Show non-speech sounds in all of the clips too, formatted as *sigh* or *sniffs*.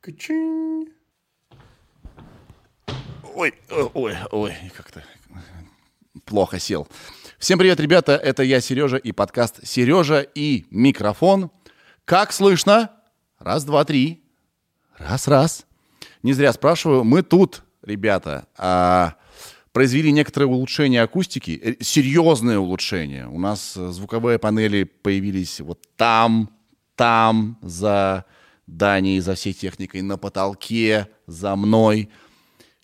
Качин. Ой, э, ой, ой, как-то плохо сел. Всем привет, ребята, это я, Сережа, и подкаст «Сережа и микрофон». Как слышно? Раз, два, три. Раз, раз. Не зря спрашиваю, мы тут, ребята, а, произвели некоторые улучшения акустики, э, серьезные улучшения. У нас э, звуковые панели появились вот там, там, за Данией, за всей техникой, на потолке, за мной.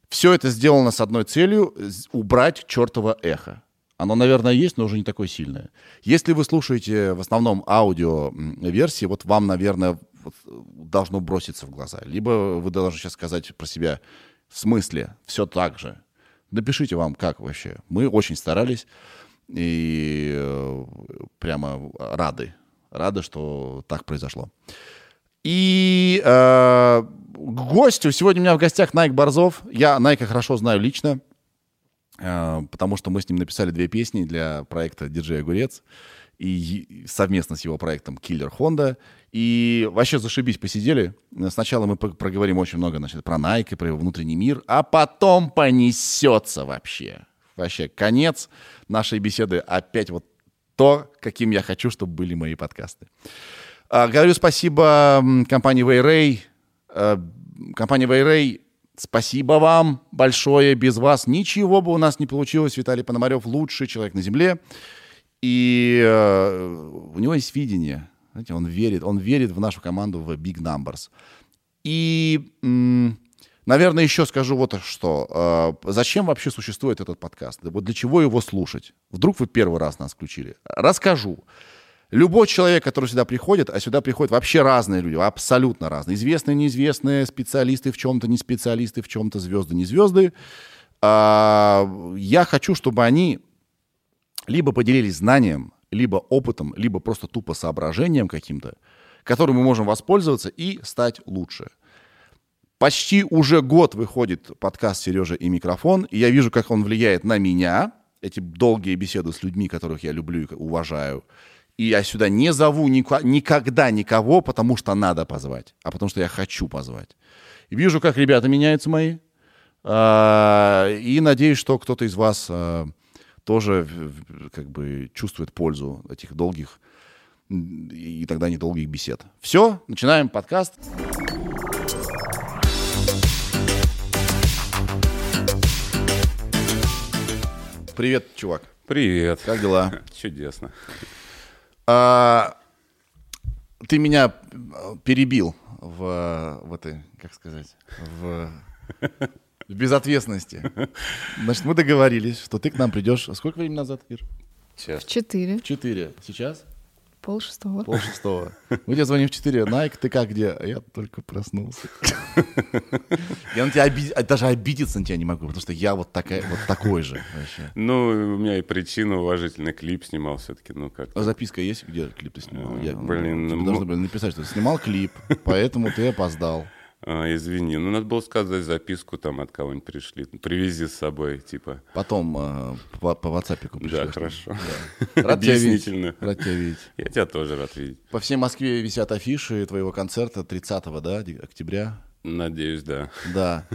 Все это сделано с одной целью — убрать чертово эхо. Оно, наверное, есть, но уже не такое сильное. Если вы слушаете в основном аудио-версии, вот вам, наверное, вот должно броситься в глаза. Либо вы должны сейчас сказать про себя в смысле, все так же. Напишите вам, как вообще. Мы очень старались и э, прямо рады. Рады, что так произошло. И э, гостю сегодня у меня в гостях Найк Борзов. Я Найка хорошо знаю лично, э, потому что мы с ним написали две песни для проекта «Диджей Огурец» и совместно с его проектом «Киллер Хонда». И вообще зашибись, посидели. Сначала мы проговорим очень много значит, про Nike, про его внутренний мир, а потом понесется вообще. Вообще конец нашей беседы. Опять вот то, каким я хочу, чтобы были мои подкасты. А, говорю спасибо компании Wayray. А, компания Wayray, спасибо вам большое. Без вас ничего бы у нас не получилось. Виталий Пономарев лучший человек на Земле. И э, у него есть видение. Знаете, он верит, он верит в нашу команду в Big Numbers. И, наверное, еще скажу вот что. Э, зачем вообще существует этот подкаст? Вот для чего его слушать? Вдруг вы первый раз нас включили? Расскажу. Любой человек, который сюда приходит, а сюда приходят вообще разные люди, абсолютно разные. Известные, неизвестные, специалисты в чем-то, не специалисты в чем-то, звезды, не звезды. А, я хочу, чтобы они либо поделились знанием, либо опытом, либо просто тупо соображением каким-то, которым мы можем воспользоваться и стать лучше. Почти уже год выходит подкаст «Сережа и микрофон», и я вижу, как он влияет на меня, эти долгие беседы с людьми, которых я люблю и уважаю – и я сюда не зову никогда никого, потому что надо позвать, а потому что я хочу позвать. И вижу, как ребята меняются мои. А, и надеюсь, что кто-то из вас а, тоже как бы чувствует пользу этих долгих и тогда недолгих бесед. Все, начинаем подкаст. Привет, чувак. Привет. Как дела? *laughs* Чудесно. А, ты меня э, перебил в, в этой, как сказать, в, в безответственности. Значит, мы договорились, что ты к нам придешь. Сколько времени назад, Ир? Час. В четыре. В четыре. Сейчас? Пол шестого. Пол шестого. Мы тебе звоним в четыре. Найк, ты как где? А я только проснулся. Я на тебя оби... даже обидеться на тебя не могу, потому что я вот, такая, вот такой же вообще. Ну, у меня и причина уважительный клип снимал все-таки, ну как. А записка есть, где клип ты снимал? Я, Блин, ну, должны были написать, что ты снимал клип, поэтому ты опоздал. А, извини, ну надо было сказать записку там от кого-нибудь пришли. Привези с собой, типа. Потом э, по, по WhatsApp пришлешь. Да, хорошо. Да. *laughs* Рад тебя видеть. Рад тебя видеть. Я тебя тоже рад видеть. По всей Москве висят афиши твоего концерта 30 да, октября. Надеюсь, да. Да.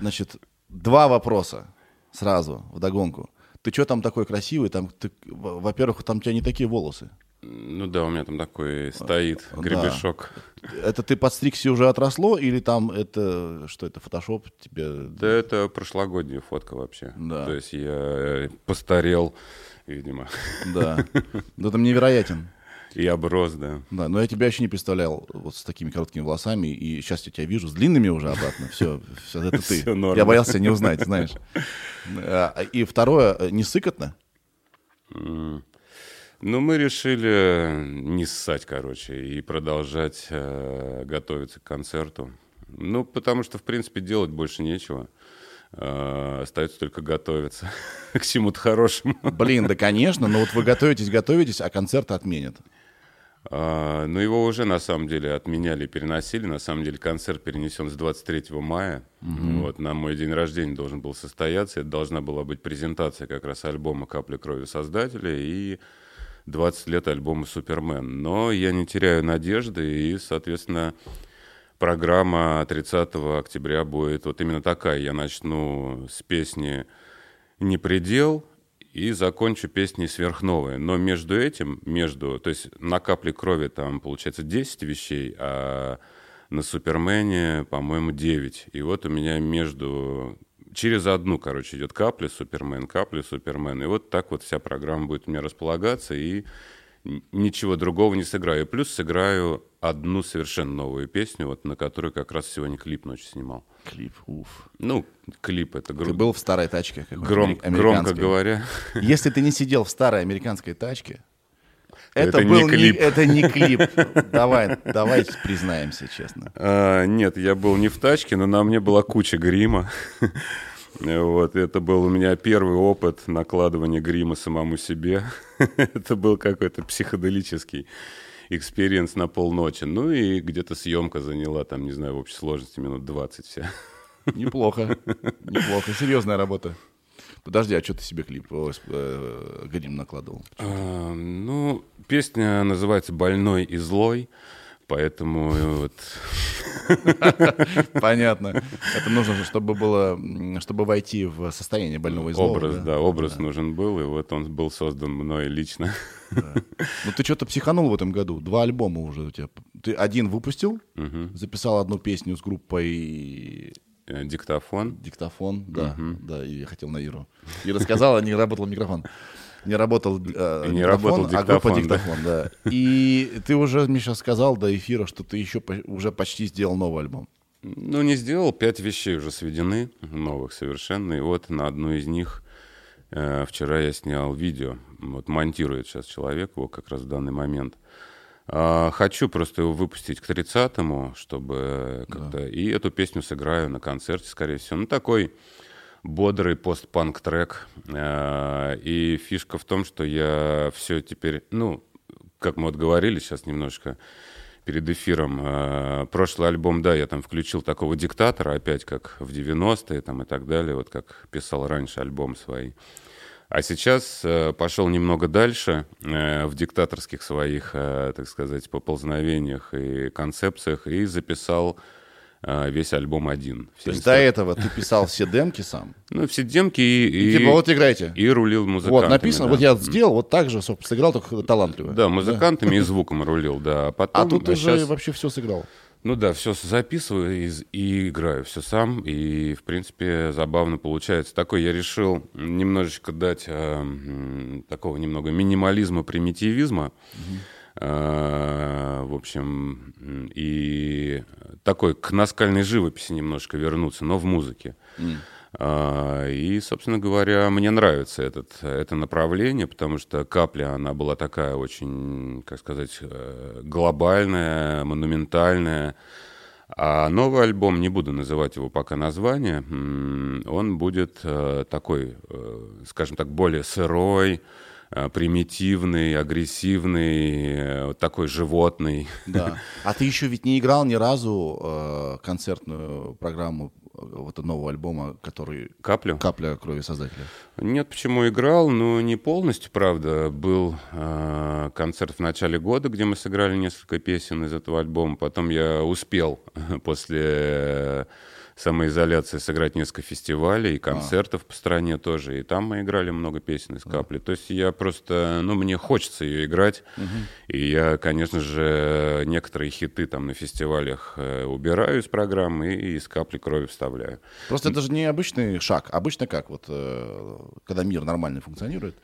Значит, два вопроса сразу, в догонку. Ты что там такой красивый? Там, ты, во-первых, там у тебя не такие волосы. Ну да, у меня там такой стоит гребешок. Да. Это ты подстригся уже отросло или там это что это фотошоп тебе? Да это прошлогодняя фотка вообще. Да. То есть я э, постарел, видимо. Да. Да там невероятен. И оброс, да. Да, но я тебя еще не представлял вот с такими короткими волосами, и сейчас я тебя вижу с длинными уже обратно. Все, все это ты. Все я боялся не узнать, знаешь. А, и второе, э, не сыкотно? Ну, мы решили не ссать, короче, и продолжать э, готовиться к концерту. Ну, потому что, в принципе, делать больше нечего. Э, остается только готовиться *laughs* к чему-то хорошему. Блин, да, конечно, но вот вы готовитесь, готовитесь, а концерт отменят. А, ну, его уже, на самом деле, отменяли, переносили. На самом деле, концерт перенесен с 23 мая. Угу. Вот, на мой день рождения должен был состояться. Это должна была быть презентация как раз альбома «Капли крови» создателя и 20 лет альбома «Супермен». Но я не теряю надежды и, соответственно, программа 30 октября будет вот именно такая. Я начну с песни «Не предел», и закончу песней сверхновые. Но между этим, между, то есть на капле крови там получается 10 вещей, а на Супермене, по-моему, 9. И вот у меня между через одну, короче, идет капля Супермен, капля Супермен. И вот так вот вся программа будет у меня располагаться, и ничего другого не сыграю. Плюс сыграю одну совершенно новую песню, вот на которую как раз сегодня клип ночью снимал. Клип, уф. Ну, клип это грубо. Ты был в старой тачке? Гром, громко говоря. Если ты не сидел в старой американской тачке, *laughs* это, это был не клип. Не, *laughs* это не клип. *laughs* Давай, давайте признаемся честно. А, нет, я был не в тачке, но на мне была куча грима. Вот, это был у меня первый опыт накладывания грима самому себе. *laughs* это был какой-то психоделический experience на полночи. Ну и где-то съемка заняла там, не знаю, в общей сложности минут 20 вся. *laughs* Неплохо, неплохо. Серьезная работа. Подожди, а что ты себе клип э, грим накладывал? А, ну, песня называется «Больной и злой». Поэтому вот... Понятно. Это нужно, чтобы было, чтобы войти в состояние больного и злого. Образ, да, да образ да. нужен был, и вот он был создан мной лично. Да. Ну ты что-то психанул в этом году. Два альбома уже у тебя. Ты один выпустил, угу. записал одну песню с группой э, Диктофон. Диктофон, да, угу. да, и я хотел на Иру. И рассказала, не работал микрофон не работал, э, не диктофон, работал диктофон, а группа диктофон, да. да. И ты уже мне сейчас сказал до эфира, что ты еще уже почти сделал новый альбом. Ну, не сделал, пять вещей уже сведены, новых совершенно. И вот на одну из них э, вчера я снял видео. Вот монтирует сейчас человек его как раз в данный момент. А, хочу просто его выпустить к 30-му, чтобы как-то... Да. И эту песню сыграю на концерте, скорее всего. Ну, такой бодрый постпанк трек. Э, и фишка в том, что я все теперь, ну, как мы вот говорили сейчас немножко перед эфиром, э, прошлый альбом, да, я там включил такого диктатора опять, как в 90-е там и так далее, вот как писал раньше альбом свой. А сейчас э, пошел немного дальше в диктаторских своих, так сказать, поползновениях и концепциях и записал весь альбом один. То есть до этого ты писал все демки сам? *laughs* Ну, все демки и... и, типа вот играйте. И рулил музыкантами. Вот написано, вот я сделал, вот так же, собственно, сыграл, только талантливо. Да, музыкантами и звуком рулил, да. А, а тут ты сейчас... же вообще все сыграл. Ну да, все записываю и, и играю все сам, и, в принципе, забавно получается. Такой я решил немножечко дать э, такого немного минимализма, примитивизма. Э, в общем, и такой к наскальной живописи немножко вернуться, но в музыке. Mm. И, собственно говоря, мне нравится этот, это направление, потому что «Капля», она была такая очень, как сказать, э, глобальная, монументальная. А новый альбом, не буду называть его пока название, он будет э, такой, скажем так, более сырой, Э, примитивный, агрессивный, э, такой животный. Да. *laughs* А ты еще ведь не играл ни разу э, концертную программу э, вот нового альбома, который... Каплю? Капля крови создателя. Нет, почему играл, но не полностью, правда. Был э, концерт в начале года, где мы сыграли несколько песен из этого альбома. Потом я успел *laughs* после самоизоляции сыграть несколько фестивалей и концертов а. по стране тоже. И там мы играли много песен из капли. То есть я просто, ну, мне хочется ее играть. Угу. И я, конечно же, некоторые хиты там на фестивалях э, убираю из программы и из капли крови вставляю. Просто это же не обычный шаг. Обычно как? Вот э, когда мир нормально функционирует,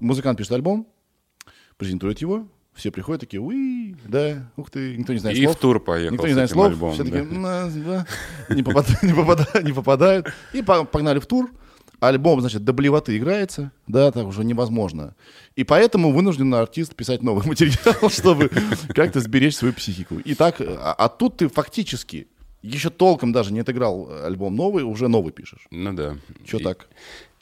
музыкант пишет альбом, презентует его, все приходят такие, уи, да, ух ты, никто не знает и слов. И в тур поехал Никто не знает слов, альбомом, все такие, да. да, не, попадают, *laughs* не, попадают, не попадают. И погнали в тур. Альбом, значит, до блевоты играется, да, так уже невозможно. И поэтому вынужден артист писать новый *laughs* материал, чтобы как-то сберечь свою психику. И так, а, а тут ты фактически еще толком даже не отыграл альбом новый, уже новый пишешь. Ну да. Что так?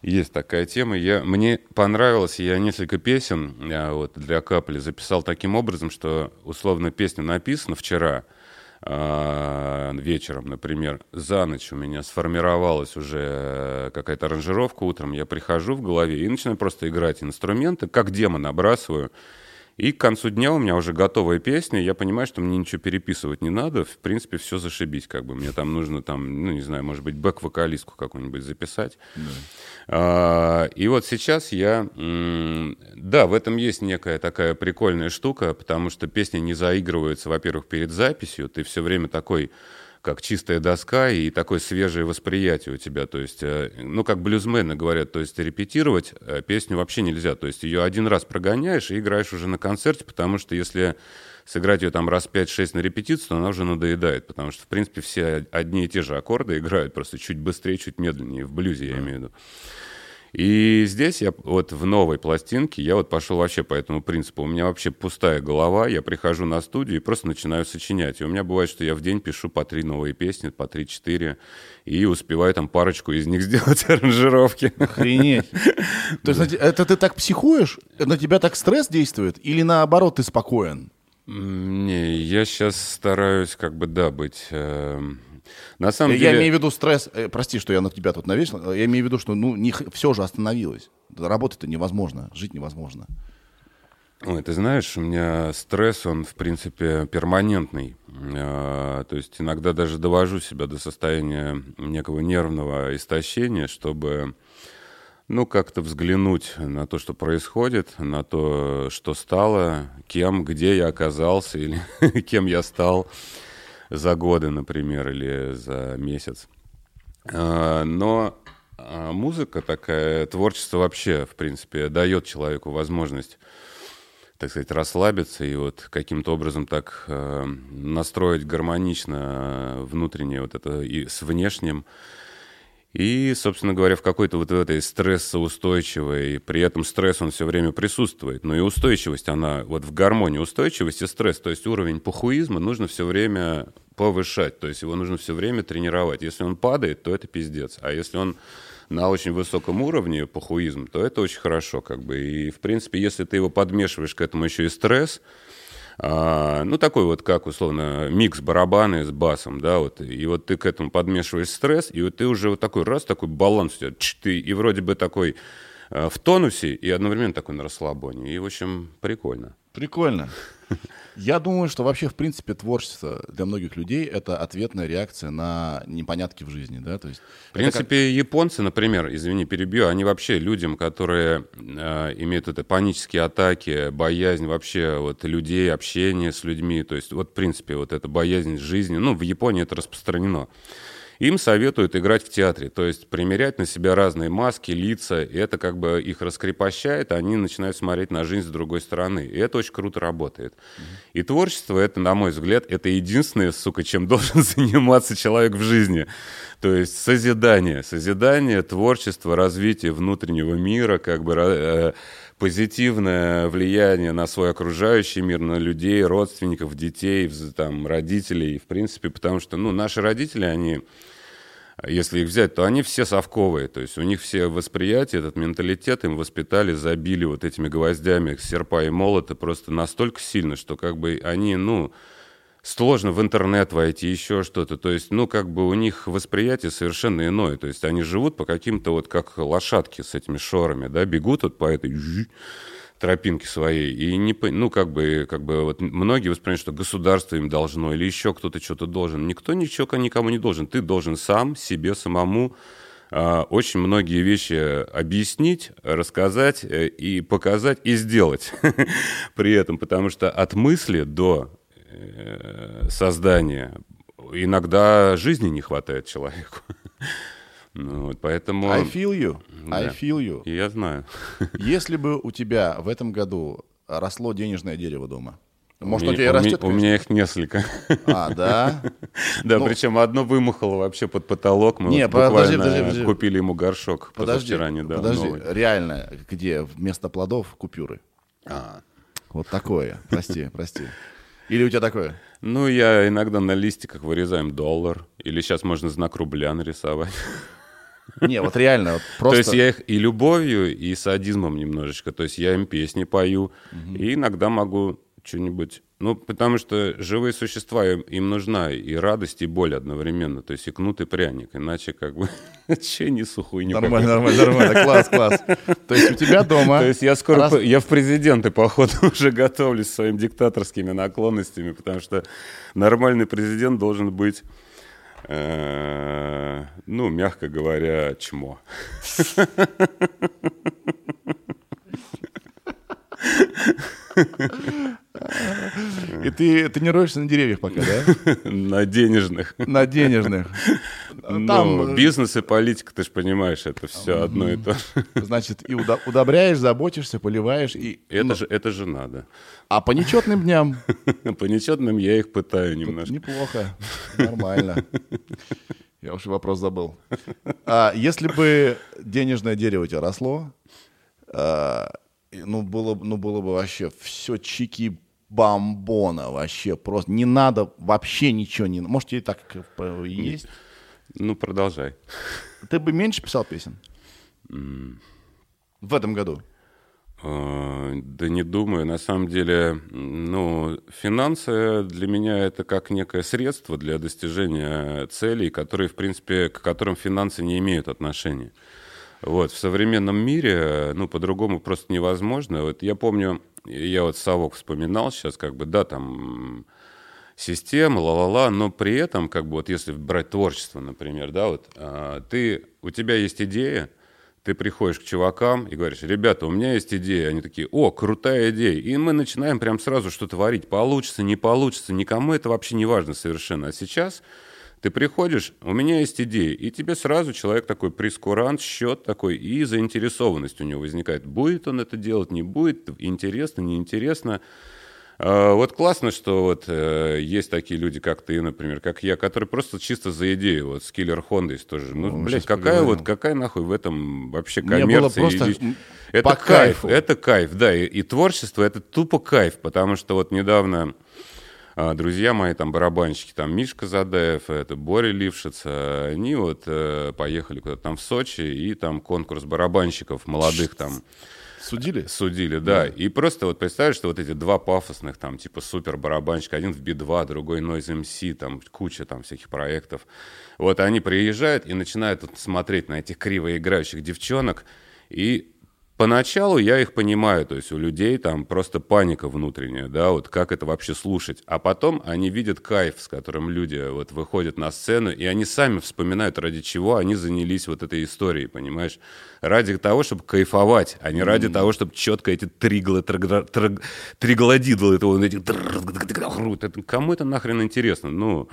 Есть такая тема. Я, мне понравилось, я несколько песен я вот, для капли записал таким образом, что условно песня написана вчера э, вечером, например, за ночь у меня сформировалась уже какая-то аранжировка утром, я прихожу в голове и начинаю просто играть инструменты, как демон набрасываю, И к концу дня у меня уже готовая песня, я понимаю, что мне ничего переписывать не надо, в принципе, все зашибись, как бы. Мне там нужно, там, ну, не знаю, может быть, бэк-вокалистку какую-нибудь записать. Да. А, и вот сейчас я... Да, в этом есть некая такая прикольная штука, потому что песни не заигрываются, во-первых, перед записью, ты все время такой как чистая доска и такое свежее восприятие у тебя. То есть, э, ну, как блюзмены говорят, то есть репетировать э, песню вообще нельзя. То есть ее один раз прогоняешь и играешь уже на концерте, потому что если сыграть ее там раз 5-6 на репетицию, то она уже надоедает, потому что, в принципе, все одни и те же аккорды играют, просто чуть быстрее, чуть медленнее, в блюзе я имею в виду. И здесь я вот в новой пластинке, я вот пошел вообще по этому принципу. У меня вообще пустая голова, я прихожу на студию и просто начинаю сочинять. И у меня бывает, что я в день пишу по три новые песни, по три-четыре, и успеваю там парочку из них *laughs* сделать аранжировки. Охренеть. То есть это ты так психуешь? На тебя так стресс действует? Или наоборот, ты спокоен? Не, я сейчас стараюсь как бы, да, быть э, на самом я деле... имею в виду стресс, э, прости, что я на тебя тут навесил, я имею в виду, что ну, не, все же остановилось. Работать-то невозможно, жить невозможно. Ой, ты знаешь, у меня стресс, он, в принципе, перманентный. А, то есть иногда даже довожу себя до состояния некого нервного истощения, чтобы, ну, как-то взглянуть на то, что происходит, на то, что стало, кем, где я оказался или *laughs* кем я стал за годы, например, или за месяц. А, но а, музыка такая, творчество вообще, в принципе, дает человеку возможность так сказать, расслабиться и вот каким-то образом так э, настроить гармонично внутреннее вот это и с внешним. И, собственно говоря, в какой-то вот этой стрессоустойчивой, при этом стресс, он все время присутствует, но и устойчивость, она вот в гармонии устойчивость и стресс, то есть уровень похуизма нужно все время повышать, то есть его нужно все время тренировать. Если он падает, то это пиздец, а если он на очень высоком уровне похуизм, то это очень хорошо, как бы. И, в принципе, если ты его подмешиваешь к этому еще и стресс, а, ну, такой вот, как, условно, микс барабаны с басом, да, вот, и вот ты к этому подмешиваешь стресс, и вот ты уже вот такой раз, такой баланс у тебя, ты, и вроде бы такой э, в тонусе, и одновременно такой на расслабоне, и, в общем, прикольно. Прикольно. *laughs* Я думаю, что вообще, в принципе, творчество для многих людей — это ответная реакция на непонятки в жизни, да, то есть... В принципе, как... японцы, например, извини, перебью, они вообще людям, которые э, имеют это панические атаки, боязнь вообще вот людей, общения с людьми, то есть вот, в принципе, вот эта боязнь жизни, ну, в Японии это распространено им советуют играть в театре, то есть примерять на себя разные маски, лица, и это как бы их раскрепощает, они начинают смотреть на жизнь с другой стороны, и это очень круто работает. И творчество, это, на мой взгляд, это единственное, сука, чем *laughs* должен заниматься человек в жизни. То есть созидание, созидание, творчество, развитие внутреннего мира, как бы э, позитивное влияние на свой окружающий мир, на людей, родственников, детей, там, родителей, в принципе, потому что, ну, наши родители, они, если их взять, то они все совковые, то есть у них все восприятия, этот менталитет им воспитали, забили вот этими гвоздями серпа и молота просто настолько сильно, что как бы они, ну, сложно в интернет войти, еще что-то. То есть, ну, как бы у них восприятие совершенно иное. То есть они живут по каким-то вот как лошадки с этими шорами, да, бегут вот по этой тропинке своей. И не, ну, как бы, как бы вот многие воспринимают, что государство им должно или еще кто-то что-то должен. Никто ничего никому не должен. Ты должен сам себе самому а, очень многие вещи объяснить, рассказать э, и показать и сделать *laughs* при этом, потому что от мысли до создания. Иногда жизни не хватает человеку. *laughs* Ну, вот, поэтому... I feel you. Да. I feel you. И я знаю. *laughs* Если бы у тебя в этом году росло денежное дерево дома, может, у, у тебя у растет? У меня их несколько. *laughs* А, да? Да, ну, причем одно вымахало вообще под потолок. Мы не, вот подожди, подожди, подожди. купили ему горшок подожди, позавчера недавно. Подожди, новый. реально, где вместо плодов купюры? А. Вот такое. Прости, прости. Или у тебя такое? Ну, я иногда на листиках вырезаем доллар. Или сейчас можно знак рубля нарисовать. *laughs* Не, вот реально, вот просто... То есть я их и любовью, и садизмом немножечко. То есть я им песни пою, угу. и иногда могу что-нибудь... Ну, потому что живые существа, им, им нужна и радость, и боль одновременно. То есть и кнут, и пряник. Иначе как бы... *laughs* Че несу хуйню? Нормально, нормально, нормально. Класс, класс. То есть у тебя дома... *laughs* То есть я скоро... Я в президенты, походу, *laughs* уже готовлюсь своими диктаторскими наклонностями, потому что нормальный президент должен быть э, ну, мягко говоря, чмо. И ты тренируешься на деревьях пока, да? *laughs* На денежных. На денежных. Ну, Там ну, бизнес и политика, ты же понимаешь, это все одно и то же. *laughs* Значит, и удобряешь, заботишься, поливаешь. И... Это, ну, же, это же надо. А по нечетным дням? *laughs* По нечетным я их пытаю немножко. Неплохо, нормально. Я уже вопрос забыл. А если бы денежное дерево у тебя росло, а, ну, было, ну, было бы вообще все чики бомбона вообще просто. Не надо вообще ничего не... Может, тебе так и есть? Ну, продолжай. *laughs* Ты бы меньше писал песен? Mm. В этом году? Uh, да не думаю. На самом деле, ну, финансы для меня это как некое средство для достижения целей, которые, в принципе, к которым финансы не имеют отношения. Вот, в современном мире, ну, по-другому просто невозможно. Вот я помню, я вот совок вспоминал сейчас, как бы, да, там система, ла-ла-ла, но при этом, как бы, вот если брать творчество, например, да, вот, а, ты, у тебя есть идея, ты приходишь к чувакам и говоришь, ребята, у меня есть идея. Они такие, о, крутая идея. И мы начинаем прям сразу что-то варить. Получится, не получится, никому это вообще не важно совершенно. А сейчас ты приходишь, у меня есть идея, и тебе сразу человек такой прескурант, счет такой, и заинтересованность у него возникает. Будет он это делать, не будет, интересно, неинтересно. А, вот классно, что вот э, есть такие люди, как ты, например, как я, которые просто чисто за идею, вот с Killer Honda тоже. Ну, ну блядь, какая поговорим. вот, какая нахуй в этом вообще коммерция? Мне было просто и, это кайф, кайфу. это кайф, да, и, и творчество это тупо кайф, потому что вот недавно друзья мои, там, барабанщики, там, Мишка Задаев, это Боря Лившиц, они вот э, поехали куда-то там в Сочи, и там конкурс барабанщиков молодых там. Судили? Судили, да. И просто вот представляешь, что вот эти два пафосных, там, типа супер барабанщика, один в Би-2, другой Noise MC, там, куча там всяких проектов. Вот они приезжают и начинают вот смотреть на этих криво играющих девчонок, и Поначалу я их понимаю, то есть у людей там просто паника внутренняя, да, вот как это вообще слушать. А потом они видят кайф, с которым люди вот выходят на сцену, и они сами вспоминают, ради чего они занялись вот этой историей, понимаешь? Ради того, чтобы кайфовать, а не ради mm-hmm. того, чтобы четко эти триглы, триглодидлы, это вот эти... Кому это нахрен интересно? Ну,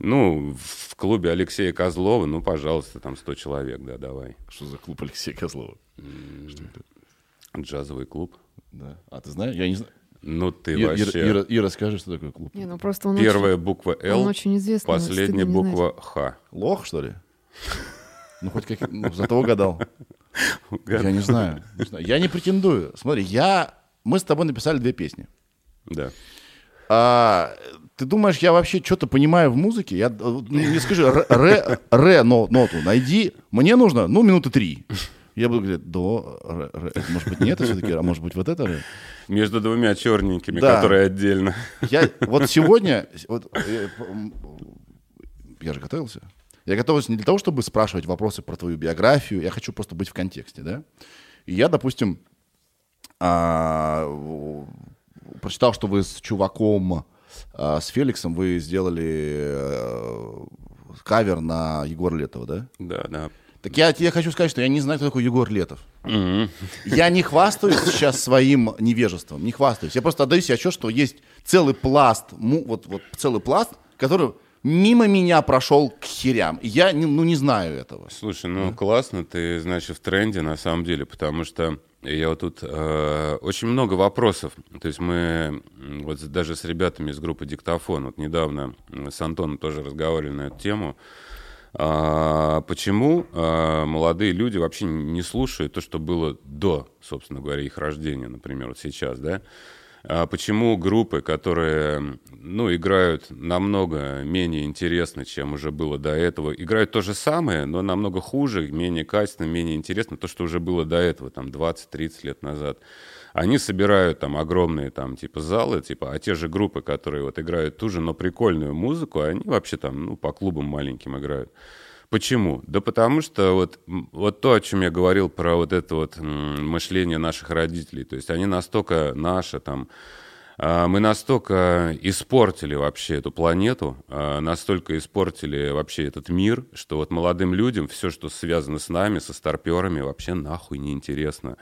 ну, в клубе Алексея Козлова, ну, пожалуйста, там 100 человек, да, давай. Что за клуб Алексея Козлова? Что это? Джазовый клуб. Да. А ты знаешь? Я не знаю. Ну ты Ира, вообще... Ира, Ира, Ира, скажи, что такое клуб? Не, ну просто он Первая очень, буква Л, он очень известный, последняя буква. Х. Лох, что ли? Ну, хоть как... Ну, зато угадал. Я не знаю, не знаю. Я не претендую. Смотри, я... Мы с тобой написали две песни. Да. А, ты думаешь, я вообще что-то понимаю в музыке? Я, ну, не скажи, ре, ре, ре но, ноту найди. Мне нужно, ну, минуты три. Я буду говорить, до, ре. Это, может быть, не это все-таки, а может быть, вот это ре? Между двумя черненькими, Да. которые отдельно. Я *laughs* вот сегодня, вот, э, м, я же готовился. Я готовился не для того, чтобы спрашивать вопросы про твою биографию, я хочу просто быть в контексте, да? И я, допустим, а, прочитал, что вы с чуваком, а, с Феликсом, вы сделали э, кавер на Егора Летова, да? Да, да. Так я тебе хочу сказать, что я не знаю, кто такой Егор Летов. Я не хвастаюсь сейчас своим невежеством, не хвастаюсь. Я просто отдаю себе отчет, что есть целый пласт, вот, вот целый пласт, который мимо меня прошел к херям. Я не- ну, не знаю этого. Слушай, ну классно, ты, значит, в тренде на самом деле, потому что я вот тут э, очень много вопросов. То есть мы вот даже с ребятами из группы Диктофон, вот недавно с Антоном тоже разговаривали на эту тему. А, почему а, молодые люди вообще не слушают то, что было до, собственно говоря, их рождения, например, вот сейчас, да? А почему группы, которые, ну, играют намного менее интересно, чем уже было до этого, играют то же самое, но намного хуже, менее качественно, менее интересно, то, что уже было до этого, там, 20-30 лет назад. Они собирают там огромные там типа залы, типа, а те же группы, которые вот играют ту же, но прикольную музыку, они вообще там, ну, по клубам маленьким играют. Почему? Да потому что вот, вот то, о чем я говорил про вот это вот мышление наших родителей, то есть они настолько наши там, а, мы настолько испортили вообще эту планету, а, настолько испортили вообще этот мир, что вот молодым людям все, что связано с нами, со старперами, вообще нахуй неинтересно.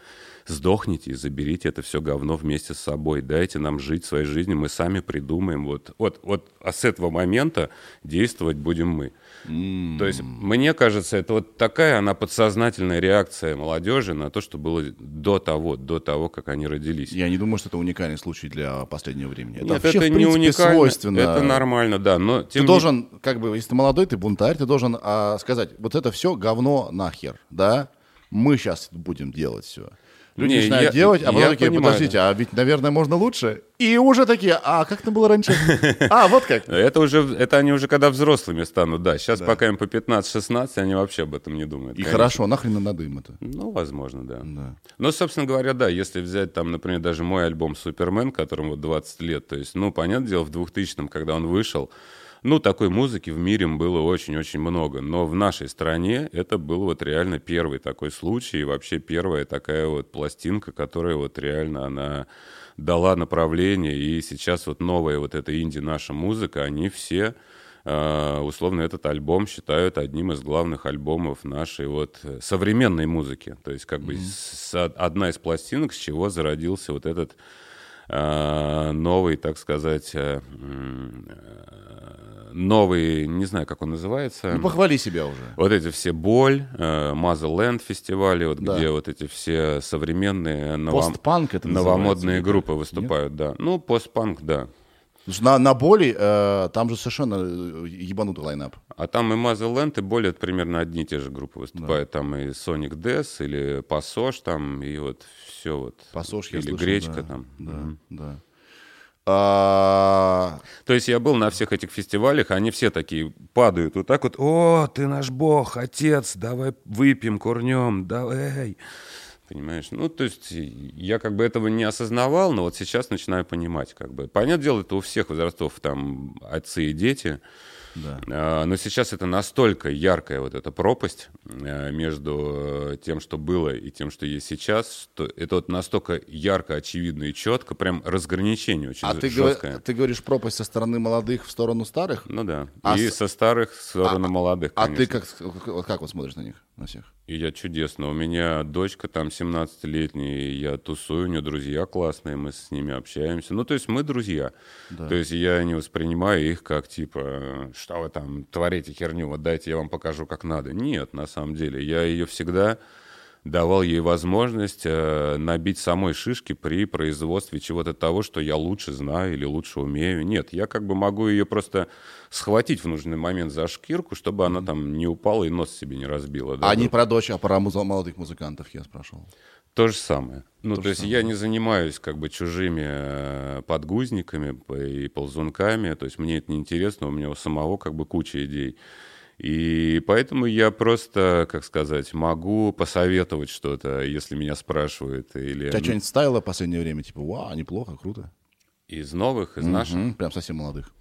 Сдохните и заберите это все говно вместе с собой. Дайте нам жить своей жизнью, мы сами придумаем. Вот, вот, вот а с этого момента действовать будем мы. Mm. То есть, мне кажется, это вот такая она подсознательная реакция молодежи на то, что было до того, до того, как они родились. Я не думаю, что это уникальный случай для последнего времени. Это Нет, вообще, это в принципе, не уникально. Свойственно. Это нормально, да. Но ты должен, как бы, если ты молодой, ты бунтарь, ты должен а, сказать, вот это все говно нахер, да? Мы сейчас будем делать все. Люди не, начинают я, делать, а потом такие, понимаю. подождите, а ведь, наверное, можно лучше. И уже такие, а как это было раньше? *laughs* А, вот как. Это уже, это они уже когда взрослыми станут, да. Сейчас пока им по 15-16, они вообще об этом не думают. И хорошо, нахрен надо им это? Ну, возможно, да. да. Но, собственно говоря, да, если взять там, например, даже мой альбом «Супермен», которому 20 лет, то есть, ну, понятное дело, в 2000-м, когда он вышел, ну, такой музыки в мире было очень-очень много. Но в нашей стране это был вот реально первый такой случай, и вообще первая такая вот пластинка, которая вот реально она дала направление. И сейчас вот новая вот эта инди наша музыка, они все Uh, условно этот альбом считают одним из главных альбомов нашей вот современной музыки. То есть как mm-hmm. бы с, одна из пластинок, с чего зародился вот этот uh, новый, так сказать, uh, новый, не знаю, как он называется. Ну, похвали себя уже. Вот эти все «Боль», э, «Мазерленд» фестивали, вот да. где вот эти все современные новом... это новомодные группы выступают, Нет? да. Ну, постпанк, да. На, на боли э, там же совершенно э, ебанутый лайнап. А там и Мазерленд, и боли это примерно одни и те же группы выступают. Да. Там и Sonic Death, или Пассож там, и вот все вот. Пассож Или слышал, Гречка да. там. Да, mm да. А... То есть я был на всех этих фестивалях, они все такие падают вот так вот. О, ты наш бог, отец, давай выпьем, курнем, давай. Понимаешь? Ну, то есть я как бы этого не осознавал, но вот сейчас начинаю понимать. Как бы. Понятное дело, это у всех возрастов там отцы и дети. Да. А, но сейчас это настолько яркая вот эта пропасть э, между э, тем, что было, и тем, что есть сейчас, что это вот настолько ярко, очевидно и четко, прям разграничение очень а жесткое. Ты, ты говоришь пропасть со стороны молодых в сторону старых? Ну да. А и с... со старых в сторону а, молодых, А ты как, как вот смотришь на них, на всех? И я чудесно. У меня дочка там 17-летняя, я тусую, у нее друзья классные, мы с ними общаемся. Ну, то есть мы друзья. Да. То есть я не воспринимаю их как типа, что вы там творите херню, вот дайте я вам покажу, как надо. Нет, на самом деле. Я ее всегда давал ей возможность э, набить самой шишки при производстве чего-то того, что я лучше знаю или лучше умею. Нет, я как бы могу ее просто схватить в нужный момент за шкирку, чтобы она там не упала и нос себе не разбила. Да, а не про дочь, а про муз- молодых музыкантов я спрашивал. То же самое. Ну, то, то есть самое. я не занимаюсь как бы чужими э, подгузниками и ползунками, то есть мне это не интересно, у меня у самого как бы куча идей. И поэтому я просто, как сказать, могу посоветовать что-то, если меня спрашивают. Или... Тебя что-нибудь ставило в последнее время? Типа, вау, неплохо, круто. Из новых, из mm-hmm. наших? Прям совсем молодых.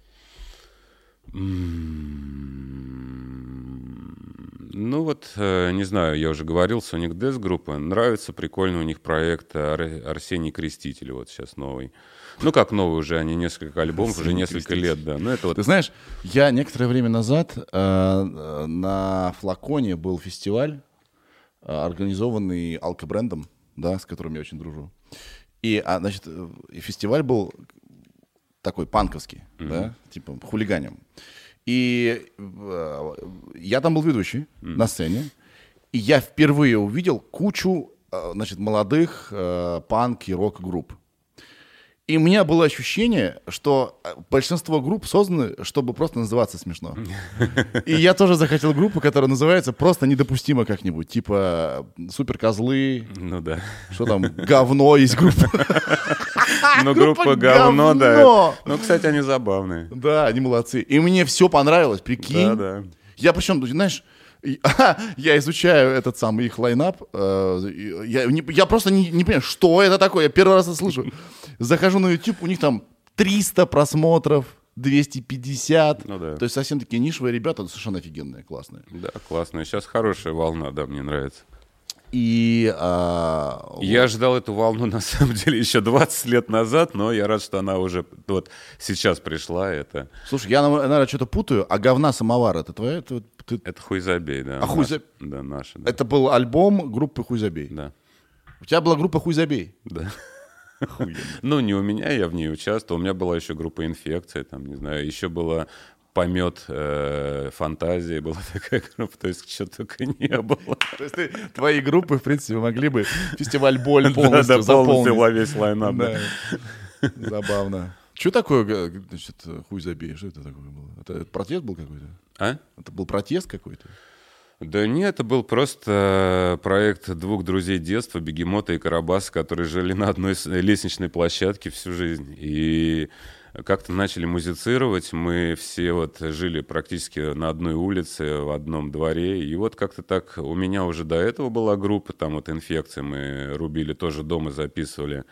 Ну вот, э, не знаю, я уже говорил, Sonic Death группа. Нравится, прикольно у них проект Арсений Креститель, вот сейчас новый. Ну, как новый уже, они несколько альбомов, уже несколько лет, да. Ну, это вот... Ты знаешь, я некоторое время назад э, на Флаконе был фестиваль, э, организованный алкобрендом, да, с которым я очень дружу. И, а, значит, э, фестиваль был такой панковский, mm-hmm. да, типа хулиганем. И э, я там был ведущий mm-hmm. на сцене, и я впервые увидел кучу, э, значит, молодых э, панк и рок-групп. И у меня было ощущение, что э, большинство групп созданы, чтобы просто называться смешно. *laughs* И я тоже захотел группу, которая называется просто недопустимо как-нибудь. Типа супер козлы. Ну да. Что там, говно есть группа. *laughs* Ну, группа говно, да. Ну, кстати, они забавные. Да, они молодцы. И мне все понравилось, прикинь. Да, да. Я причем, знаешь, *laughs* Я изучаю этот самый их лайнап. э, Я, не- я просто не, не понимаю, что это такое. Я первый раз это слышу. Захожу на YouTube, у них там 300 просмотров, 250. Ну да. То есть совсем такие нишевые ребята, совершенно офигенные, классные. Да, классно. Сейчас хорошая волна, да, мне нравится. И а, Я ждал эту волну, *laughs* на самом деле, еще 20 лет назад, но я рад, что она уже вот сейчас пришла. Это, слушай, я, наверное, что-то путаю. А говна самовар это твоя? Это, ты- это хуй забей, да. А хуй наш- за- Да, наша, да. это был альбом группы Хуй забей. Да, У тебя была группа Хуй забей. да. *laughs* Ну, не у меня, я в ней участвовал. У меня была еще группа инфекция, там, не знаю, еще была помет э, фантазии, была *laughs* такая группа, то есть что только не было. То есть ты- твои группы, в принципе, могли бы фестиваль боль полностью *laughs* Да, да, заполнить. во весь лайнап. да. Да. Забавно. Что такое, г- значит, хуй забей? Что это такое было? Это протест был какой-то? А? Это был протест какой-то? Да нет, это был просто проект двух друзей детства, Бегемота и Карабаса, которые жили на одной лестничной площадке всю жизнь. И как-то начали музицировать. Мы все вот жили практически на одной улице, в одном дворе. И вот как-то так у меня уже до этого была группа, там вот инфекция, мы рубили тоже дома, записывали.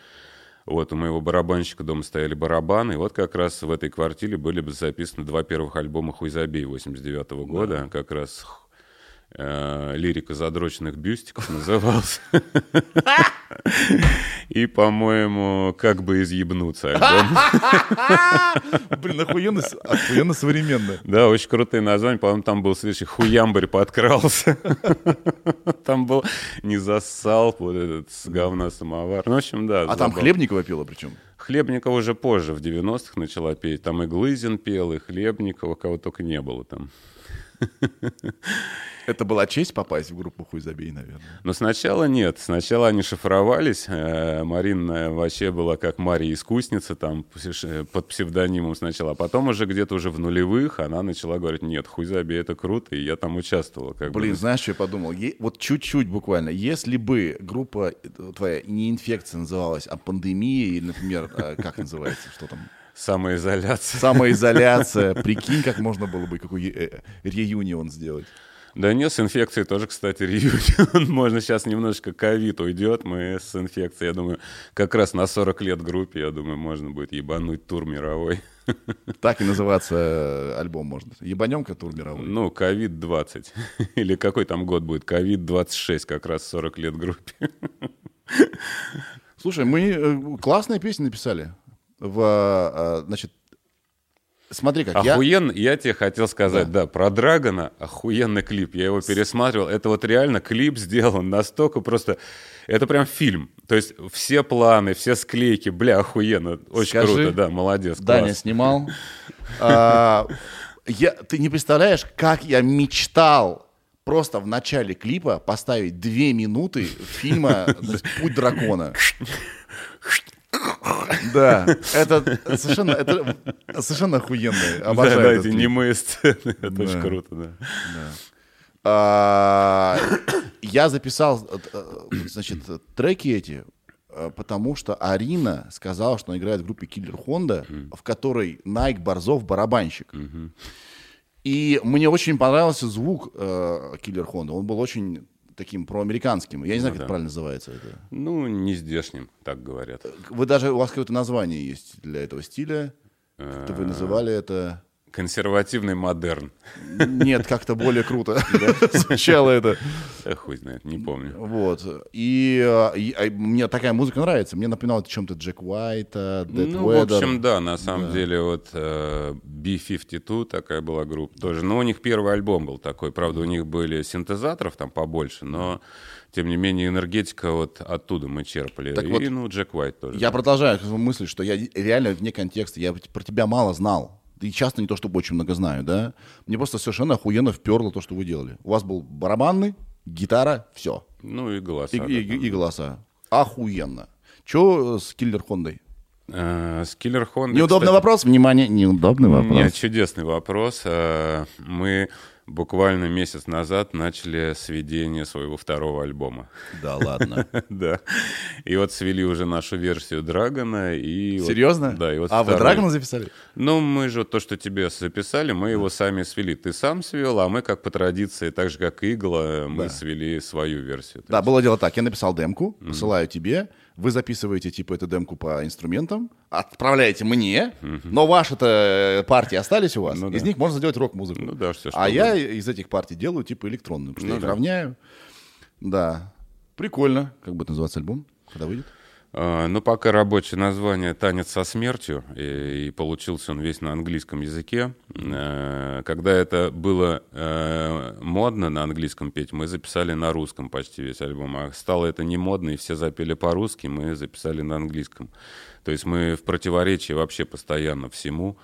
Вот у моего барабанщика дома стояли барабаны, и вот как раз в этой квартире были бы записаны два первых альбома «Хуйзабей» 89 года, как раз лирика задроченных бюстиков назывался. И, по-моему, как бы изъебнуться. Блин, охуенно, охуенно современно. Да, очень крутые названия. По-моему, там был следующий «Хуямбарь подкрался». Там был «Не зассал», вот этот с говна самовар. Ну, в общем, да. А там. Хлебникова пела причем? Хлебникова уже позже, в 90-х начала петь. Там и Глызин пел, и Хлебникова, кого только не было там. *laughs* Это была честь попасть в группу Хуй забей, наверное. Но сначала нет. Сначала они шифровались. Э, Марина вообще была как Мария Искусница, там пс- под псевдонимом сначала. А потом уже где-то уже в нулевых она начала говорить, нет, хуй забей, это круто, и я там участвовал. Как бы. Блин, знаешь, что я подумал? Вот чуть-чуть буквально. Если бы группа э, твоя не инфекция называлась, а пандемия, или, например, э, как называется, что там? Самоизоляция. Самоизоляция. *laughs* Прикинь, как можно было бы какой э, реюнион сделать. Да нет, с инфекцией тоже, кстати, *laughs* реюнион. Можно сейчас немножечко ковид уйдет. Мы с инфекцией, я думаю, как раз на 40 лет группе, я думаю, можно будет ебануть тур мировой. *laughs* Так и называться э, альбом можно. Ебанемка тур мировой. Ну, ковид 20. Или какой там год будет? Ковид 26, как раз 40 лет группе. Слушай, мы э, классные песни написали. В, э, значит, смотри как, я... Охуенно, я тебе хотел сказать, да. про Драгона охуенный клип. Я его пересматривал. Это вот реально клип сделан настолько просто... Это прям фильм. То есть все планы, все склейки, бля, охуенно. Очень Скажи, круто, да, молодец. Даня класс. снимал. А, я, ты не представляешь, как я мечтал просто в начале клипа поставить две минуты фильма «Путь дракона». *laughs* Да, *laughs* это совершенно, это совершенно охуенно. Да, Обожаю да, этот эти немые сцены. *laughs* Это Да. очень круто, да. А, Я записал, э, значит, треки эти, э, потому что Арина сказала, что она играет в группе Киллер Хонда, в которой Найк Борзов барабанщик. И мне очень понравился звук Киллер Хонда. Он был очень таким проамериканским. Я не знаю, как да. это правильно называется. Это. Ну, не здешним, так говорят. Вы даже, у вас какое-то название есть для этого стиля. Как-то вы называли это... Консервативный модерн. Нет, как-то более круто *laughs* звучало это. Да хуй знает, не помню. Вот. И, а, мне такая музыка нравится. Мне напоминает чем-то Джек Уайта, Дэд Ну, в общем, да, на самом деле, вот э, B-52 такая была группа тоже. Но у них первый альбом был такой. Правда, у них были синтезаторов там побольше, но, тем не менее, энергетика вот оттуда мы черпали. Так И, вот, ну, Джек Уайт тоже. Я продолжаю эту мысль, что я реально вне контекста. Я про тебя мало знал. И часто не то, чтобы очень много знаю, да? Мне просто совершенно охуенно вперло то, что вы делали. У вас был барабанный, гитара, все. Ну, и голоса. И, да, и- и голоса. Охуенно. Че с Киллер Хондой? Э, С Killer Honda... Неудобный кстати, вопрос? Внимание, неудобный вопрос. Нет, чудесный вопрос. Э, Мы буквально месяц назад начали сведение своего второго альбома. Да ладно. *laughs* Да. И вот свели уже нашу версию Драгона. И вот- Серьезно? да. И вот а вы. Драгона записали? Ну, мы же то, что тебе записали, мы его сами свели. Ты сам свел, а мы, как по традиции, так же, как Игла, мы Да. свели свою версию. Да, есть- было дело так. Я написал демку, посылаю тебе, вы записываете типа эту демку по инструментам, отправляете мне, но ваши-то партии остались у вас. Ну Из да. них можно сделать рок-музыку. Ну да, что А я из этих партий делаю типа электронную, потому что Ну я их да. равняю. Да. Прикольно. Как будет называться альбом? Когда выйдет? А, Ну, пока рабочее название «Танец со смертью», и, и получился он весь на английском языке. Э, Когда это было э, модно на английском петь, мы записали на русском почти весь альбом. А стало это не модно, и все запели по-русски, мы записали на английском. То есть мы в противоречии вообще постоянно всему.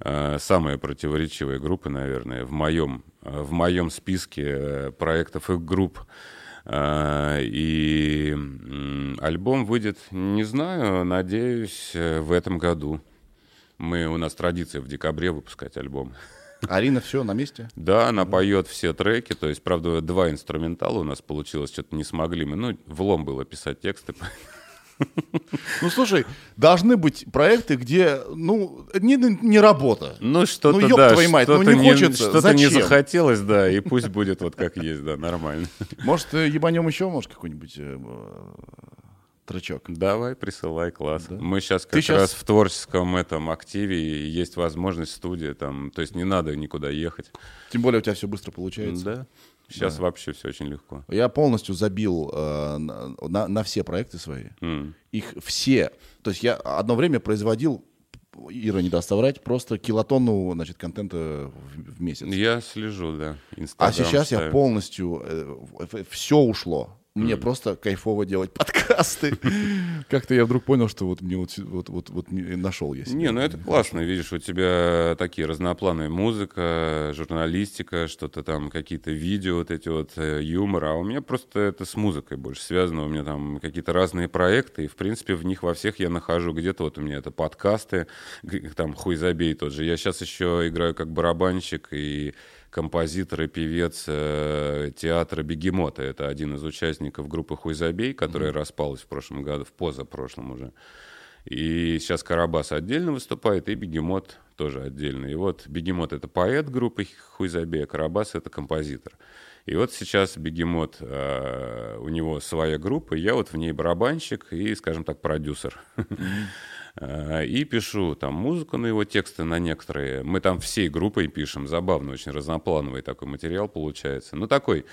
Э, Самая противоречивая группа, наверное, в моем, э, в моем списке проектов и групп. А, И альбом выйдет, не знаю, надеюсь, э, в этом году. Мы, у нас традиция в декабре выпускать альбом. Арина, все на месте? Да, она поет все треки, то есть, правда, два инструментала у нас получилось, что-то не смогли мы. Ну, влом было писать тексты. *laughs* Ну, слушай, должны быть проекты, где, ну, не, не работа. Ну, что-то, Ну, ёб да, твою мать, ну, что-то не хочется. Что-то не захотелось, да, и пусть будет вот как есть, да, нормально. Может, ебанем еще, может, какой-нибудь э, тречок? Давай, присылай, класс. Мы сейчас Ты как щас- раз в творческом этом активе, и есть возможность студия там, то есть не надо никуда ехать. Тем более у тебя все быстро получается. Да. Сейчас вообще все очень легко. Я полностью забил э, на, на- все проекты свои. М. Их все. То есть я одно время производил, Ира не даст соврать, просто килотонну значит, контента в, в месяц. Я слежу, да. а Инстаграм сейчас я ставлю. полностью... все ушло. Мне просто кайфово делать *laughs* подкасты. Как-то я вдруг понял, что вот мне вот, вот, вот, вот нашел я себя. Не, ну это классно, видишь, у тебя такие разноплановые музыка, журналистика, что-то там, какие-то видео, вот эти вот э, юмор, а у меня просто это с музыкой больше связано, у меня там какие-то разные проекты, и в принципе в них во всех я нахожу, где-то вот у меня это подкасты, там хуй забей тот же, я сейчас еще играю как барабанщик и композитор и певец э, театра «Бегемота». Это один из участников группы «Хуй забей», которая распалась в прошлом году, в позапрошлом уже. И сейчас Карабас отдельно выступает, и Бегемот тоже отдельно. И вот Бегемот — это поэт группы «Хуй забей», а Карабас — это композитор. И вот сейчас Бегемот, э, у него своя группа, я вот в ней барабанщик и, скажем так, продюсер. Э, И пишу там музыку на его тексты, на некоторые. Мы там всей группой пишем, забавно, очень разноплановый такой материал получается. Ну, такой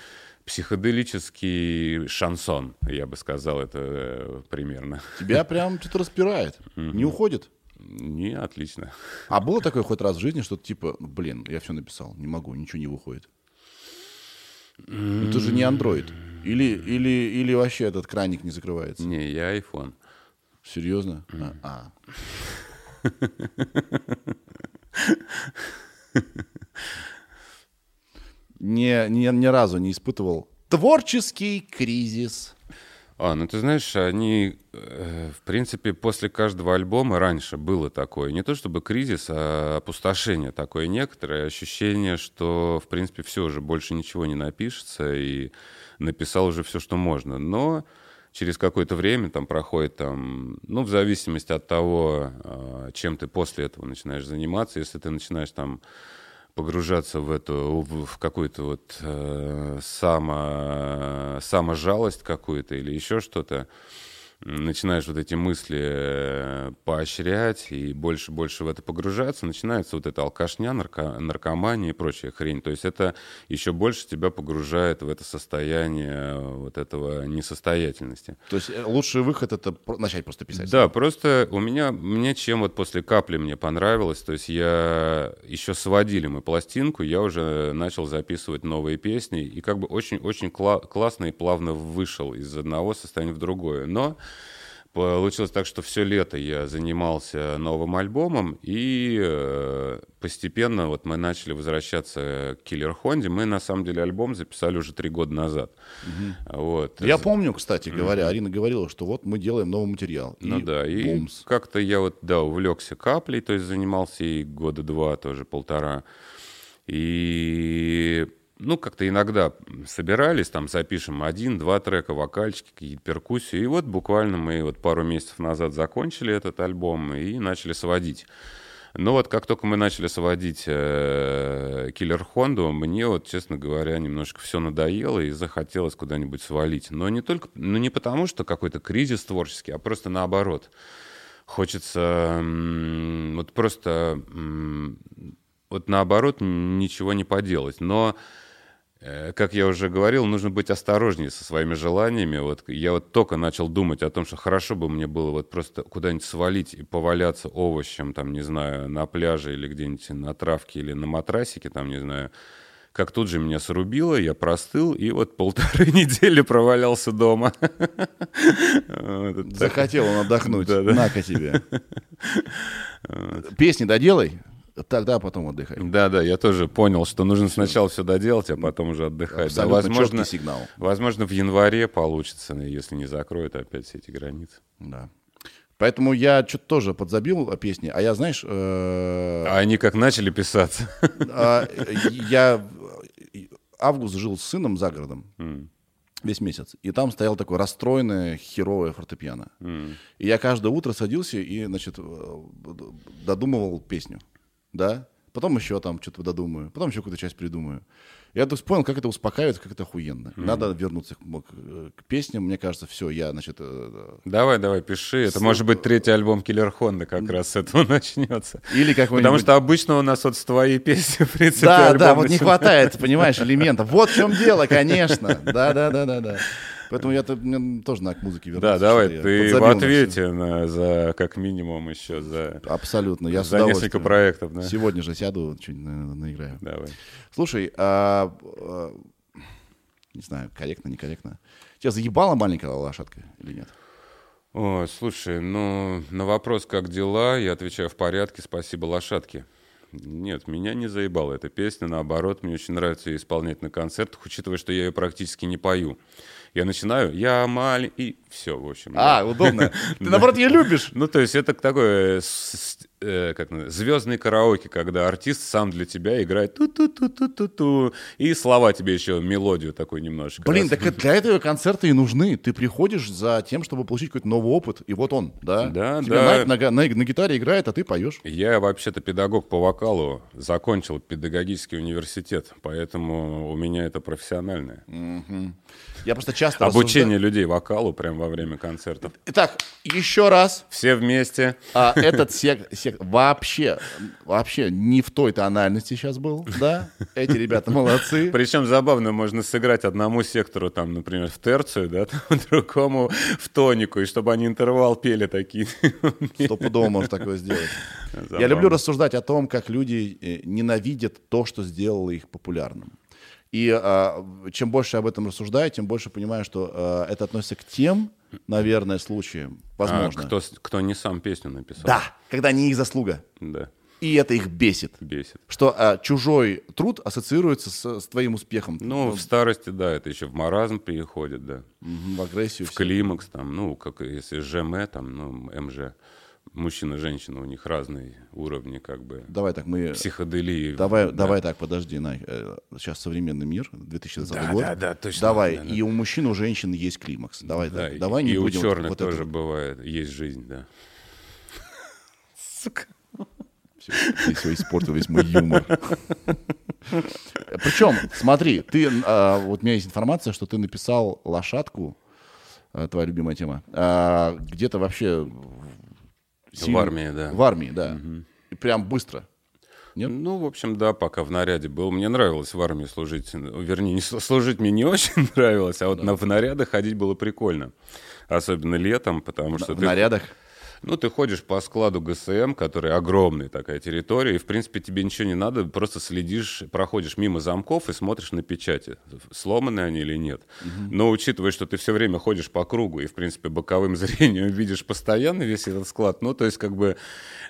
психоделический шансон, я бы сказал, это э, примерно. Тебя прям что-то распирает. Не уходит. Не, отлично. А было такое хоть раз в жизни, что типа, блин, я все написал, не могу, ничего не выходит. Ну, ты же не андроид. Или, или, или вообще этот краник не закрывается. Не, я iPhone. Серьезно? А, а. Не, ни, ни разу не испытывал творческий кризис. А, ну ты знаешь, они, э, в принципе, после каждого альбома раньше было такое, не то чтобы кризис, а опустошение такое некоторое, ощущение, что, в принципе, все уже больше ничего не напишется, и написал уже все, что можно. Но через какое-то время там проходит, там, ну, в зависимости от того, э, чем ты после этого начинаешь заниматься, если ты начинаешь там погружаться в эту в, какую-то вот э, само саможалость какую-то или еще что-то начинаешь вот эти мысли э, поощрять и больше больше в это погружаться начинается вот эта алкашня нарко, наркомания и прочая хрень то есть это еще больше тебя погружает в это состояние вот этого несостоятельности То есть э, лучший выход это начать просто писать. да, просто у меня, мне чем вот после капли мне понравилось, то есть я еще сводили мы пластинку, я уже начал записывать новые песни, и как бы очень-очень кла- классно и плавно вышел из одного состояния в другое. Но Получилось так, что все лето я занимался новым альбомом, и э, постепенно вот мы начали возвращаться к Killer Honda. Мы, на самом деле, альбом записали уже три года назад. Угу. Вот. Я помню, кстати говоря, угу. Арина говорила, что вот мы делаем новый материал. Ну и да, и как-то я вот, да, увлекся каплей, то есть занимался и года два, тоже полтора. И ну, как-то иногда собирались, там запишем один-два трека, вокальчики, какие-то перкуссии. И вот буквально мы вот пару месяцев назад закончили этот альбом и начали сводить. Но вот как только мы начали сводить э, Киллер Хонду, мне вот, честно говоря, немножко все надоело и захотелось куда-нибудь свалить. Но не только, ну не потому, что какой-то кризис творческий, а просто наоборот. Хочется вот просто вот наоборот ничего не поделать. Но как я уже говорил, нужно быть осторожнее со своими желаниями. Вот я вот только начал думать о том, что хорошо бы мне было вот просто куда-нибудь свалить и поваляться овощем, там, не знаю, на пляже или где-нибудь на травке или на матрасике, там, не знаю. Как тут же меня срубило, я простыл, и вот полторы *laughs* недели провалялся дома. Захотел он отдохнуть. На-ка тебе. *laughs* Песни доделай, Тогда потом отдыхай. Да, да, я тоже понял, что нужно сначала все доделать, а потом уже отдыхать. Да, возможно, сигнал. Возможно, в январе получится, если не закроют опять все эти границы. Да. Поэтому я что-то тоже подзабил песни, а я, знаешь... Э... А они как начали писаться? А, я август жил с сыном за городом. Весь месяц. И там стоял такое расстроенное, херовое фортепиано. Mm. И я каждое утро садился и, значит, э, додумывал песню да, потом еще там что-то додумаю, потом еще какую-то часть придумаю. Я то понял, как это успокаивает, как это охуенно. Mm-hmm. Надо вернуться к, к, к песням. Мне кажется, все, я, значит... Э, давай, давай, пиши. Это с... может быть третий альбом Киллер Хонда как раз с этого *laughs* начнется. Или как Потому что обычно у нас вот с твоей песни, в принципе, Да, да, вот не хватает, понимаешь, элементов. Вот в чем дело, конечно. Да, да, да, да, да. Поэтому я мне тоже надо к музыке вернуться. Да, давай, ты в ответе на, за, как минимум, еще за... Абсолютно, я За несколько проектов, да. Сегодня же сяду, что-нибудь наиграю. Давай. Слушай, а, а, не знаю, корректно, некорректно. Тебя заебала маленькая лошадка или нет? О, слушай, ну, на вопрос, как дела, я отвечаю в порядке, спасибо лошадке. Нет, меня не заебала эта песня, наоборот, мне очень нравится ее исполнять на концертах, учитывая, что я ее практически не пою. Я начинаю, я маленький, и все, в общем. А, удобно. *laughs* Ты, наоборот, ее любишь. Ну, то есть это такое э, как звездный караоке, когда артист сам для тебя играет ту-ту-ту-ту-ту-ту, и слова тебе еще мелодию такой немножко. Блин, так для этого концерты и нужны. Ты приходишь за тем, чтобы получить какой-то новый опыт, и вот он, да? Да, Тебе да. На, на, на, на гитаре играет, а ты поешь. Я вообще-то педагог по вокалу, закончил педагогический университет, поэтому у меня это профессиональное. Угу. Я просто часто Обучение рассуждаю... людей вокалу прямо во время концертов. Итак, еще раз. Все вместе. А, этот сек, сек, вообще, вообще не в той тональности сейчас был, да? Эти ребята молодцы. Причем забавно, можно сыграть одному сектору, там, например, в терцию, да, там, *laughs* другому в тонику, и чтобы они интервал пели такие. Стопудово можно такое сделать. Забавно. Я люблю рассуждать о том, как люди э, ненавидят то, что сделало их популярным. И а, чем больше об этом рассуждаю, тем больше понимаю, что а, это относится к тем, наверное, случаям, возможно. А кто, кто не сам песню написал. Да, когда не их заслуга. Да. И это их бесит. Бесит. Что а, чужой труд ассоциируется с, с твоим успехом. Ну, в старости, да, это еще в маразм переходит, да. в агрессию. В все. климакс, там, ну, как если ЖМ, там, ну, МЖ мужчина и женщина, у них разные уровни, как бы. Давай так, мы... Психоделии. Давай, да. давай так, подожди, на, сейчас современный мир, 2020 да, год. Да, да, точно. Давай, да, да. и у мужчин, у женщин есть климакс. Давай да, так, давай не и будем... у черных вот тоже это... бывает, есть жизнь, да. Сука. Все, ты все испортил весь мой юмор. Причем, смотри, ты, а, вот у меня есть информация, что ты написал лошадку, а, твоя любимая тема, а, где-то вообще Сильно... В армии, да. В армии, да. Угу. И прям быстро. Нет? Ну, в общем, да, пока в наряде был. Мне нравилось в армии служить. Вернее, не служить мне не *laughs* очень нравилось, а вот да. на, в нарядах ходить было прикольно. Особенно летом, потому что... В ты... нарядах? Ну, ты ходишь по складу ГСМ, который огромный такая территория, и, в принципе, тебе ничего не надо, просто следишь, проходишь мимо замков и смотришь на печати, сломаны они или нет. Но учитывая, что ты все время ходишь по кругу и, в принципе, боковым *laughs* зрением видишь постоянно весь этот склад, ну, то есть, как бы,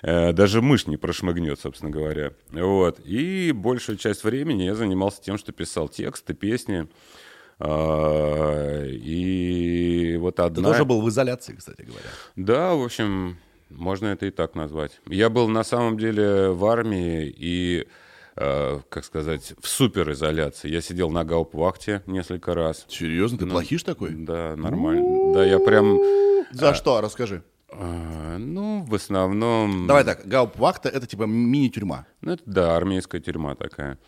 э, даже мышь не прошмыгнет, собственно говоря. Вот. И большую часть времени я занимался тем, что писал тексты, песни. А, И вот Ты одна... тоже был в изоляции, кстати говоря. Да, в общем, можно это и так назвать. Я был на самом деле в армии и, э, как сказать, в суперизоляции. Я сидел на гауптвахте несколько раз. Серьезно, ты плохиш такой? Да, нормально. Да, я прям... За что? Расскажи. ну, в основном... Давай так, гауптвахта — это типа мини-тюрьма. Ну, это, да, армейская тюрьма такая.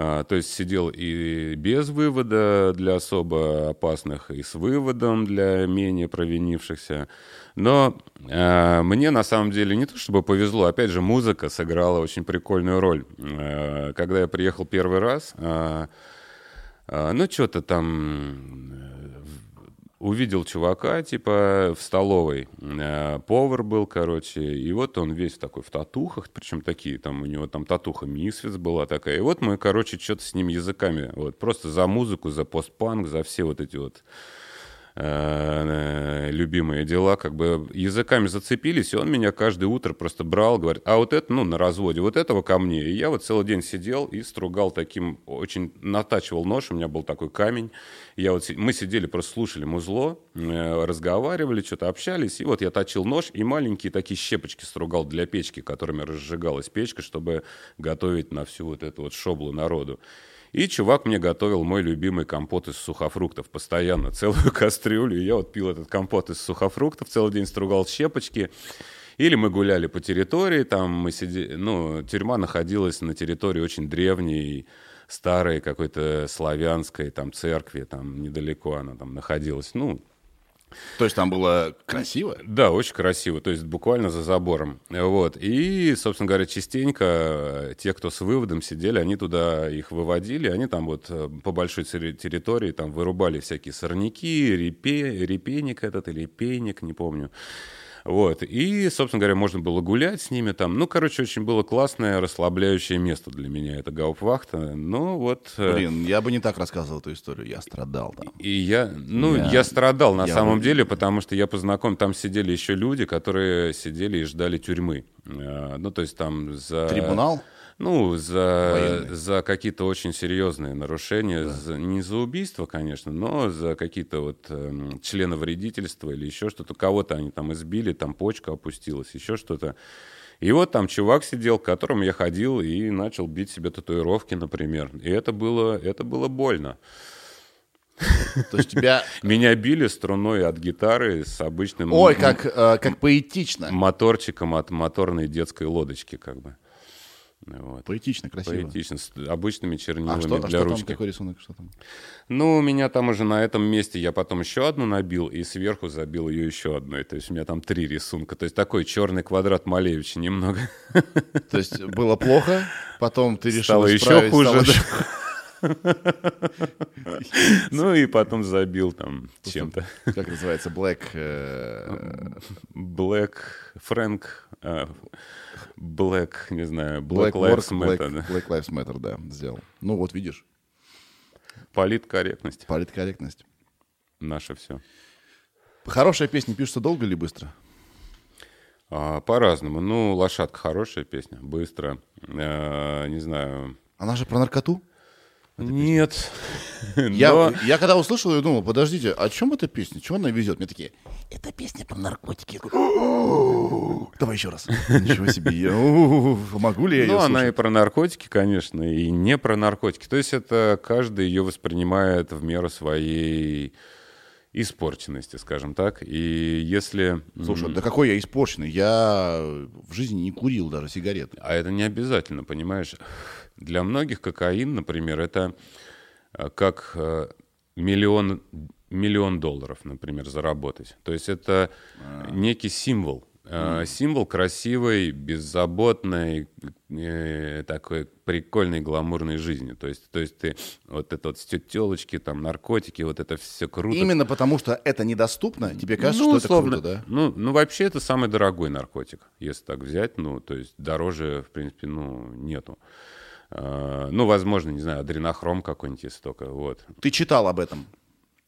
А, то есть сидел и без вывода для особо опасных, и с выводом для менее провинившихся. Но а, мне на самом деле не то чтобы повезло, опять же, музыка сыграла очень прикольную роль. А, когда я приехал первый раз, а, а, ну, что-то там э, увидел чувака, типа, в столовой. Э, Повар был, короче, и вот он весь такой в татухах, причем такие, там у него там татуха Мисфиц была такая. И вот мы, короче, что-то с ним языками, вот, просто за музыку, за постпанк, за все вот эти вот э, любимые дела, как бы языками зацепились, и он меня каждое утро просто брал, говорит, а вот это, ну, на разводе, вот этого ко мне. И я вот целый день сидел и стругал таким, очень натачивал нож, у меня был такой камень. Я вот, мы сидели, просто слушали музло, э, разговаривали, что-то общались, и вот я точил нож и маленькие такие щепочки стругал для печки, которыми разжигалась печка, чтобы готовить на всю вот эту вот шоблу народу. И чувак мне готовил мой любимый компот из сухофруктов постоянно, целую *laughs* кастрюлю. И я вот пил этот компот из сухофруктов, целый день стругал щепочки. Или мы гуляли по территории, там мы сидели, ну, тюрьма находилась на территории очень древней, старой какой-то славянской там церкви, там недалеко она там находилась. Ну, То есть там было красиво? да, очень красиво, то есть буквально за забором. Вот. И, собственно говоря, частенько э, те, кто с выводом сидели, они туда их выводили, они там вот э, по большой терри- территории там вырубали всякие сорняки, репе, репейник этот или пейник, не помню. Вот. И, собственно говоря, можно было гулять с ними там. Ну, короче, очень было классное, расслабляющее место для меня, это гауптвахта. Ну, вот... э, Блин, я бы не так рассказывал эту историю. Я страдал там. и я, ну, Я- я, страдал на я самом деле, потому что я познаком, там сидели еще люди, которые сидели и ждали тюрьмы. Э, Ну, то есть там за... Трибунал? Ну, за, за какие-то очень серьезные нарушения, за- не за убийство, конечно, но за какие-то вот эм, членовредительства или еще что-то. Кого-то они там избили, там почка опустилась, еще что-то. И вот там чувак сидел, к которому я ходил и начал бить себе татуировки, например. И это было, это было больно. То есть тебя... *laughs* Меня били струной от гитары с обычным Ой, как, э, как поэтично. моторчиком от моторной детской лодочки, как бы. Вот. Поэтично, красиво. Поэтично, с обычными чернилами А что, а для что там, ручки. какой рисунок? Что там? Ну, у меня там уже на этом месте я потом еще одну набил и сверху забил ее еще одной. То есть у меня там три рисунка. То есть такой черный квадрат Малевича немного. То есть было плохо, потом ты решил Стало еще хуже. стало да. еще- *laughs* Ну и потом забил там чем-то. Как называется? Black... Black Frank, Black, не знаю, Black Black Lives Matter. Black, да. Black Lives Matter, да, сделал. Ну вот видишь, Политкорректность. политкорректность. Наше все. Хорошая песня пишется долго или быстро? А, по-разному. Ну, лошадка хорошая песня, быстро. Э, не знаю. Она же про наркоту? Нет. *laughs* Я, Но- я когда услышал ее, думал, подождите, о чем эта песня? Чего она везет? Мне такие, это песня про наркотики. Я. Давай еще раз. Ничего себе. я. Могу ли я ее Ну, она и слушать? про наркотики, конечно, и не про наркотики. То есть это каждый ее воспринимает в меру своей испорченности, скажем так. И если... Слушай, да какой я испорченный. Я в жизни не курил даже сигареты. А это не обязательно, понимаешь? Для многих кокаин, например, это э, как э, миллион, миллион долларов, например, заработать. То есть это некий символ. Э, Символ красивой, беззаботной, э, такой прикольной гламурной жизни. То есть, то есть ты вот это вот телочки, там наркотики, вот это все круто. Именно потому, что это недоступно, тебе кажется, Ну, что условно, это круто, да? Ну, ну, вообще это самый дорогой наркотик, если так взять. Ну, то есть дороже, в принципе, ну, нету. А, ну, возможно, не знаю, адренохром какой-нибудь есть только, вот. Ты читал об этом.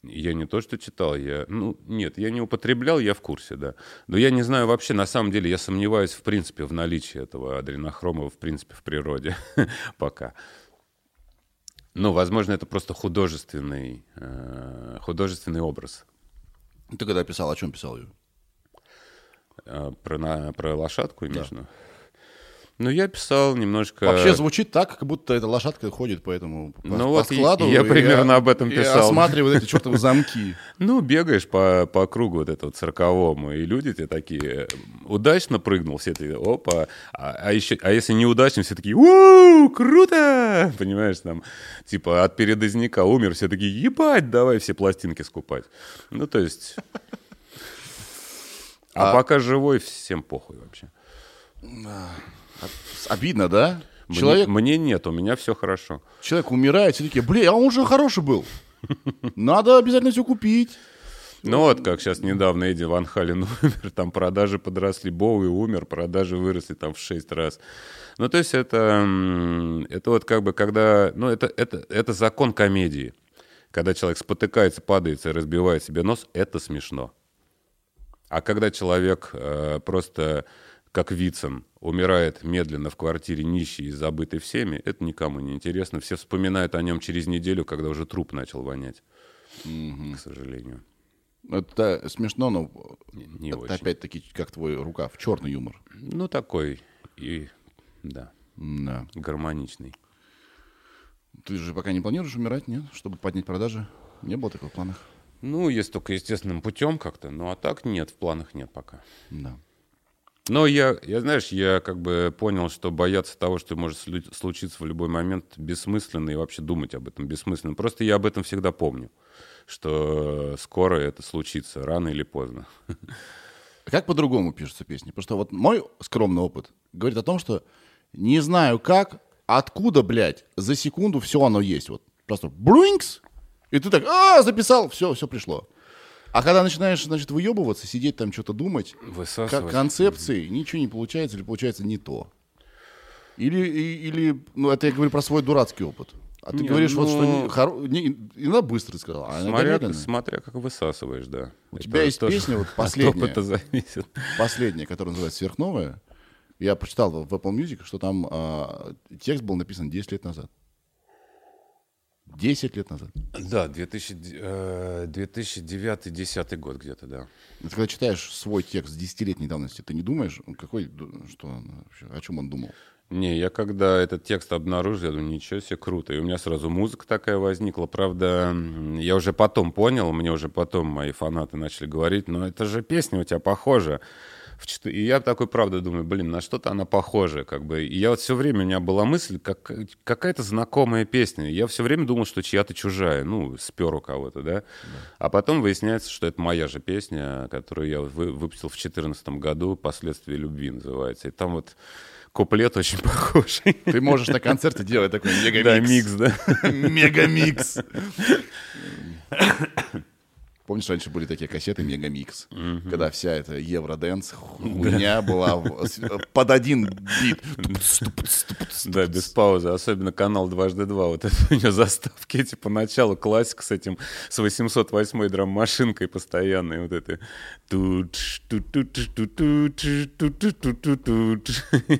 Я не то, что читал, я... Ну, нет, я не употреблял, я в курсе, да. Но я не знаю вообще, на самом деле, я сомневаюсь, в принципе, в наличии этого адренохрома, в принципе, в природе *laughs* пока. Ну, возможно, это просто художественный, э, художественный образ. Ты когда писал, о чем писал ее? А, Про, на, про лошадку имеешь виду? Ну, я писал немножко... Вообще звучит так, как будто эта лошадка ходит по этому по, Ну по вот и- складу. я и примерно об этом и писал. осматривает эти чертовы *laughs* замки. Ну, бегаешь по, по кругу вот этого цирковому, и люди тебе такие, удачно прыгнул, все такие, опа, а, а еще, а если неудачно, все такие, у круто, *laughs* понимаешь, там, типа, от передозняка умер, все такие, ебать, давай все пластинки скупать. Ну, то есть... *laughs* А, пока живой, всем похуй вообще. Обидно, да? Мне- Человек, Мне, нет, у меня все хорошо. человек умирает, все такие, блин, а он же хороший был. *laughs* Надо обязательно все купить. Ну вот, как сейчас недавно Эдди Ван Хален *laughs* умер, там продажи подросли, Боуи умер, продажи выросли там в шесть раз. Ну, то есть это, это вот как бы когда, ну, это, это, это закон комедии. Когда человек спотыкается, падается и разбивает себе нос, это смешно. А когда человек э, просто как Вицин умирает медленно в квартире нищий и забытый всеми, это никому не интересно. Все вспоминают о нем через неделю, когда уже труп начал вонять. К сожалению. Это смешно, но не это очень. опять-таки как твой рукав, черный юмор. Ну, такой и, да, Да. гармоничный. Ты же пока не планируешь умирать, нет? Чтобы поднять продажи? Не было такого в планах? Ну, есть только естественным путем как-то, ну, а так нет, в планах нет пока. Да. Но я, я, знаешь, я как бы понял, что бояться того, что может слу- случиться в любой момент, бессмысленно, и вообще думать об этом бессмысленно. Просто я об этом всегда помню, что скоро это случится, рано или поздно. А Как по-другому пишутся песни? Потому что вот мой скромный опыт говорит о том, что не знаю как, откуда, блядь, за секунду все оно есть. Вот просто блинкс, и ты так, а, записал, все, все пришло. А когда начинаешь, значит, выебываться, сидеть там, что-то думать, Высасывать. как концепции, ничего не получается или получается не то. Или, или, ну, это я говорю про свой дурацкий опыт. А ты Не, говоришь вот, что ну- не, хоро- не- иногда быстро сказал, а Смотря, смотря как высасываешь, да. У тебя есть песня вот *laughs* последняя. Опыта зависит. последняя, которая называется «Сверхновая», я прочитал в Apple Music, что там а, текст был написан 10 лет назад. 10 лет назад. Да, 2000, э, 2009-2010 год где-то, да. Это когда читаешь свой текст 10-летней давности, ты не думаешь, какой, что он вообще, о чем он думал? Не, я когда этот текст обнаружил, я думаю, ничего себе, круто. И у меня сразу музыка такая возникла. Правда, я уже потом понял, мне уже потом мои фанаты начали говорить, но это же песня у тебя похожа. В чет- И я такой, правда, думаю, блин, на что-то она похожа, как бы. И я вот все время, у меня была мысль, как, какая-то знакомая песня. Я все время думал, что чья-то чужая, ну, спер у кого-то, да? А потом выясняется, что это моя же песня, которую я вы- выпустил в 2014 году, «Последствия любви» называется. И там вот куплет очень *laughs* похожий. Ты можешь на концерте делать такой мегамикс. Да, микс, да. *laughs* Мегамикс. *laughs* Помнишь, раньше были такие кассеты Мегамикс, когда вся эта евроденс хуйня была под один бит. *laughs* Да, без паузы. Особенно канал дважды два. Вот это у него заставки эти поначалу. Классика с этим, с 808-й драм-машинкой постоянной. Вот это.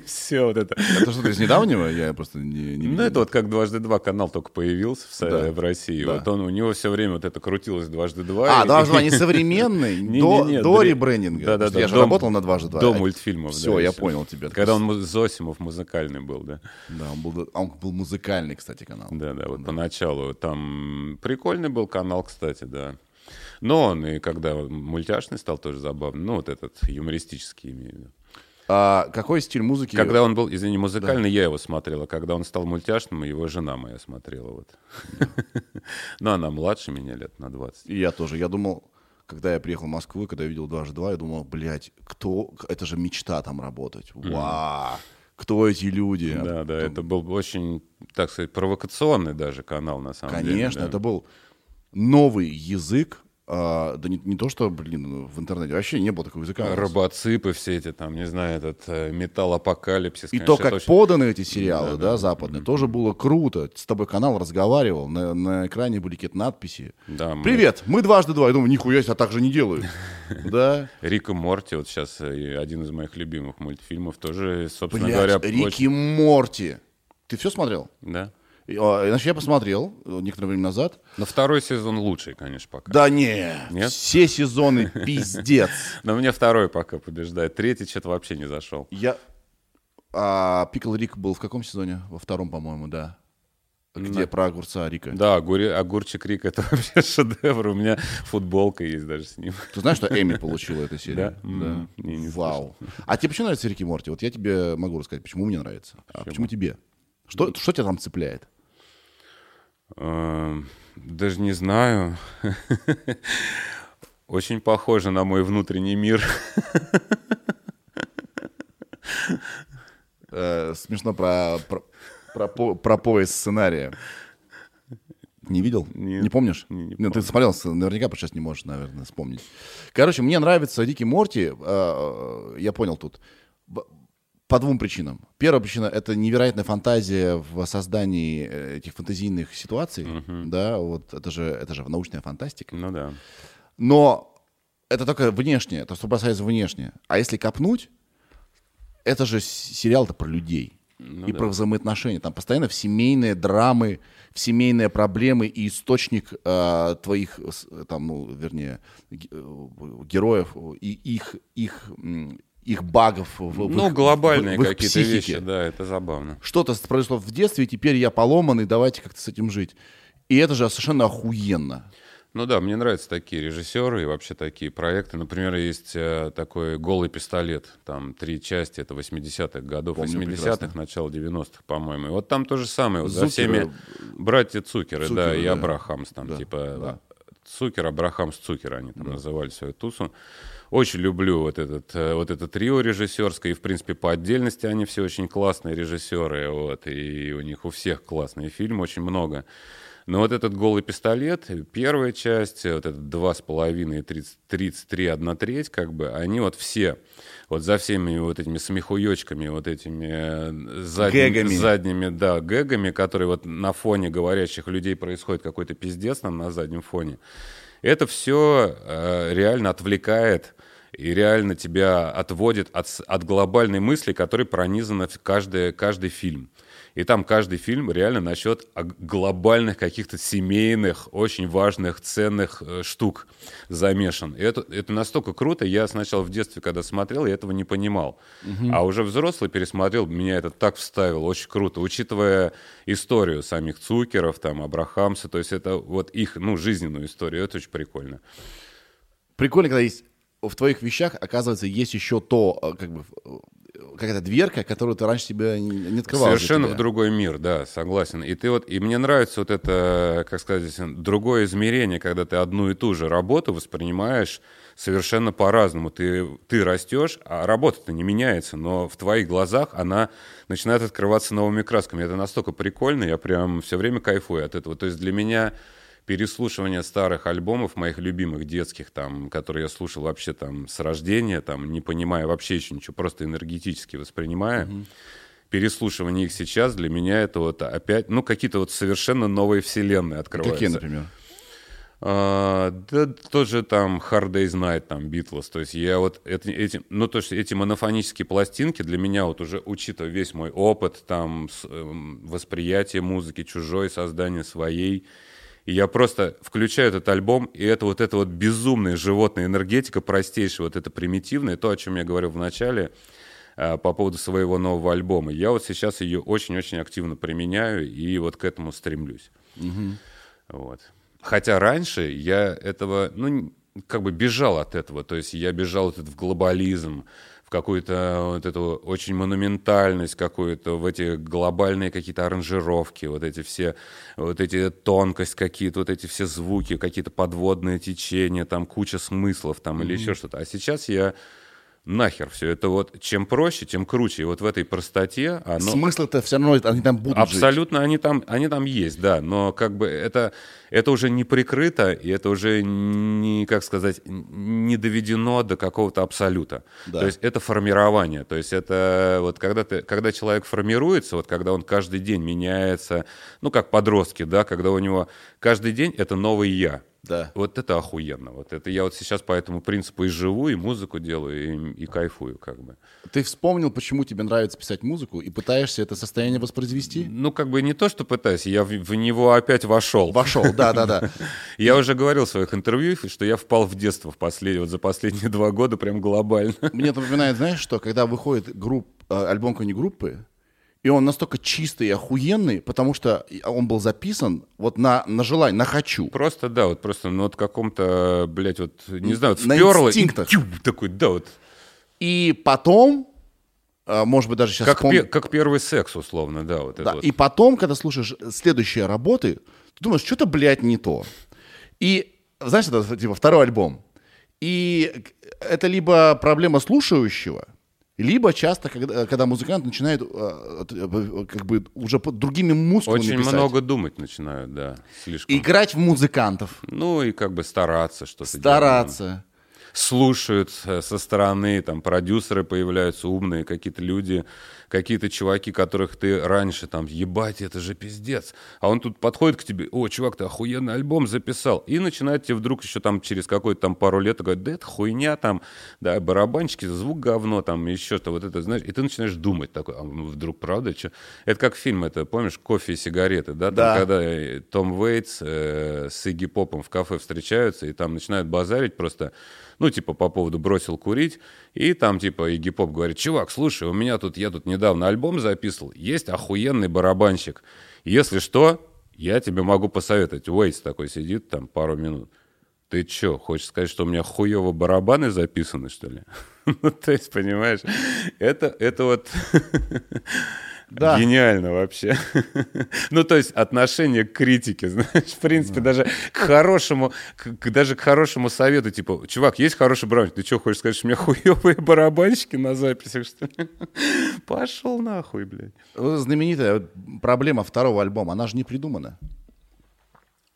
Все вот это. Это что-то из недавнего? Я просто не, Ну, это вот как дважды два канал только появился в, России. Вот он, у него все время вот это крутилось дважды два. А, и- дважды два не современный, до, до ребрендинга. Да-да-да, Потому что Я же работал на дважды два. До мультфильмов. Все, да, я понял тебя. Когда он Зосимов музыкальный был, да. Да, он был, а он был музыкальный, кстати, канал. Да, да, вот поначалу. Там прикольный был канал, кстати, да. Но он и когда мультяшный стал тоже забавный. Ну, вот этот юмористический имею в виду. А какой стиль музыки? Когда он был, извини, музыкальный, я его смотрел. А когда он стал мультяшным, его жена моя смотрела. Вот. *laughs* Но она младше меня лет на 20. И я тоже. Я думал, когда я приехал в Москву, когда я видел «Дважды два», я думал, блядь, кто... Это же мечта там работать. Вау! Кто эти люди? Да, да, это был очень, так сказать, провокационный даже канал, на самом Конечно, деле. да. это был новый язык, а, да не, не то, что, блин, в интернете вообще не было такого языка. Робоципы все эти, там, не знаю, этот э, металлопокалипсис. И конечно, то, как очень- поданы эти сериалы, да, западные, тоже было круто. С тобой канал разговаривал, на, на экране были какие-то надписи. Да, мы- Привет, мы дважды два. Я думаю, нихуя себе, а так же не делают. *laughs* Да. Рик и Морти, вот сейчас э, один из моих любимых мультфильмов, тоже, собственно говоря, Рики очень- Морти. Ты все смотрел? Да. А, Иначе я посмотрел э, некоторое время назад. Но второй сезон лучший, конечно, пока. Да не, Нет? все сезоны *laughs* пиздец. Но мне второй пока побеждает. Третий что-то вообще не зашел. Я... А Пикл Рик был в каком сезоне? Во втором, по-моему, да. Где про огурца Рика. Да, огуре- огурчик Рик это *laughs* вообще шедевр. У меня футболка есть даже с ним. Ты знаешь, что Эми получила эту серию? Да? М, не, не Вау. А тебе почему нравится Рики Морти? Вот я тебе могу рассказать, почему мне нравится. А почему тебе? Что, что тебя там цепляет? Эм, Даже не знаю. *laughs* Очень похоже на мой внутренний мир. Э, смешно про, про, про, про поиск сценария. Не видел? Нет. Не помнишь? Не- не Нет, ты смотрел, наверняка сейчас не можешь, наверное, вспомнить. Короче, мне нравится Рики Морти, э, я понял тут, по двум причинам. Первая причина — это невероятная фантазия в создании э, этих фантазийных ситуаций. Да, вот это же, это же научная фантастика. Ну да. Но это только внешнее, то, что бросается внешне. А если копнуть, это же сериал-то про людей. и про взаимоотношения. Там постоянно в семейные драмы, в семейные проблемы и источник э, твоих, там, ну, вернее, э, героев и их, их, их багов в, в Ну, их- глобальные в их какие-то психике. вещи, да, это забавно. Что-то произошло в детстве, и теперь я поломанный, давайте как-то с этим жить. И это же совершенно охуенно. Ну да, мне нравятся такие режиссеры и вообще такие проекты. Например, есть э, такой «Голый пистолет». Там три части, это 80-х годов, Помню 80-х, прекрасно. начало 90-х, по-моему. И вот там то же самое. Вот за Цукеры. всеми братья Цукеры, да, Цукеры, и да. Абрахамс. Там Да, типа да. Цукер, Абрахамс, Цукер они там называли свою тусу. Очень люблю вот этот, э, вот это трио режиссерское, и, в принципе, по отдельности они все очень классные режиссеры, вот, и у них у всех классные фильмы, очень много. Но вот этот «Голый пистолет», первая часть, вот этот «Два с половиной» и «Тридцать- «Тридцать три, одна треть», как бы, они вот все, вот за всеми вот этими смехуёчками, вот этими э, задними, Гэгами. задними, да, гэгами, которые вот на фоне говорящих людей происходит какой-то пиздец там на заднем фоне. Это все реально отвлекает и реально тебя отводит от, от глобальной мысли, которой пронизана в каждый, каждый фильм. И там каждый фильм реально насчет глобальных каких-то семейных, очень важных, ценных э, штук замешан. И это, это настолько круто. Я сначала в детстве, когда смотрел, я этого не понимал. А уже взрослый пересмотрел, меня это так вставило. Очень круто. Учитывая историю самих Цукеров, там, Абрахамса, то есть это вот их, ну, жизненную историю. Это очень прикольно. Прикольно, когда есть в твоих вещах, оказывается, есть еще то, э, как бы, э, какая-то дверка, которую ты раньше себе не открывал. Совершенно в другой мир, да, согласен. И ты вот, и мне нравится вот это, как сказать, другое измерение, когда ты одну и ту же работу воспринимаешь совершенно по-разному. Ты, ты растешь, а работа-то не меняется, но в твоих глазах она начинает открываться новыми красками. Это настолько прикольно, я прям все время кайфую от этого. То есть для меня переслушивание старых альбомов моих любимых детских, там, которые я слушал вообще там с рождения, там, не понимая вообще еще ничего, просто энергетически воспринимая, переслушивание их сейчас для меня это вот опять, ну, какие-то вот совершенно новые вселенные открываются. Какие, например? А, да тоже там Hard Day's Night, там Beatles. То есть я вот эти, эти, ну то есть эти монофонические пластинки для меня вот уже учитывая весь мой опыт, там с- эм, восприятие музыки чужой, создание своей, и я просто включаю этот альбом, и это вот эта вот безумная животная энергетика, простейшая, вот это примитивное, то, о чем я говорил в начале, а, по поводу своего нового альбома. Я вот сейчас ее очень-очень активно применяю и вот к этому стремлюсь. Вот. Хотя раньше я этого, ну, как бы бежал от этого. То есть я бежал вот в глобализм, какую-то вот эту очень монументальность какую-то, в эти глобальные какие-то аранжировки, вот эти все, вот эти тонкость какие-то, вот эти все звуки, какие-то подводные течения, там куча смыслов там mm-hmm. или еще что-то. А сейчас я нахер все это вот чем проще, тем круче. И вот в этой простоте оно... Смысл-то все равно они там будут Абсолютно жить. они там, они там есть, да. Но как бы это, это уже не прикрыто, и это уже не, как сказать, не доведено до какого-то абсолюта. Да. То есть это формирование. То есть это вот когда, ты, когда человек формируется, вот когда он каждый день меняется, ну как подростки, да, когда у него каждый день это новый я. Да. Вот это охуенно. Вот это я вот сейчас по этому принципу и живу, и музыку делаю, и, и кайфую как бы. Ты вспомнил, почему тебе нравится писать музыку, и пытаешься это состояние воспроизвести? Ну, как бы не то, что пытаюсь, я в, в него опять вошел. Вошел, да-да-да. *laughs* Я уже говорил в своих интервью, что я впал в детство в послед... вот за последние *laughs* два года прям глобально. Мне напоминает, знаешь, что когда выходит групп, э, альбом какой-нибудь группы, и он настолько чистый и охуенный, потому что он был записан вот на, на желание, на хочу. Просто, да, вот просто ну, вот каком-то, блядь, вот, не знаю, вот на вперло. инстинктах. И, такой, да, вот. И потом, а, может быть, даже сейчас... Как, вспом... пе- как первый секс, условно, да. Вот да. вот. И потом, когда слушаешь следующие работы, ты думаешь, что-то, блядь, не то. И, знаешь, это типа второй альбом. И это либо проблема слушающего, либо часто, когда, когда музыкант начинает э, э, как бы уже другими мускулами Очень писать. много думать начинают, да, слишком. Играть в музыкантов. Ну и как бы стараться что-то Стараться. Делать слушают со стороны, там продюсеры появляются умные, какие-то люди, какие-то чуваки, которых ты раньше там, ебать, это же пиздец. А он тут подходит к тебе, о, чувак, ты охуенный альбом записал. И начинает тебе вдруг еще там через какое-то там пару лет говорить, да это хуйня там, да, барабанчики, звук говно там, еще что, вот это, знаешь, и ты начинаешь думать такой, а вдруг правда, что? Это как фильм, это, помнишь, кофе и сигареты, да? Там, да. Когда э, Том Вейтс э, с Игги Попом в кафе встречаются, и там начинают базарить просто ну, типа, по поводу бросил курить, и там, типа, Игги Поп говорит, чувак, слушай, у меня тут, я тут недавно альбом записывал, есть охуенный барабанщик. Если что, я тебе могу посоветовать. Уэйс такой сидит там пару минут. Ты чё, хочешь сказать, что у меня хуёво барабаны записаны, что ли? *laughs* ну, то есть, понимаешь, это, это вот... *laughs* Да. Гениально вообще. *laughs* ну, то есть отношение к критике, *laughs* знаешь, в принципе, да. даже к хорошему, к, даже к хорошему совету, типа, чувак, есть хороший барабанщик, ты что, хочешь сказать, что у меня *laughs* хуевые барабанщики на записях, что ли? Пошел нахуй, блядь. Знаменитая проблема второго альбома, она же не придумана.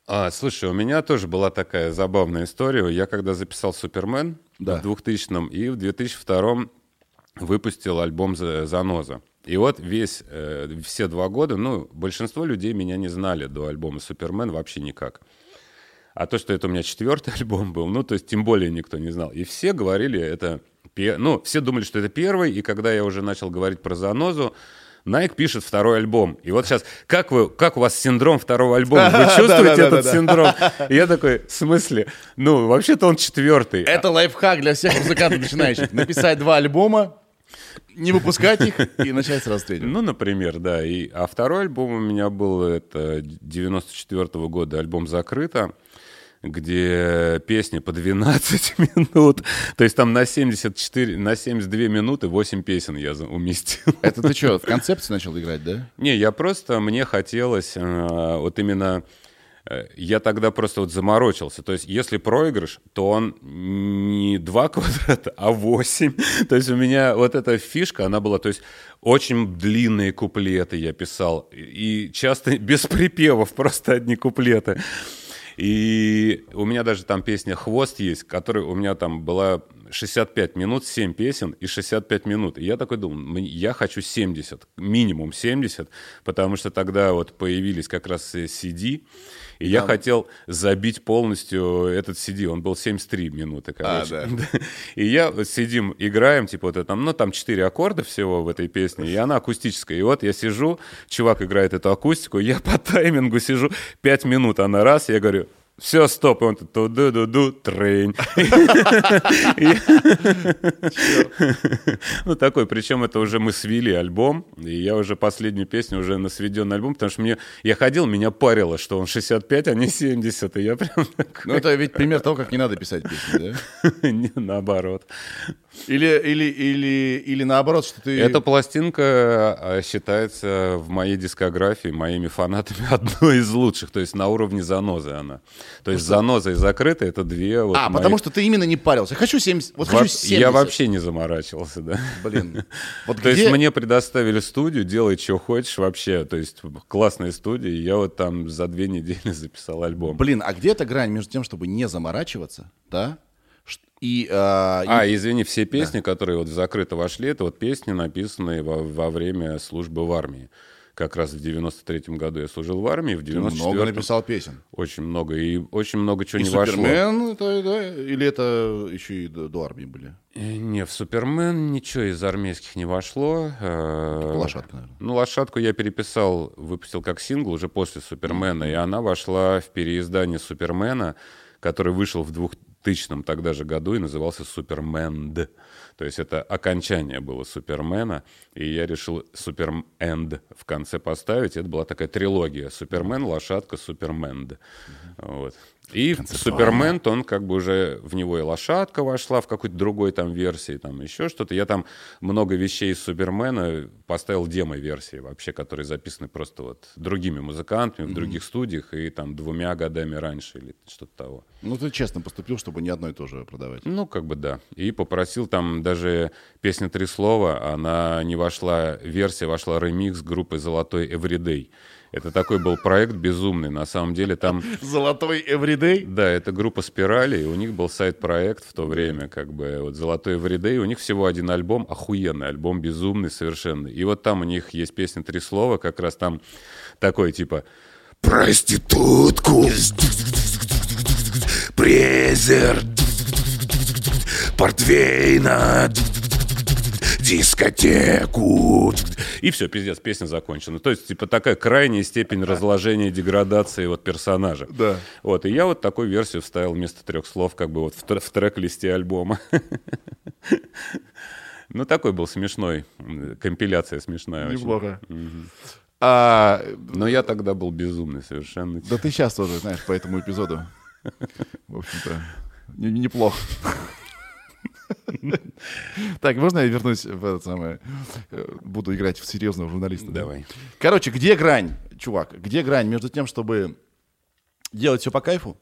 А, слушай, у меня тоже была такая забавная история. Я когда записал «Супермен» да. в 2000-м и в 2002-м выпустил альбом «Заноза». И вот весь, э, все два года, ну, большинство людей меня не знали до альбома «Супермен» вообще никак. А то, что это у меня четвертый *laughs* альбом был, ну, то есть тем более никто не знал. И все говорили, это... Ну, все думали, что это первый, и когда я уже начал говорить про «Занозу», Nike пишет второй альбом. И вот сейчас, как, вы, как у вас синдром второго альбома? *laughs* Вы чувствуете этот синдром? Я такой, в смысле? Ну, вообще-то он четвертый. Это лайфхак для всех музыкантов начинающих. Написать два альбома, не выпускать их и начать сразу третий. Ну, например, да. И, а второй альбом у меня был, это 94 -го года, альбом «Закрыто», где песни по 12 *laughs* минут. То есть там на 74, на 72 минуты 8 песен я уместил. Это ты что, в концепции начал играть, да? Не, я просто, мне хотелось э, вот именно я тогда просто вот заморочился. То есть, если проигрыш, то он не 2 *laughs* квадрата, а 8. то есть, у меня вот эта фишка, она была, то есть, очень длинные куплеты я писал. И часто *laughs* без припевов, просто одни куплеты. И у меня даже там песня «Хвост» есть, которая у меня там была 65 минут, 7 песен и 65 минут. И я такой думал, я хочу 70, минимум 70, потому что тогда вот появились как раз CD, и я хотел забить полностью этот CD. Он был 73 минуты, короче. А, *laughs* да. И я сидим, играем, типа вот это, там, ну там 4 аккорда всего в этой песне, и она акустическая. И вот я сижу, чувак играет эту акустику, я *laughs* по таймингу сижу 5 минут, она раз, я говорю, все, стоп, и он тут ду ду ду трейн. Ну, такой, причем это уже мы свели альбом, и я уже последнюю песню уже на сведенный альбом, потому что мне, я ходил, меня парило, что он 65, а не 70, и я прям Ну, это ведь пример того, как не надо писать песни, да? *laughs* Не, наоборот. Или, или, или, или наоборот, что ты... Эта пластинка а, считается в моей дискографии, моими фанатами, *laughs* одной из лучших. То есть на уровне занозы она. То есть заноза и закрытая — это две вот А, мои- потому что ты именно не парился. Хочу 70, вот Во- хочу 70. Я вообще не заморачивался, да. Блин. *laughs* Вот То есть где- мне предоставили студию, делай, что хочешь вообще. То есть классная студия, и я вот там за две недели *laughs* записал альбом. Блин, а где эта грань между тем, чтобы не заморачиваться, да? И, а, и- А, извини, все песни, которые вот в закрыто вошли, это вот песни, написанные во, во время службы в армии. Как раз в 93-м году я служил в армии, в ты 94-м... много написал песен. Очень много, и очень много чего И не вошло. Супермен, это, да, или это еще и до, до армии были? Э, Не, в Супермен ничего из армейских не вошло. Э, Лошадка, наверное. Ну, лошадку я переписал, выпустил как сингл уже после Супермена, и она вошла в переиздание Супермена, который вышел в 2000 тогда же году и назывался Суперменд. То есть это окончание было Супермена, и я решил Суперменд в конце поставить. Это была такая трилогия. Супермен, лошадка, Суперменд. Вот. И Супермен, он как бы уже в него и лошадка вошла в какой-то другой там версии, там еще что-то. Я там много вещей из Супермена поставил демо-версии вообще, которые записаны просто вот другими музыкантами в других студиях и там двумя годами раньше или что-то того. Ну, ты честно поступил, чтобы не одно и то же продавать. Ну, как бы да. И попросил там даже песня «Три слова», она не вошла, версия вошла ремикс группы «Золотой Everyday». Это такой был проект безумный. На самом деле там Золотой Everyday? Да, это группа «Спирали», и у них был сайт-проект в то время, как бы, вот «Золотой Everyday», у них всего один альбом, охуенный альбом, безумный совершенно. И вот там у них есть песня «Три слова», как раз там такой, типа, Проститутку, презер, портвейна, дискотеку. и все, пиздец, песня закончена. То есть, типа, такая крайняя степень разложения деградации вот персонажа. Да. Вот, и я вот такую версию вставил вместо трех слов, как бы вот в, тр- в трек-листе альбома. Ну, такой был смешной, компиляция смешная очень. Неплохо. А, Но я тогда был безумный совершенно. да ты сейчас тоже, знаешь, по этому эпизоду. В общем-то, не- не- неплохо. Так, можно я вернусь в это самое... э, Буду играть в серьезного журналиста? да? Давай. Короче, где грань, чувак? Где грань между тем, чтобы делать все по кайфу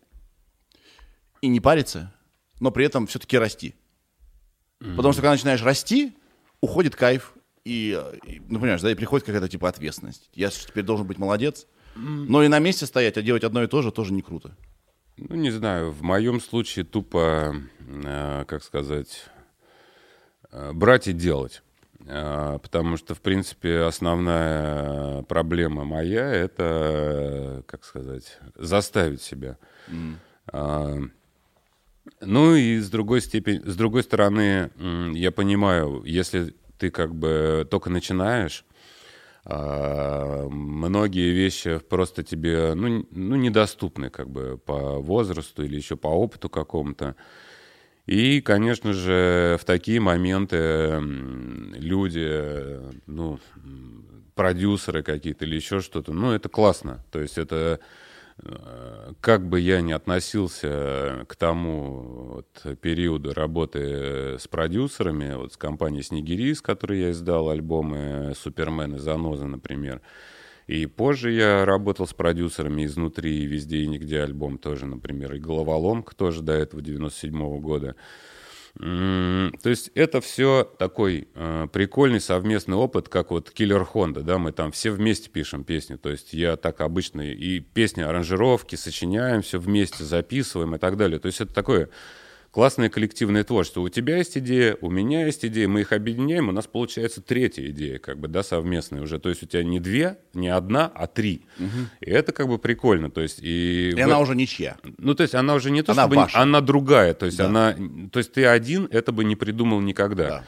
и не париться, но при этом все-таки расти? Потому что когда начинаешь расти, уходит кайф, и, э, и, ну, понимаешь, да, и приходит какая-то типа ответственность. Я теперь должен быть молодец, но и на месте стоять, а делать одно и то же тоже не круто. Ну, не знаю, в моем случае тупо, э, как сказать, брать и делать. Э, Потому что, в принципе, основная проблема моя — это, э, как сказать, заставить себя. А, Ну и с другой степени, с другой стороны, я понимаю, если ты как бы только начинаешь, многие вещи просто тебе ну, ну, недоступны как бы по возрасту или еще по опыту какому-то. И, конечно же, в такие моменты люди, ну, продюсеры какие-то или еще что-то, ну, это классно. То есть это э, как бы я ни относился к тому вот, периоду работы с продюсерами, вот с компанией «Снегири», с которой я издал альбомы «Супермен» и «Заноза», например, и позже я работал с продюсерами изнутри, и везде и нигде альбом тоже, например, и «Головоломка» тоже до этого, 97 года. М, То есть это все такой э, прикольный совместный опыт, как вот Киллер Хонда, да, мы там все вместе пишем песни, то есть я так обычно и песни, аранжировки сочиняем, все вместе записываем и так далее. То есть это такое классное коллективное творчество. У тебя есть идея, у меня есть идея, мы их объединяем, у нас получается третья идея, как бы, да, совместная уже. То есть у тебя не две, не одна, а три. И это как бы прикольно. То есть и, И в- она уже ничья. ну, то есть она уже не то, Она чтобы... ваша. Она другая. То есть Да. она... То есть ты один это бы не придумал никогда.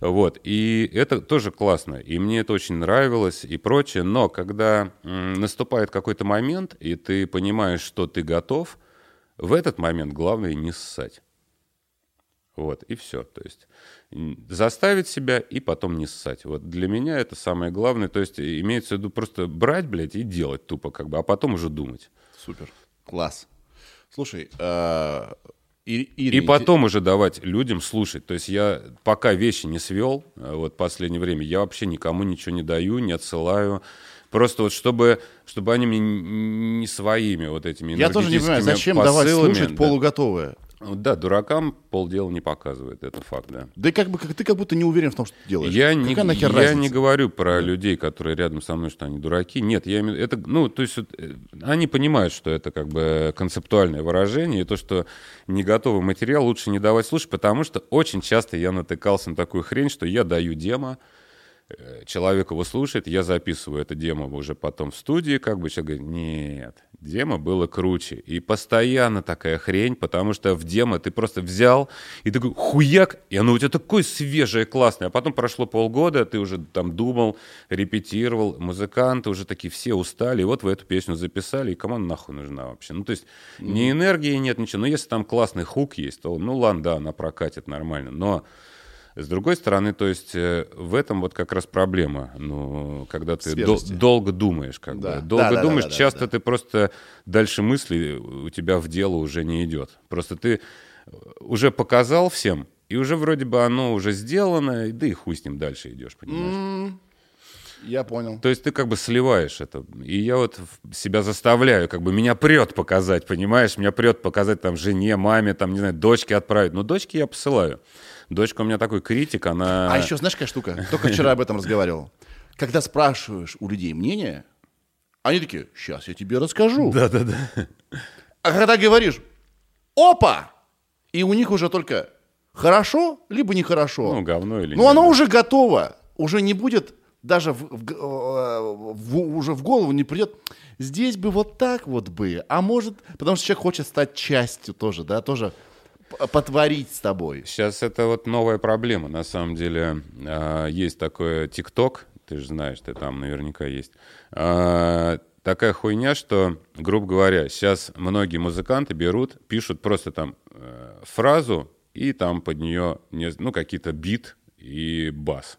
Вот. И это тоже классно. И мне это очень нравилось и прочее. Но когда наступает какой-то момент, и ты понимаешь, что ты готов, В этот момент главное не ссать. Вот, и все. То есть заставить себя и потом не ссать. Вот для меня это самое главное. То есть имеется в виду просто брать, блядь, и делать тупо как бы, а потом уже думать. Супер. Класс. Слушай, э, И- И Ире, потом уже давать людям слушать. То есть я пока вещи не свел, э, вот последнее время, я вообще никому ничего не даю, не отсылаю. Просто вот чтобы, чтобы они мне не своими вот этими Я тоже не понимаю, зачем давать посылами, слушать да. полуготовое? Да, дуракам полдела не показывает, это факт, да. Да и как бы как, ты как будто не уверен в том, что ты делаешь. Я, не, я разница? не говорю про людей, которые рядом со мной, что они дураки. Нет, я имею это, ну, то есть э, они понимают, что это как бы концептуальное выражение, и то, что не готовый материал лучше не давать слушать, потому что очень часто я натыкался на такую хрень, что я даю демо, человек его слушает, я записываю это демо уже потом в студии, как бы человек говорит, нет, демо было круче. И постоянно такая хрень, потому что в демо ты просто взял и такой хуяк, и оно у тебя такое свежее, классное. А потом прошло полгода, ты уже там думал, репетировал, музыканты уже такие все устали, и вот вы эту песню записали, и кому она нахуй нужна вообще? Ну, то есть ни энергии нет, ничего. Но если там классный хук есть, то, ну, ладно, да, она прокатит нормально. Но с другой стороны, то есть э, в этом вот как раз проблема. Ну, когда ты дол- долго думаешь, как Да. бы. Долго Да, да, думаешь, да, да, часто да. ты просто дальше мысли у тебя в дело уже не идет. Просто ты э, уже показал всем, и уже вроде бы оно уже сделано, и да и хуй с ним дальше идешь, понимаешь? Я понял. То есть ты как бы сливаешь это. И я вот себя заставляю, как бы меня прет показать, понимаешь? Меня прет показать там жене, маме, там, не знаю, дочке отправить. Но дочке я посылаю. Дочка у меня такой критик, она... А еще знаешь, какая штука? Только *laughs* вчера об этом разговаривал. Когда спрашиваешь у людей мнение, они такие, сейчас я тебе расскажу. Да-да-да. А когда говоришь, опа, и у них уже только хорошо, либо нехорошо. Ну, говно или Ну, оно уже готово. Уже не будет, даже в, в э, в- уже в голову не придет, здесь бы вот так вот бы. А может, потому что человек хочет стать частью тоже, да, тоже потворить с тобой. Сейчас это вот новая проблема. На самом деле а, есть такое ТикТок, ты же знаешь, ты там наверняка есть. А, Такая хуйня, что, грубо говоря, сейчас многие музыканты берут, пишут просто там э, фразу и там под нее не- ну, какие-то бит и бас.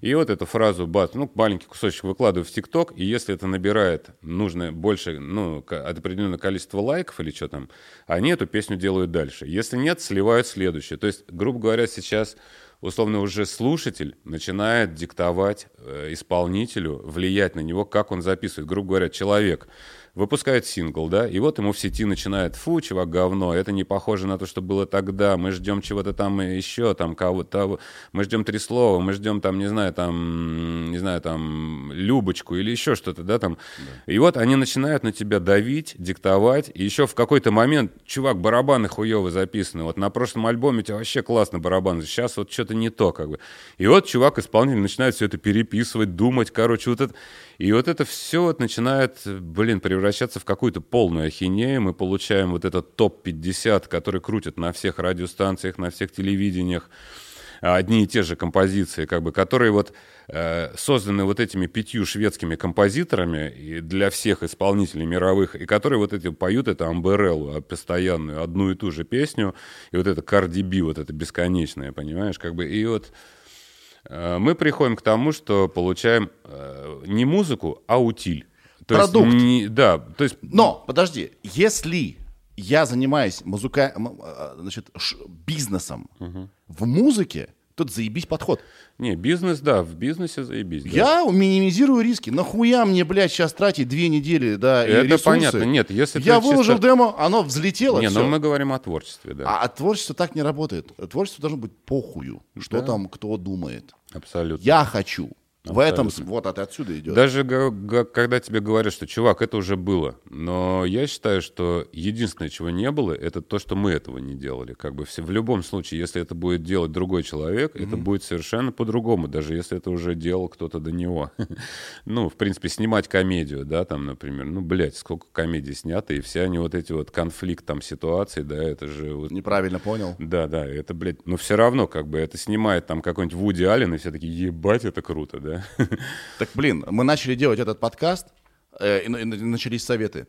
И вот эту фразу бас, ну, маленький кусочек выкладываю в ТикТок, и если это набирает нужное больше, ну, определенное количество лайков или что там, они эту песню делают дальше. Если нет, сливают следующее. То есть, грубо говоря, сейчас условно уже слушатель начинает диктовать э, исполнителю, влиять на него, как он записывает. Грубо говоря, человек выпускает сингл, да, и вот ему в сети начинает, фу, чувак, говно, это не похоже на то, что было тогда, мы ждем чего-то там еще, там кого-то, мы ждем три слова, мы ждем там, не знаю, там, не знаю, там, Любочку или еще что-то, да, там. И вот они начинают на тебя давить, диктовать, и еще в какой-то момент, чувак, барабаны хуево записаны, вот на прошлом альбоме у тебя вообще классно барабаны, сейчас вот что-то не то, как бы. И вот чувак-исполнитель начинает все это переписывать, думать, короче, вот это... И вот это все начинает, блин, превращаться в какую-то полную ахинею. Мы получаем вот этот топ-50, который крутят на всех радиостанциях, на всех телевидениях. а, Одни и те же композиции, как бы, которые вот э, созданы вот этими пятью шведскими композиторами и для всех исполнителей мировых, и которые вот эти поют это амбереллу, а, постоянную, одну и ту же песню, и вот это B, вот это бесконечное, понимаешь, как бы, и вот мы приходим к тому, что получаем э, не музыку, а утиль. То есть Продукт. не- да, то есть Но, подожди, если я занимаюсь музыка... э, значит, ш- бизнесом в музыке, то это заебись подход. не бизнес, да, в бизнесе заебись. да. Я минимизирую риски. Нахуя мне, блядь, сейчас тратить две недели, да, и Это ресурсы? понятно. Нет, если Я выложил чисто- демо, оно взлетело, Не, всё. но мы говорим о творчестве, да, А, а творчество так не работает. Творчество должно быть похую, что там кто думает. Абсолютно. Я хочу. В этом, вот это отсюда идет. Даже когда тебе говорят, что чувак, это уже было. Но я считаю, что единственное, чего не было, это то, что мы этого не делали. Как бы все, в любом случае, если это будет делать другой человек, это будет совершенно по-другому, даже если это уже делал кто-то до него. *laughs* ну, в принципе, снимать комедию, да, там, например. Ну, блядь, сколько комедий снято, и все они вот эти вот конфликт там ситуации, да, это же вот Неправильно понял. да, да, это, блядь, но все равно, как бы, это снимает там какой-нибудь Вуди Аллен, и все такие, ебать, это круто, да? *laughs* Так, блин, мы начали делать этот подкаст Э, и на- и на- начались советы.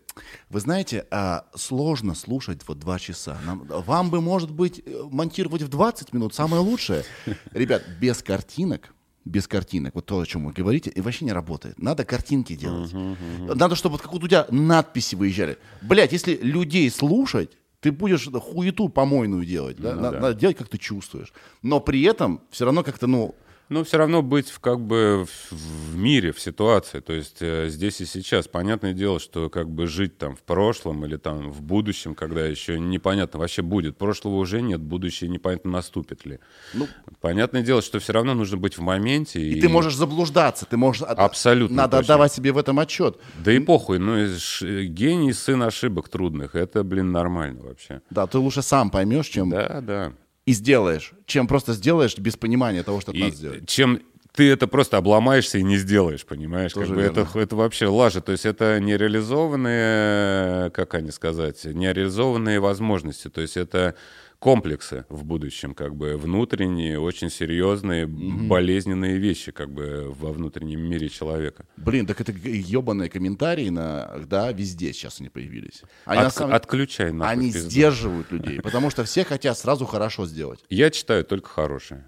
Вы знаете, а, сложно слушать вот два часа. Нам- вам бы, может быть, э, монтировать в 20 минут самое лучшее. *laughs* Ребят, без картинок, без картинок, вот то, о чем вы говорите, и вообще не работает. Надо картинки делать. Надо, чтобы как у тебя надписи выезжали. Блять, если людей слушать, ты будешь хуету помойную делать. да? Надо, надо делать, как ты чувствуешь. Но при этом все равно как-то, ну, Ну, все равно быть в, как бы в, в мире, в ситуации, то есть э, здесь и сейчас. Понятное дело, что как бы жить там в прошлом или там в будущем, когда еще непонятно вообще будет. Прошлого уже нет, будущее непонятно наступит ли. Ну, Понятное дело, что все равно нужно быть в моменте. И, ты можешь заблуждаться, ты можешь... от- Абсолютно Надо точно. отдавать себе в этом отчет. Да и похуй, ну и ш- гений сын ошибок трудных, это, блин, нормально вообще. Да, ты лучше сам поймешь, чем Да, да. И сделаешь, чем просто сделаешь без понимания того, что И надо сделать. чем ты это просто обломаешься и не сделаешь, понимаешь? Тоже как бы это, верно. это вообще лажа. То есть это нереализованные, как они сказать, нереализованные возможности. То есть это комплексы в будущем, как бы внутренние, очень серьезные, болезненные вещи, как бы во внутреннем мире человека. Блин, так это ебаные комментарии на, да, везде сейчас они появились. Они, на От- самом- Отключай нахуй они пизду. сдерживают людей, потому что все хотят сразу хорошо сделать. Я читаю только хорошее.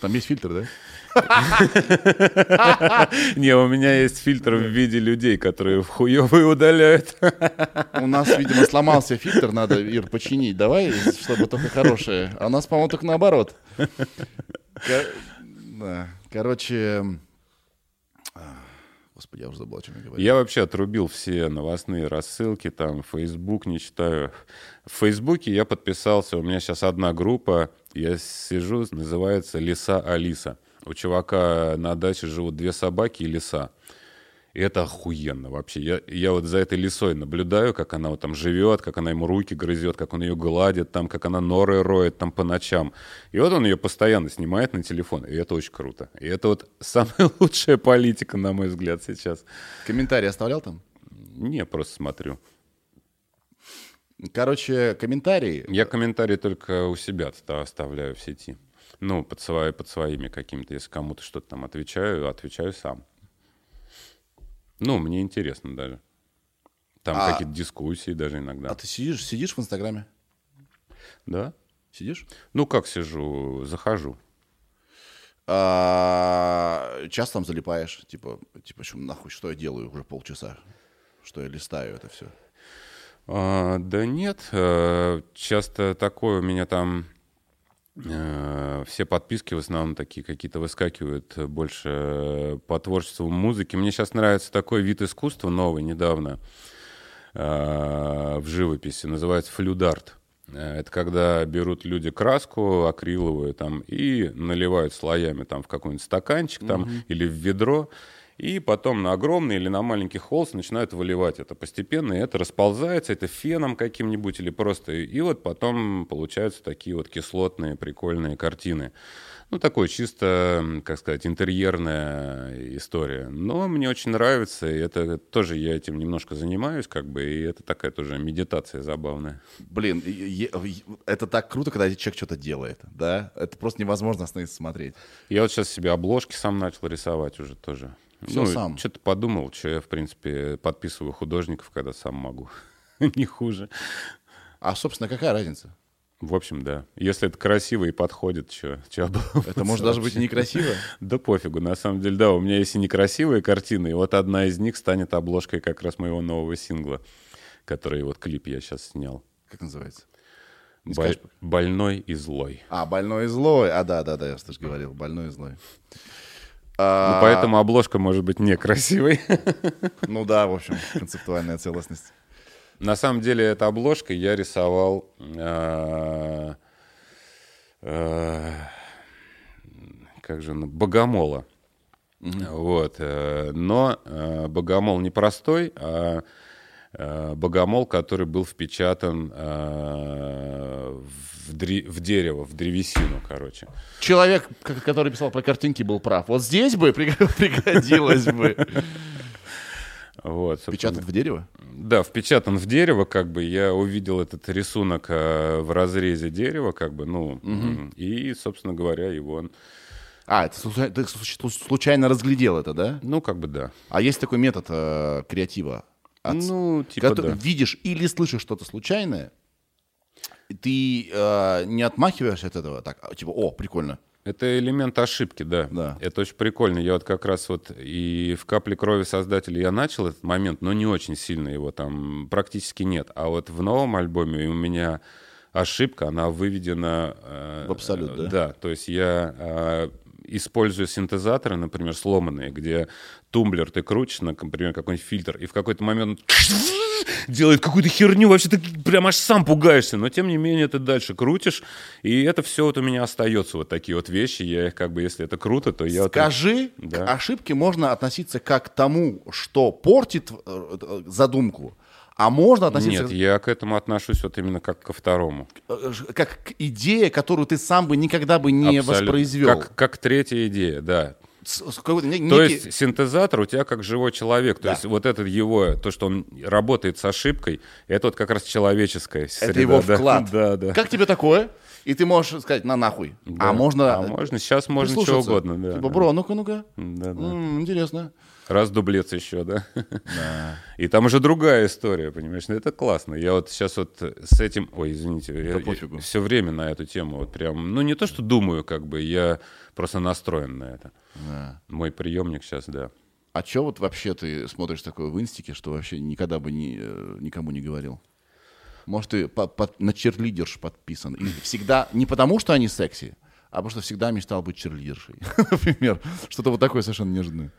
Там есть фильтр, да? *laughs* Не, у меня есть фильтр в виде людей, которые в хуёвые удаляют. У нас, видимо, сломался фильтр, надо, Ир, починить. Давай, чтобы только хорошее. А у нас, по-моему, только наоборот. Короче... а, Господи, я уже забыл, о чем я говорил. Я вообще отрубил все новостные рассылки, там, Facebook не читаю. В Фейсбуке я подписался, у меня сейчас одна группа, я сижу, называется «Лиса Алиса». У чувака на даче живут две собаки и лиса. И это охуенно вообще. Я, я вот за этой лисой наблюдаю, как она вот там живет, как она ему руки грызет, как он ее гладит, там, как она норы роет там по ночам. И вот он ее постоянно снимает на телефон, и это очень круто. И это вот *laughs* самая лучшая политика, на мой взгляд, сейчас. Комментарий оставлял там? Не, просто смотрю. Короче, комментарии. Я комментарии только у себя ста- оставляю в сети. Ну, под, свои, под своими какими-то. Если кому-то что-то там отвечаю, отвечаю сам. Ну, мне интересно даже. Там А- какие-то дискуссии даже иногда. А ты сидишь, сидишь в Инстаграме? Да? Сидишь? Ну, как сижу, захожу. А, часто там залипаешь, типа, типа, что нахуй, что я делаю уже полчаса, что я листаю это все. А, да нет, э, часто такое у меня там все подписки в основном такие какие-то выскакивают э, больше э, по творчеству музыки. Мне сейчас нравится такой вид искусства новый недавно э, в живописи, называется флюдарт. Э, Это когда берут люди краску акриловую там и наливают слоями там в какой-нибудь стаканчик там или в ведро, и потом на огромный или на маленький холст начинают выливать это постепенно, и это расползается, это феном каким-нибудь или просто... И вот потом получаются такие вот кислотные прикольные картины. Ну, такой чисто, как сказать, интерьерная история. Но мне очень нравится, и это тоже я этим немножко занимаюсь, как бы, и это такая тоже медитация забавная. Блин, это так круто, когда человек что-то делает, да? Это просто невозможно остановиться смотреть. Я вот сейчас себе обложки сам начал рисовать уже тоже. Всё сам? Что-то подумал, что я, в принципе, подписываю художников, когда сам могу. *laughs* Не хуже. А, собственно, какая разница? В общем, да. Если это красиво и подходит, что Это может даже быть и некрасиво. *laughs* Да пофигу, на самом деле, да, у меня есть и некрасивые картины, и вот одна из них станет обложкой как раз моего нового сингла, который вот клип я сейчас снял. Как называется? Боль-? Больной и злой. А, больной и злой. А, да, да, да, я же говорил, больной и злой. Ну, А, поэтому обложка может быть некрасивой. *laughs* Ну да, в общем, концептуальная целостность. На самом деле, эта обложка я рисовал... э, э, Как же, он, Богомола. Вот. э, Но э, Богомол не простой, а Богомол, который был впечатан э, в дре- в дерево, в древесину, короче. Человек, который писал про картинки, был прав. Вот здесь бы приг- *laughs* пригодилось бы. Вот. Печатать в дерево? Да, впечатан в дерево, как бы я увидел этот рисунок э, в разрезе дерева, как бы, ну, м, и, собственно говоря, его А, это случай- ты случ- случайно разглядел это, да? Ну, как бы да. А есть такой метод э, креатива. От- Ну, типа Когда ты да. видишь или слышишь что-то случайное, ты э, не отмахиваешься от этого, так, а, типа, о, прикольно. Это элемент ошибки, да. Да. Это очень прикольно. Я вот как раз вот и в «Капле крови» создателя я начал этот момент, но не очень сильно его там практически нет. А вот в новом альбоме у меня ошибка, она выведена... э, В абсолют, да? Да, то есть я э, использую синтезаторы, например, сломанные, где тумблер ты крутишь, на, например, какой-нибудь фильтр, и в какой-то момент *sniffs* делает какую-то херню, вообще ты прям аж сам пугаешься, но тем не менее ты дальше крутишь, и это все вот у меня остается, вот такие вот вещи, я их как бы, если это круто, то я... вот- Скажи, Да. к ошибке можно относиться как к тому, что портит э, э, задумку, а можно относиться Нет, я к этому отношусь вот именно как ко второму. э, как к идее, которую ты сам бы никогда бы не Абсолютно. воспроизвел. Как, как третья идея, да. С- с какой-то не- То некий- есть синтезатор у тебя как живой человек. То Да. есть вот этот его, то, что он работает с ошибкой, это вот как раз человеческая среда. это его вклад. *laughs* Да, да. Как тебе такое? И ты можешь сказать, на нахуй. Да. А можно... А можно, сейчас можно что прислушаться. угодно, да. Типа, бро, ну-ка, ну-ка. Да, да. М, интересно. Раз дублец еще, да? *laughs* И там уже другая история, понимаешь? Ну, это классно. Я вот сейчас вот с этим... Ой, извините. я, пофигу. все время на эту тему вот прям... Ну, не то, что думаю, как бы, я просто настроен на это. Да. Мой приемник сейчас, да. А чё вот вообще ты смотришь такое в инстике, что вообще никогда бы ни, э, никому не говорил? Может, ты по- под- на черлидерш подписан? И *laughs* всегда, не потому, что они секси, а потому что всегда мечтал быть черлидершей. *laughs* Например, что-то вот такое совершенно неожиданное.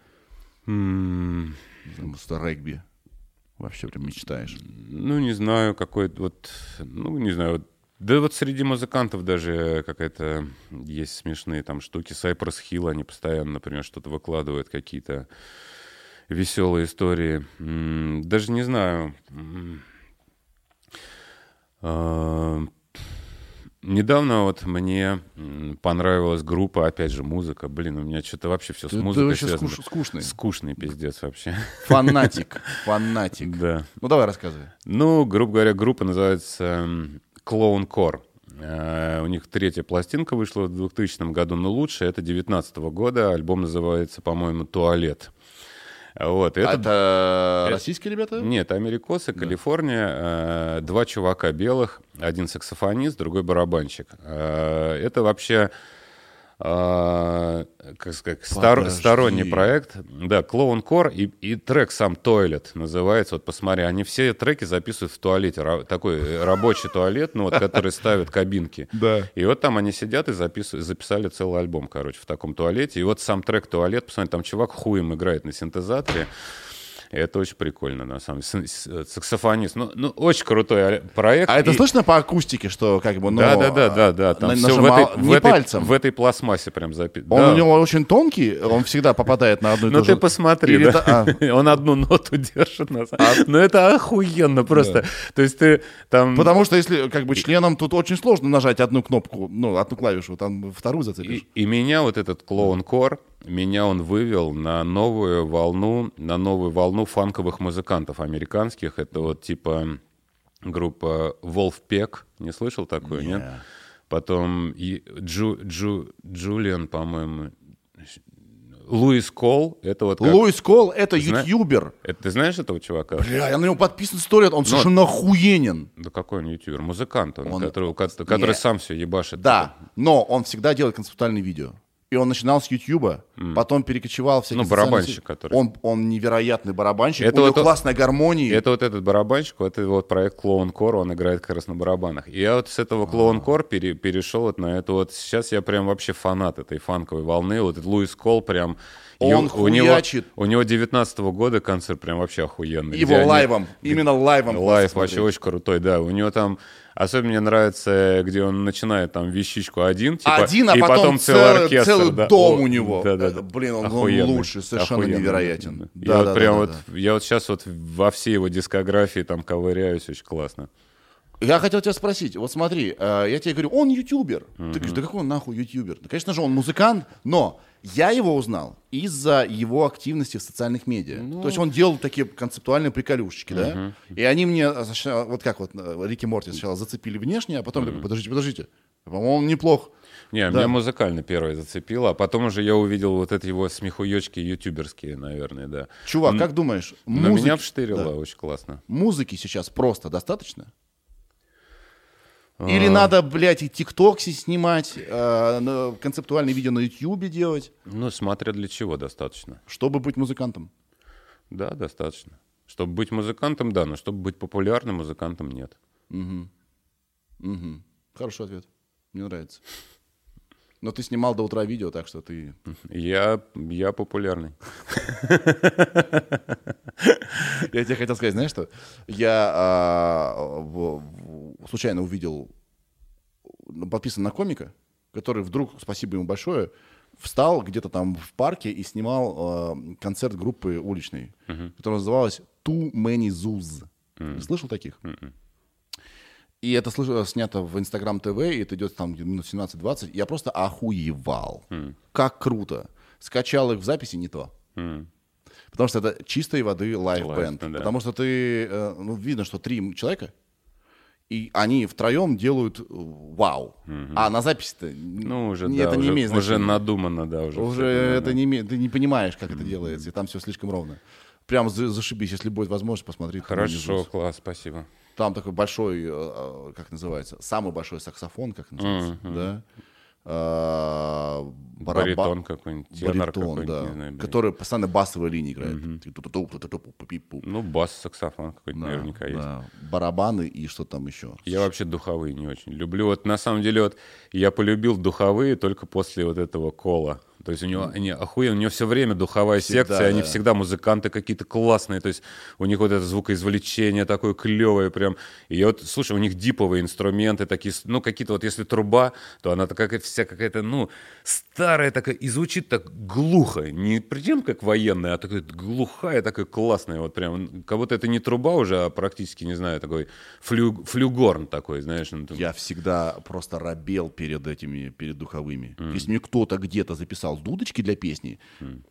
М, Там, Что регби. Вообще прям мечтаешь. Ну, не знаю, какой вот... Ну, не знаю, вот да вот среди музыкантов даже какая-то есть смешные там штуки. Cypress Hill, они постоянно, например, что-то выкладывают, какие-то веселые истории. Даже не знаю. Недавно вот мне понравилась группа, опять же, музыка. Блин, у меня что-то вообще все с ты музыкой вообще связано. скуш- скучный. Скучный пиздец вообще. Фанатик. *laughs* Фанатик. Да. Ну, давай рассказывай. Ну, грубо говоря, группа называется Clone Core. Э, У них третья пластинка вышла в 2000 году, но лучше это 2019 года. Альбом называется, по-моему, «Туалет». Вот, А это... Это российские ребята? Нет, америкосы, Калифорния, э, два чувака белых, один саксофонист, другой барабанщик. Э, это вообще, э, как сказать, стор- сторонний проект. Да, Clone Core и, и трек сам Toilet называется. Вот посмотри, они все треки записывают в туалете. Ра- такой э, рабочий туалет, ну вот, который ставят кабинки. *laughs* Да. И вот там они сидят и записывают, записали целый альбом, короче, в таком туалете. И вот сам трек «Туалет», посмотрите, там чувак хуем играет на синтезаторе. Это очень прикольно, на самом деле. С- Саксофонист. Ну, ну, очень крутой а- проект. А это И- слышно по акустике, что как бы, ну... Да, да, да, да, да. Там всё в этой, в, не этой, пальцем. в этой пластмассе прям записано. Он у него очень тонкий, он всегда попадает на одну и Ну ту ты же- посмотри, Или да. это- а, *laughs* Он одну ноту держит. На... самом- Ну это охуенно просто. То есть ты там... Потому что если как бы членом тут очень сложно нажать одну кнопку, ну, одну клавишу, там вторую зацепишь. И, и меня вот этот клоун кор, меня он вывел на новую волну, на новую волну фанковых музыкантов американских. Это вот типа группа Wolfpack, не слышал такое, нет? Потом Джу, Джу, Джулиан, по-моему, Луис Кол, это вот как- Луис Кол — это Зна- ютубер. Это, ты знаешь этого чувака? Бля, я на него подписан сто лет, он совершенно охуенен. Да какой он ютубер? Музыкант он, Он- который, который Нет. сам все ебашит. Да, но он всегда делает концептуальные видео. И он начинал с Ютьюба, потом перекочевал в всякие Ну, барабанщик, сети. который. Он, он невероятный барабанщик, Это у него вот- классная гармония. Это вот этот барабанщик, вот этот вот проект Clown Core, он играет как раз на барабанах. И я вот с этого Clown Core пере- перешел вот на это вот. Сейчас я прям вообще фанат этой фанковой волны. Вот этот Louis Cole прям... Он ё- у него, хуячит. у него 19 года концерт прям вообще охуенный. Его где они- лайвом, именно лайвом. Лайв вообще очень крутой, да. У него там... Особенно мне нравится, где он начинает там вещичку один, типа, Один, а и потом, целый, целый, оркестр. целый да. дом О, у него. Да, да, да. Блин, он, он Охуенный, лучший, совершенно охуенный. невероятен. Я Да, вот да, прям да, вот, да. я вот сейчас вот во всей его дискографии там ковыряюсь, очень классно. Я хотел тебя спросить, вот смотри, э, я тебе говорю, он ютубер. Ты говоришь, да какой он нахуй ютубер? Да, конечно же, он музыкант, но я его узнал из-за его активности в социальных медиа. Ну. То есть он делал такие концептуальные приколюшечки, да? И они мне, вот как вот э, Рики Морти сначала зацепили внешне, а потом такой, подождите, подождите, По-моему, он неплох. Не, Да. меня музыкально первое зацепило, а потом уже я увидел вот эти его смехуёчки ютуберские, наверное, да. Чувак, как думаешь, Но музыки- меня вштырило да. очень классно. музыки сейчас просто достаточно? А. Или надо, блядь, и тикток си- снимать, э, на- концептуальные видео на ютубе делать, Ну, смотря для чего достаточно. чтобы быть музыкантом? Да, достаточно. Чтобы быть музыкантом, да, но чтобы быть популярным музыкантом, нет. Мгм. Хороший ответ. Мне нравится. Но ты снимал до утра видео, так что ты... Я, я популярный. Я тебе хотел сказать, знаешь что? Я а, случайно увидел, ну, подписан на комика, который вдруг, спасибо ему большое, встал где-то там в парке и снимал а, концерт группы уличной, которая называлась Too Many Zoos. Слышал таких? И это слыш- снято в Инстаграм ТВ, и это идет там минут 17-20. Я просто охуевал. Как круто. Скачал их в записи не то. Потому что это чистой воды live-band. Лайв, да. Потому что ты, э, ну, видно, что три человека, и они втроем делают э, вау. А на записи-то Ну, уже, не- да, это уже, не имеет уже значения. надумано, да, уже. Уже это не имеет, ты не понимаешь, как это делается, и там все слишком ровно. Прям за- зашибись, если будет возможность посмотреть. Хорошо, класс, спасибо. Там такой большой, э, э, как называется, самый большой саксофон, как называется, да? Э, бараба- Баритон какой-нибудь, баритон, какой-нибудь, да, не знаю, который постоянно басовые линии играет. Пу-пи-пу. Ну, бас, саксофон какой-то Да, наверняка есть. да. Барабаны и что там еще. Я вообще духовые не очень люблю. Вот на самом деле вот я полюбил духовые только после вот этого кола. То есть у него они охуенно, у него все время духовая Всегда, секция, они да. всегда музыканты какие-то классные, то есть у них вот это звукоизвлечение такое клевое прям. И я вот, слушай, у них диповые инструменты такие, ну какие-то вот если труба, то она такая вся какая-то, ну, старая такая, и звучит так глухо, не прям как военная, а такая глухая, такая классная, вот прям, как будто это не труба уже, а практически, не знаю, такой флю- флюгорн такой, знаешь. ну, там- Я всегда просто робел перед этими, перед духовыми. Если мне кто-то где-то записал дудочки для песни,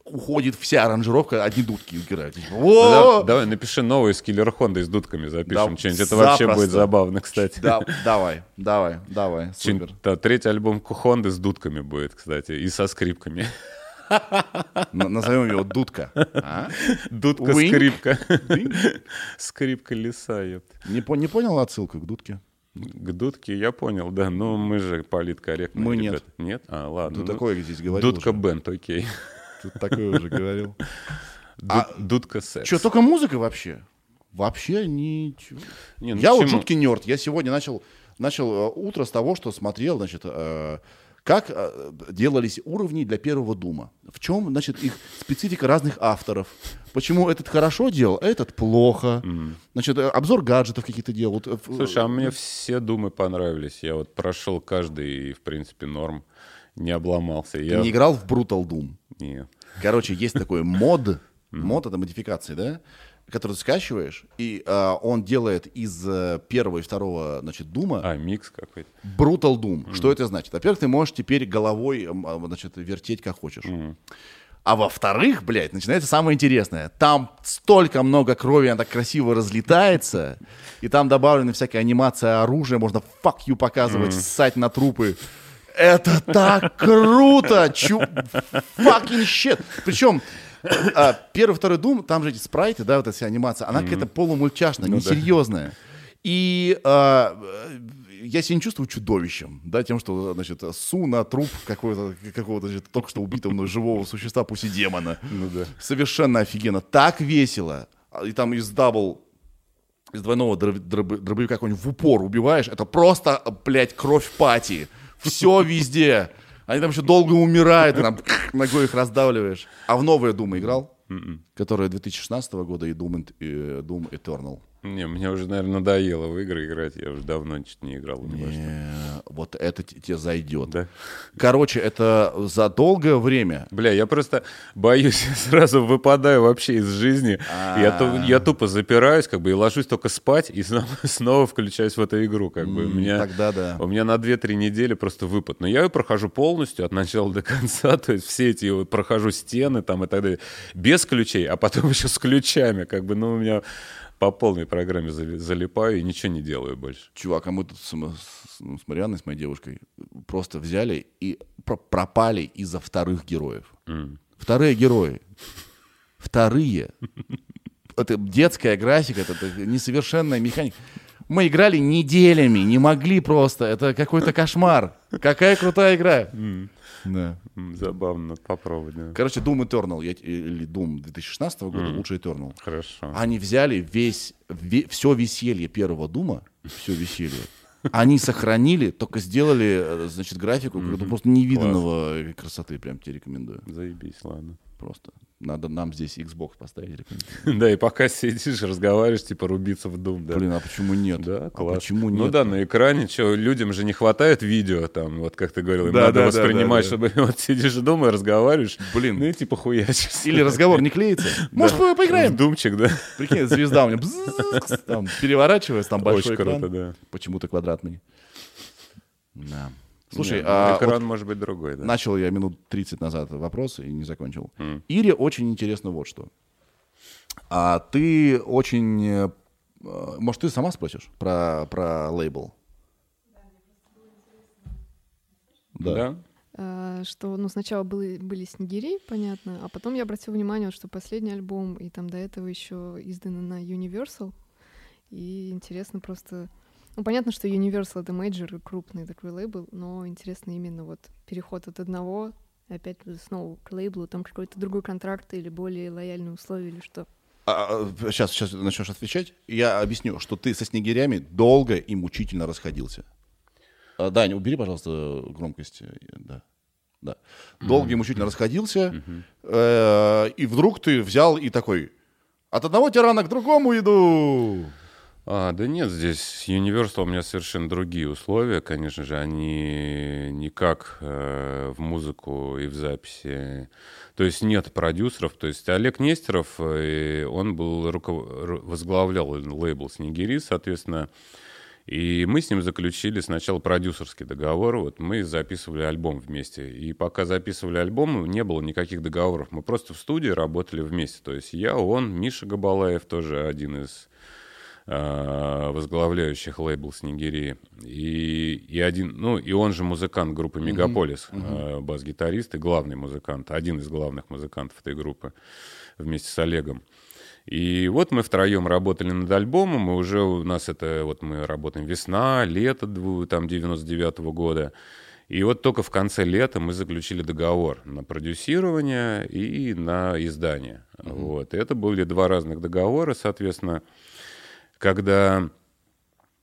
уходит вся аранжировка, одни дудки играют. Типа, Ну, давай, напиши новый с Киллер Хонда с дудками запишем Да, что-нибудь. Это вообще будет забавно, кстати. Да, давай, давай, давай, супер. да, третий альбом Хонды с дудками будет, кстати, и со скрипками. Назовем его Дудка. А? Дудка, Wink. скрипка. Леса, ёпт. Не, по- не понял отсылку к Дудке? К дудке я понял, да, но мы же политкорректные Мы нет. ребята. Нет? А, ладно. Ты ну, такое здесь говорил Дудка уже. бенд, окей. Ты такое уже говорил. Дуд- Дудка секс. Что, только музыка вообще? Вообще ничего. Не, ну я вот почему? жуткий нерд. Я сегодня начал, начал э, утро с того, что смотрел, значит, э, как э, делались уровни для первого дума. В чем, значит, их специфика разных авторов. Почему этот хорошо делал, а этот плохо. Значит, э, обзор гаджетов каких-то делал. Вот, э, Слушай, а мне все думы понравились. Я вот прошел каждый, и, в принципе, норм. Не обломался. Ты Я... не играл в Brutal Doom? Не. Короче, есть такой мод, *laughs* мод это модификации, да, который ты скачиваешь, и э, он делает из э, первого и второго, значит, дума А, микс какой-то. Brutal Doom. Что это значит? Во-первых, ты можешь теперь головой, а, значит, вертеть как хочешь. А во-вторых, блядь, начинается самое интересное. Там столько много крови, она так красиво разлетается, и там добавлена всякая анимация оружия, можно fuck you показывать, ссать на трупы. Это так круто! Чу... Fucking shit! Причем а, первый, второй Doom, там же эти спрайты, да, вот эта вся анимация, она какая-то полумультяшная, несерьезная. И а, э, я себя не чувствую чудовищем, да, тем, что, значит, су на труп какого-то, какого-то значит, только что убитого мной живого существа, пусть и демона. Ну да. Совершенно офигенно. Так весело. А, И там из double из двойного дроб- дроб- дробовика какой-нибудь в упор убиваешь, это просто, блядь, кровь party. Все везде. Они там еще долго умирают, и там *laughs* ногой их раздавливаешь. А в новое Doom играл? Которая 2016 года и Doom, Int- э, Doom Eternal. Не, мне уже, наверное, надоело в игры играть. Я уже давно что-то не играл. Э, Вот это тебе зайдет. Да. Короче, это за долгое время. Бля, я просто боюсь, *laughs* я сразу выпадаю вообще из жизни. Я, ту- я тупо запираюсь, как бы, и ложусь только спать, и снова, *laughs* снова включаюсь в эту игру. Как бы. У меня, тогда да. У меня на 2-3 недели просто выпад. Но я ее прохожу полностью от начала до конца. *laughs* То есть все эти прохожу стены там и так далее. Без ключей, а потом еще с ключами. Как бы, ну, у меня по полной программе зали- залипаю и ничего не делаю больше. Чувак, а мы тут с, с- ну, с Марианной, с моей девушкой, просто взяли и про- пропали из-за вторых героев. Вторые герои. Вторые. Это детская графика, это, это несовершенная механика. Мы играли неделями, не могли просто. Это какой-то кошмар. Какая крутая игра. Да. Забавно, попробовать, да. Короче, Doom Eternal, я, или Doom 2016 года, лучше Eternal. Хорошо. Они взяли весь, все веселье первого Дума, все веселье, они сохранили, только сделали, э, значит, графику какого-то просто невиданного красоты, прям тебе рекомендую. Заебись, ладно. Просто. Надо нам здесь Xbox поставить. *laughs* Да, и пока сидишь, разговариваешь, типа рубиться в дум, да. Блин, а почему нет? Да, а класс. почему нет? Ну да, на экране, что, людям же не хватает видео, там, вот как ты говорил, им Да, надо да, да, воспринимать, да, чтобы *laughs* вот сидишь дома и разговариваешь, Блин. ну и типа хуячишь. Или разговор не *laughs* клеится. Может, В поиграем? думчик, да? Прикинь, звезда у меня там переворачивается, там большой Очень экран. круто, да. Почему-то квадратный. Да. Слушай, Не, ну, а экран вот может быть другой, да. начал я минут 30 назад вопрос и не закончил. Ире очень интересно вот что. А ты очень... э, Может, ты сама спросишь про, про лейбл? Да? А, Что, ну, сначала были, были снегири, понятно, а потом я обратила внимание, что последний альбом, и там до этого еще изданы на Universal. И интересно просто... Ну, понятно, что Universal — это major, крупный такой лейбл, но интересно именно вот переход от одного опять снова к лейблу, там какой-то другой контракт или более лояльные условия или что. А, сейчас, сейчас начнешь отвечать. Я объясню, что ты со снегирями долго и мучительно расходился. А, Дань, убери, пожалуйста, громкость. э, Да. Да. Долго и мучительно расходился. э, И вдруг ты взял и такой, от одного тирана к другому иду. А, да нет, здесь Universal у меня совершенно другие условия, конечно же, они никак э, в музыку и в записи. То есть нет продюсеров, то есть Олег Нестеров, э, он был руков... ру- возглавлял лейбл Снегири, соответственно, и мы с ним заключили сначала продюсерский договор, вот мы записывали альбом вместе. И пока записывали альбом, не было никаких договоров. Мы просто в студии работали вместе. То есть я, он, Миша Габалаев, тоже один из возглавляющих лейбл Снегири. И, и один, ну, и он же музыкант группы Мегаполис, э, бас-гитарист и главный музыкант, один из главных музыкантов этой группы вместе с Олегом. И вот мы втроем работали над альбомом, и уже у нас это, вот мы работаем весна, лето, там, 99 года. И вот только в конце лета мы заключили договор на продюсирование и на издание. Вот. И это были два разных договора, соответственно, когда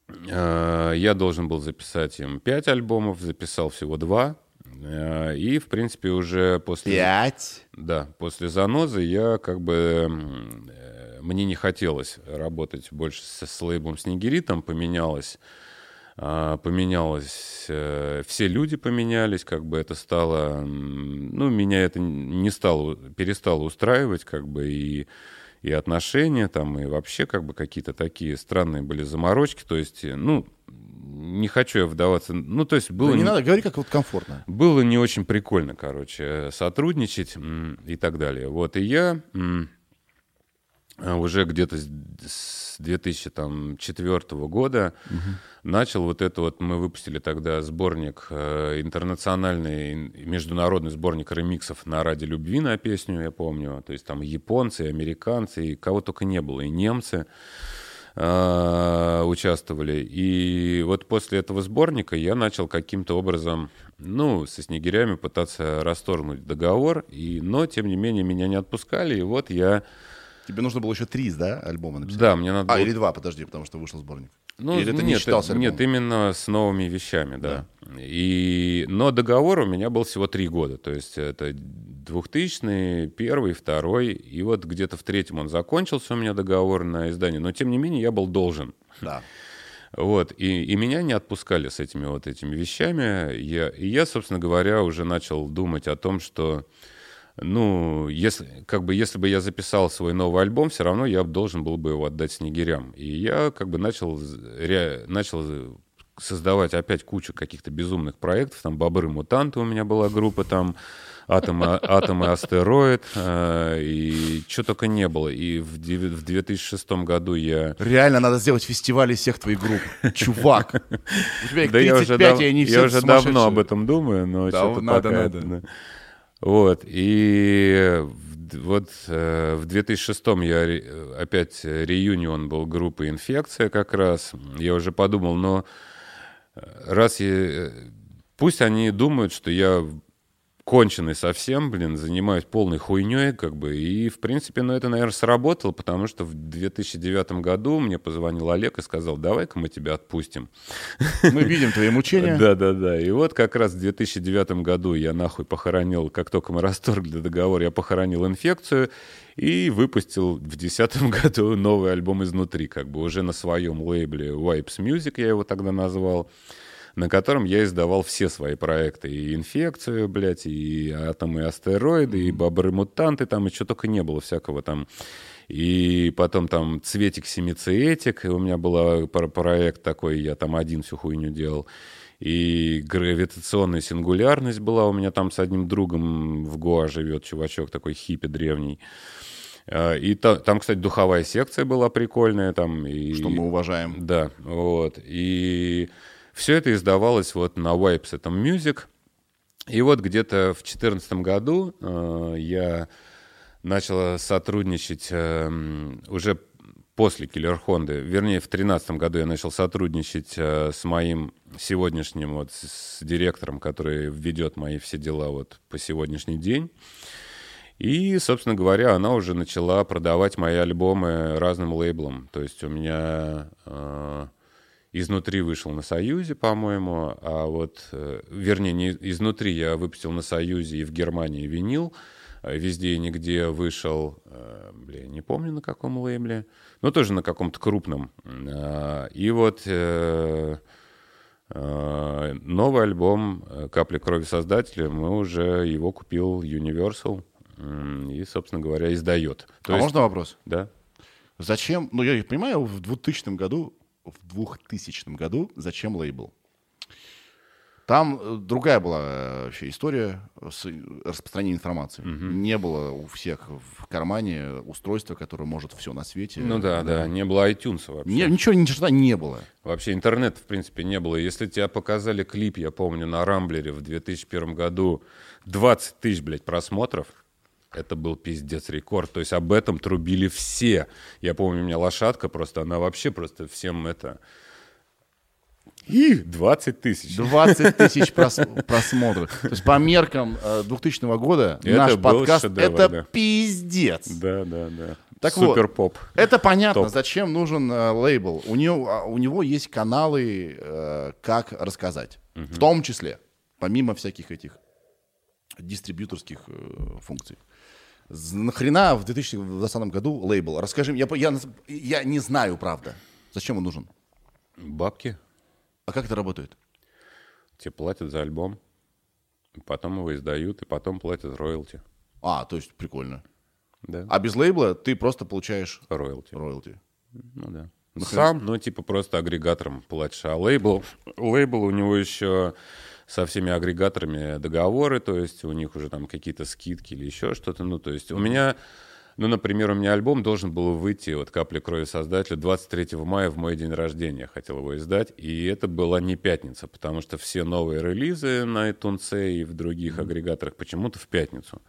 э, я должен был записать им пять альбомов, записал всего два. Э, и, в принципе, уже после... Пять. Да, после занозы я как бы... э, Мне не хотелось работать больше с, с лейблом Снегири, там поменялось... а, Поменялось, э, все люди поменялись, как бы это стало, ну, меня это не стало, перестало устраивать, как бы, и, и отношения там, и вообще, как бы, какие-то такие странные были заморочки, то есть, э, ну, не хочу я вдаваться, ну, то есть было... Да не не- надо, говори как вот комфортно. было не очень прикольно, короче, сотрудничать м, и так далее. Вот, и я уже где-то с с 2004 года начал вот это вот, мы выпустили тогда сборник, э, интернациональный, ин- международный сборник ремиксов на «Ради любви» на песню, я помню. То есть там японцы, и американцы, и кого только не было, и немцы а, участвовали. И вот после этого сборника я начал каким-то образом, ну, со снегирями пытаться расторгнуть договор, и, но, тем не менее, меня не отпускали, и вот я... Тебе нужно было еще три, да, альбома написать? Да, мне надо А, было- или два, подожди, потому что вышел сборник. Ну, или ты нет, не считался Нет, именно с новыми вещами, да. И, но договор у меня был всего три года. То есть это 2000 первый, второй. И вот где-то в третьем он закончился у меня договор на издание. Но, тем не менее, я был должен. Да. *laughs* Вот, и, и меня не отпускали с этими вот этими вещами. Я, и я, собственно говоря, уже начал думать о том, что, ну, если, как бы, если бы я записал свой новый альбом, все равно я должен был бы его отдать снегирям. И я как бы начал, ре- начал создавать опять кучу каких-то безумных проектов. Там «Бобры-мутанты» у меня была группа, там «Атом, и- «Атом и астероид», э, и что только не было. И в, деви- в 2006 году я... Реально надо сделать фестиваль из всех твоих групп. Чувак, у тебя их Да я 35, уже, дав- и они все я уже давно об этом думаю, но Да, что-то надо, пока надо. да. Вот, и вот э, в 2006 я ре- опять реюнион был группы «Инфекция» как раз. Я уже подумал, но раз я... э, Пусть они думают, что я конченый совсем, блин, занимаюсь полной хуйней, как бы, и, в принципе, ну, это, наверное, сработало, потому что в 2009 году мне позвонил Олег и сказал, давай-ка мы тебя отпустим. Мы видим твои мучения. Да, да, да. И вот как раз в 2009 году я нахуй похоронил, как только мы расторгли договор, я похоронил инфекцию и выпустил в 2010 году новый альбом изнутри, как бы уже на своем лейбле Wipes Music, я его тогда назвал, на котором я издавал все свои проекты. И инфекцию, блядь, и атомы, и астероиды, и бобры-мутанты, там еще только не было всякого там. И потом там цветик семицветик, и у меня был проект такой, я там один всю хуйню делал. И гравитационная сингулярность была у меня там с одним другом в Гоа живет, чувачок такой хиппи древний. А, И та- там, кстати, духовая секция была прикольная. Там, и... Что мы уважаем. Да, вот. И все это издавалось вот на Wipes, это Music. И вот где-то в 2014 году э, я начал сотрудничать э, уже после Киллер Хонды, вернее, в 2013 году я начал сотрудничать э, с моим сегодняшним вот с, с директором, который ведет мои все дела вот по сегодняшний день. И, собственно говоря, она уже начала продавать мои альбомы разным лейблам. То есть у меня э, изнутри вышел на Союзе, по-моему, а вот, э, вернее, не изнутри я выпустил на Союзе и в Германии винил. Э, Везде и нигде вышел, э, блин, не помню на каком лейбле, но тоже на каком-то крупном. А, И вот э, новый альбом «Капли крови создателя», мы уже его купил Universal и, собственно говоря, издает. То а есть- можно вопрос? Да. Зачем, ну я понимаю, в 2000 году, в 2000 году зачем лейбл? Там э, другая была э, вообще история с распространением информации. Не было у всех в кармане устройства, которое может все на свете. Ну да, да, не было iTunes вообще. Не- ничего, ни черта не было. Вообще интернет, в принципе, не было. Если тебя показали клип, я помню, на Рамблере в 2001 году 20 тысяч, блядь, просмотров, это был пиздец рекорд. То есть об этом трубили все. Я помню, у меня лошадка просто, она вообще просто всем это... И 20 тысяч. 20 тысяч прос- просмотров. То есть по меркам э, 2000 года Это наш подкаст шедевр, это да. пиздец. Да, да, да. Так. Супер поп. Это понятно, Топ. зачем нужен э, лейбл. У него, а, у него есть каналы, э, как рассказать. В том числе, помимо всяких этих дистрибьюторских э, функций. Нахрена в 2020 году лейбл? Расскажи мне, я, я, я не знаю, правда. Зачем он нужен? Бабки. А как это работает? Тебе платят за альбом. Потом его издают, и потом платят роялти. А, то есть прикольно. Да, А без лейбла ты просто получаешь роялти. роялти. Ну да. Сам, ну, типа, просто агрегатором платишь. А лейбл, лейбл у него еще со всеми агрегаторами договоры, то есть у них уже там какие-то скидки или еще что-то. Ну, то есть у меня, ну, например, у меня альбом должен был выйти, вот «Капли крови создателя», 23 мая в мой день рождения я хотел его издать, и это была не пятница, потому что все новые релизы на iTunes и в других агрегаторах почему-то в пятницу.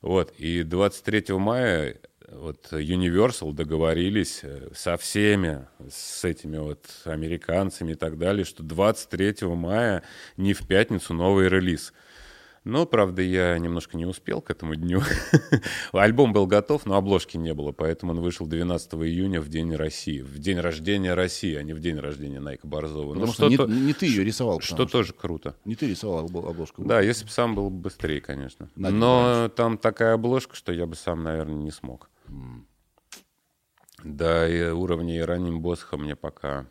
Вот, и 23 мая вот Universal договорились э, со всеми, с этими вот американцами и так далее, что 23 мая не в пятницу новый релиз. Но, правда, я немножко не успел к этому дню. *laughs* Альбом был готов, но обложки не было, поэтому он вышел 12 июня в День России. В день рождения России, а не в день рождения Найка Борзова. Ну, Потому что не, не ты ее рисовал. что потому что- тоже круто. Не ты рисовал обл- обложку. Да, если бы сам был бы быстрее, конечно. На день Но там такая обложка, что я бы сам, наверное, не смог. Да, и уровня Ираним Босха мне пока...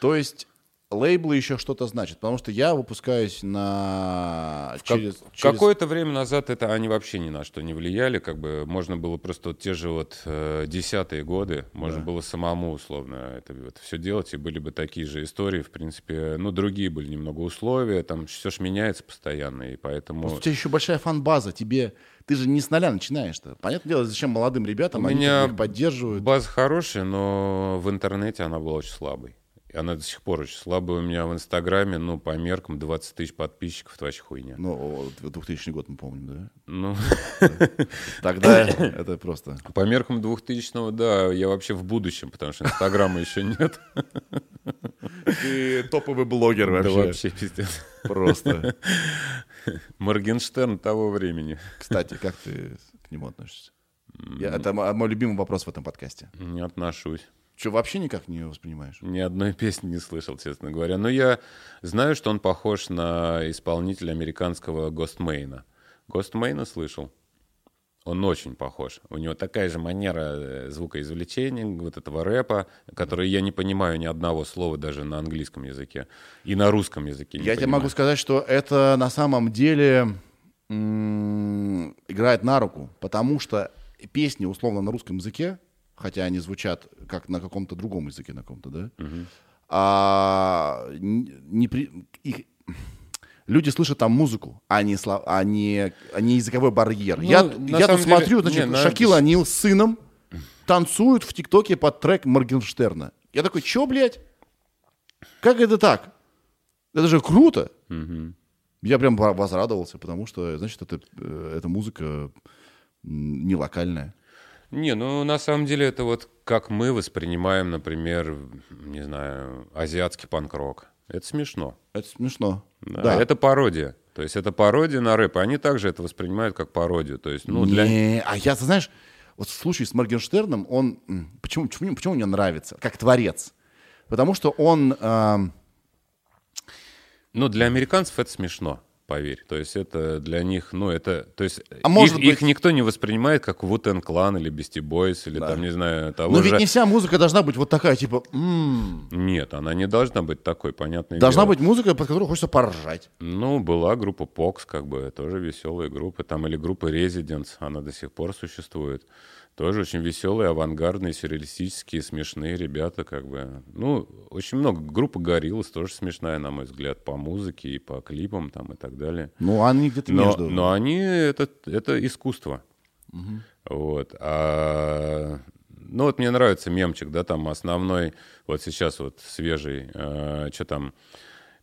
То есть лейблы еще что-то значат, потому что я выпускаюсь на Как- через, через- Какое-то время назад это они вообще ни на что не влияли, как бы. Можно было просто вот те же вот э, десятые годы, можно было самому условно это, это все делать, и были бы такие же истории, в принципе, ну, другие были немного условия, там все ж меняется постоянно, и поэтому... У тебя еще большая фан-база, тебе ты же не с нуля начинаешь-то. Понятное дело, зачем молодым ребятам, У они меня их поддерживают. База хорошая, но в интернете она была очень слабой. И она до сих пор очень слабая. У меня в Инстаграме, ну, по меркам 20 тысяч подписчиков, это вообще хуйня. Ну, вот 2000 год мы помним, да? Ну, *laughs* Тогда это просто... по меркам 2000-го, да, я вообще в будущем, потому что Инстаграма еще нет. Ты топовый блогер Да вообще. вообще пиздец. Просто. *laughs* Моргенштерн того времени. Кстати, как ты к нему относишься? Я- это мо- мой любимый вопрос в этом подкасте. Не отношусь. Что, вообще никак не воспринимаешь? Ни одной *laughs* песни не слышал, честно говоря. Но я знаю, что он похож на исполнителя американского Гостмейна. Гостмейна слышал? Он очень похож. У него такая же манера э, звукоизвлечения, вот этого рэпа, который я не понимаю ни одного слова даже на английском языке. И на русском языке не Я тебе понимаю. могу сказать, что это на самом деле м, играет на руку, потому что песни условно на русском языке, хотя они звучат как на каком-то другом языке, на каком-то, да, а, н- не при- их- люди слышат там музыку, а не, слов- а не, а не языковой барьер. Ну, я на я тут деле- смотрю, значит, не, на- Шакила Нил с сыном танцуют в ТикТоке под трек Моргенштерна. Я такой, чё, блядь? Как это так? Это же круто. Я прям во- возрадовался, потому что, значит, это, э, эта музыка не локальная. Не, ну на самом деле это вот как мы воспринимаем, например, не знаю, азиатский панк-рок. Это смешно. Это смешно. Да, Да. Это пародия. То есть это пародия на рэп. Они также это воспринимают как пародию. То есть, ну, для... Не, а я, ты знаешь, вот в случае с Моргенштерном, он... Почему, почему, почему мне нравится? Как творец. Потому что он... эм, Ну, для американцев это смешно, поверь. То есть это для них, ну, это... То есть А их, может их быть- никто не воспринимает как Вутен Клан или Бести Бойс или там, не знаю, того но же... ведь не вся музыка должна быть вот такая, типа... м, Нет, она не должна быть такой, понятное Должна дело. быть музыка, под которую хочется поржать. Ну, была группа Pox, как бы, тоже веселые группы. Там или группа Residents, она до сих пор существует. Тоже очень веселые, авангардные, сюрреалистические, смешные ребята, как бы. Ну, очень много. Группа Gorillaz тоже смешная, на мой взгляд, по музыке и по клипам там и так далее. Ну, они где-то Но, между. но они это, это искусство. Вот. А, ну, вот мне нравится мемчик, да, там основной, вот сейчас вот свежий, что там,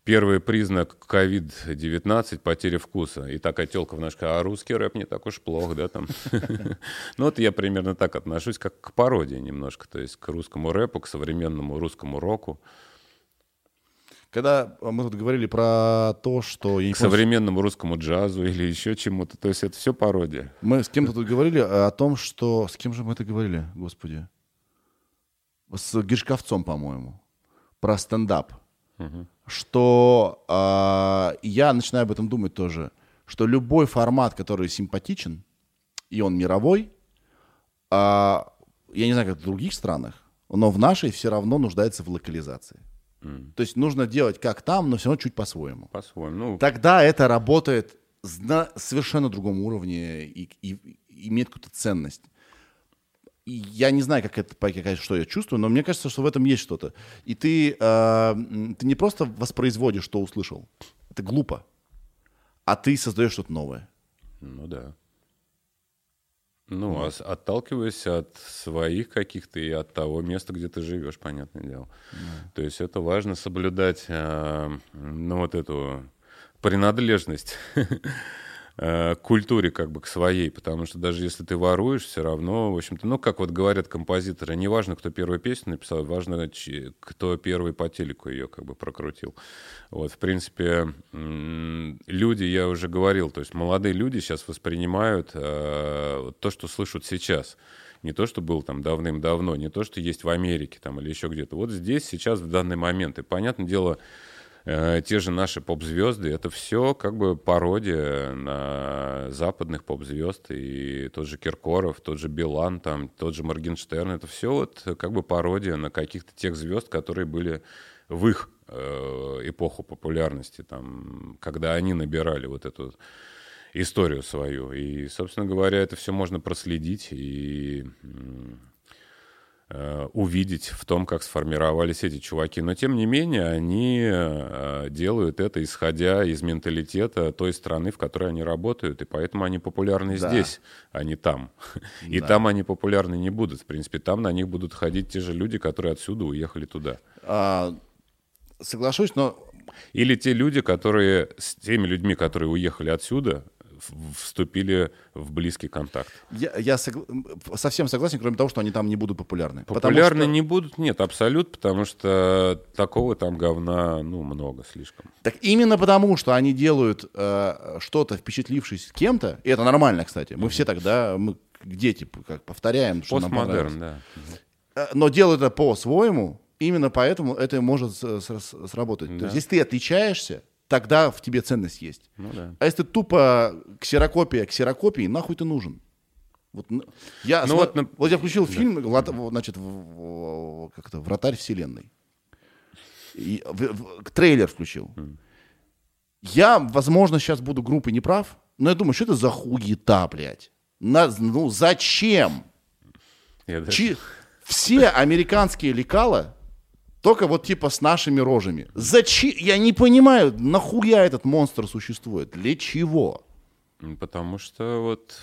первый признак COVID-19 потеря вкуса. И такая телка в наш, а русский рэп не так уж плохо, да, там. *laughs* Ну, вот я примерно так отношусь, как к пародии немножко, то есть к русскому рэпу, к современному русскому року, Когда мы тут говорили про то, что... я к современному русскому джазу или еще чему-то, то есть это все пародия. Мы с кем-то тут говорили о том, что... С кем же мы это говорили, господи? С Гишковцом, по-моему. Про стендап. Что а, я начинаю об этом думать тоже, что любой формат, который симпатичен, и он мировой, а, я не знаю, как в других странах, но в нашей все равно нуждается в локализации. То есть нужно делать как там, но все равно чуть по-своему. По-своему. Ну, Тогда это работает на совершенно другом уровне и, и- и имеет какую-то ценность. И я не знаю, как это, что я чувствую, но мне кажется, что в этом есть что-то. И ты, э, ты не просто воспроизводишь, что услышал. Это глупо. А ты создаешь что-то новое. Ну да. Ну, а с- отталкиваясь от своих каких-то и от того места, где ты живешь, понятное дело. То есть это важно соблюдать, э, ну, вот эту принадлежность *laughs* э, культуре как бы к своей, потому что даже если ты воруешь, все равно, в общем-то, ну, как вот говорят композиторы, не важно, кто первую песню написал, важно, кто первый по телеку ее как бы прокрутил. Вот, в принципе, люди, я уже говорил, то есть молодые люди сейчас воспринимают э, то, что слышат сейчас. Не то, что было там давным-давно, не то, что есть в Америке там или еще где-то. Вот здесь, сейчас, в данный момент. И, понятное дело, э, те же наши поп-звезды, это все как бы пародия на западных поп-звезд. И тот же Киркоров, тот же Билан, там, тот же Моргенштерн. Это все вот как бы пародия на каких-то тех звезд, которые были в их э, эпоху популярности, там, когда они набирали вот эту историю свою. И, собственно говоря, это все можно проследить и увидеть в том, как сформировались эти чуваки. Но, тем не менее, они э, делают это, исходя из менталитета той страны, в которой они работают, и поэтому они популярны Да. здесь, а не там. И Да. там они популярны не будут. В принципе, там на них будут ходить те же люди, которые отсюда уехали туда. А, соглашусь, но Или те люди, которые с теми людьми, которые уехали отсюда, вступили в близкий контакт. я, я согла- совсем согласен, кроме того, что они там не будут популярны. Популярны что- не будут? Нет, абсолют, потому что такого там говна, ну, много слишком. Так именно потому, что они делают э, что-то, впечатлившись кем-то, и это нормально, кстати. Мы все тогда, мы дети, как повторяем, что нам. Постмодерн, да. Э, но делают это по-своему, именно поэтому это может сработать. То Да. есть, если ты отличаешься, тогда в тебе ценность есть. Ну да. А если ты тупо ксерокопия ксерокопии, нахуй ты нужен? Вот, я, Ну смо- вот, вот, нап- я включил фильм, Влад- в- значит, в- как это, «Вратарь вселенной». И в- в- трейлер включил. Я, возможно, сейчас буду группой неправ, но я думаю, что это за хуета, блядь? На- ну, зачем? Я даже- Чи- все американские лекала только вот типа с нашими рожами. Зачем? Я не понимаю, нахуя этот монстр существует? Для чего? М, Потому что вот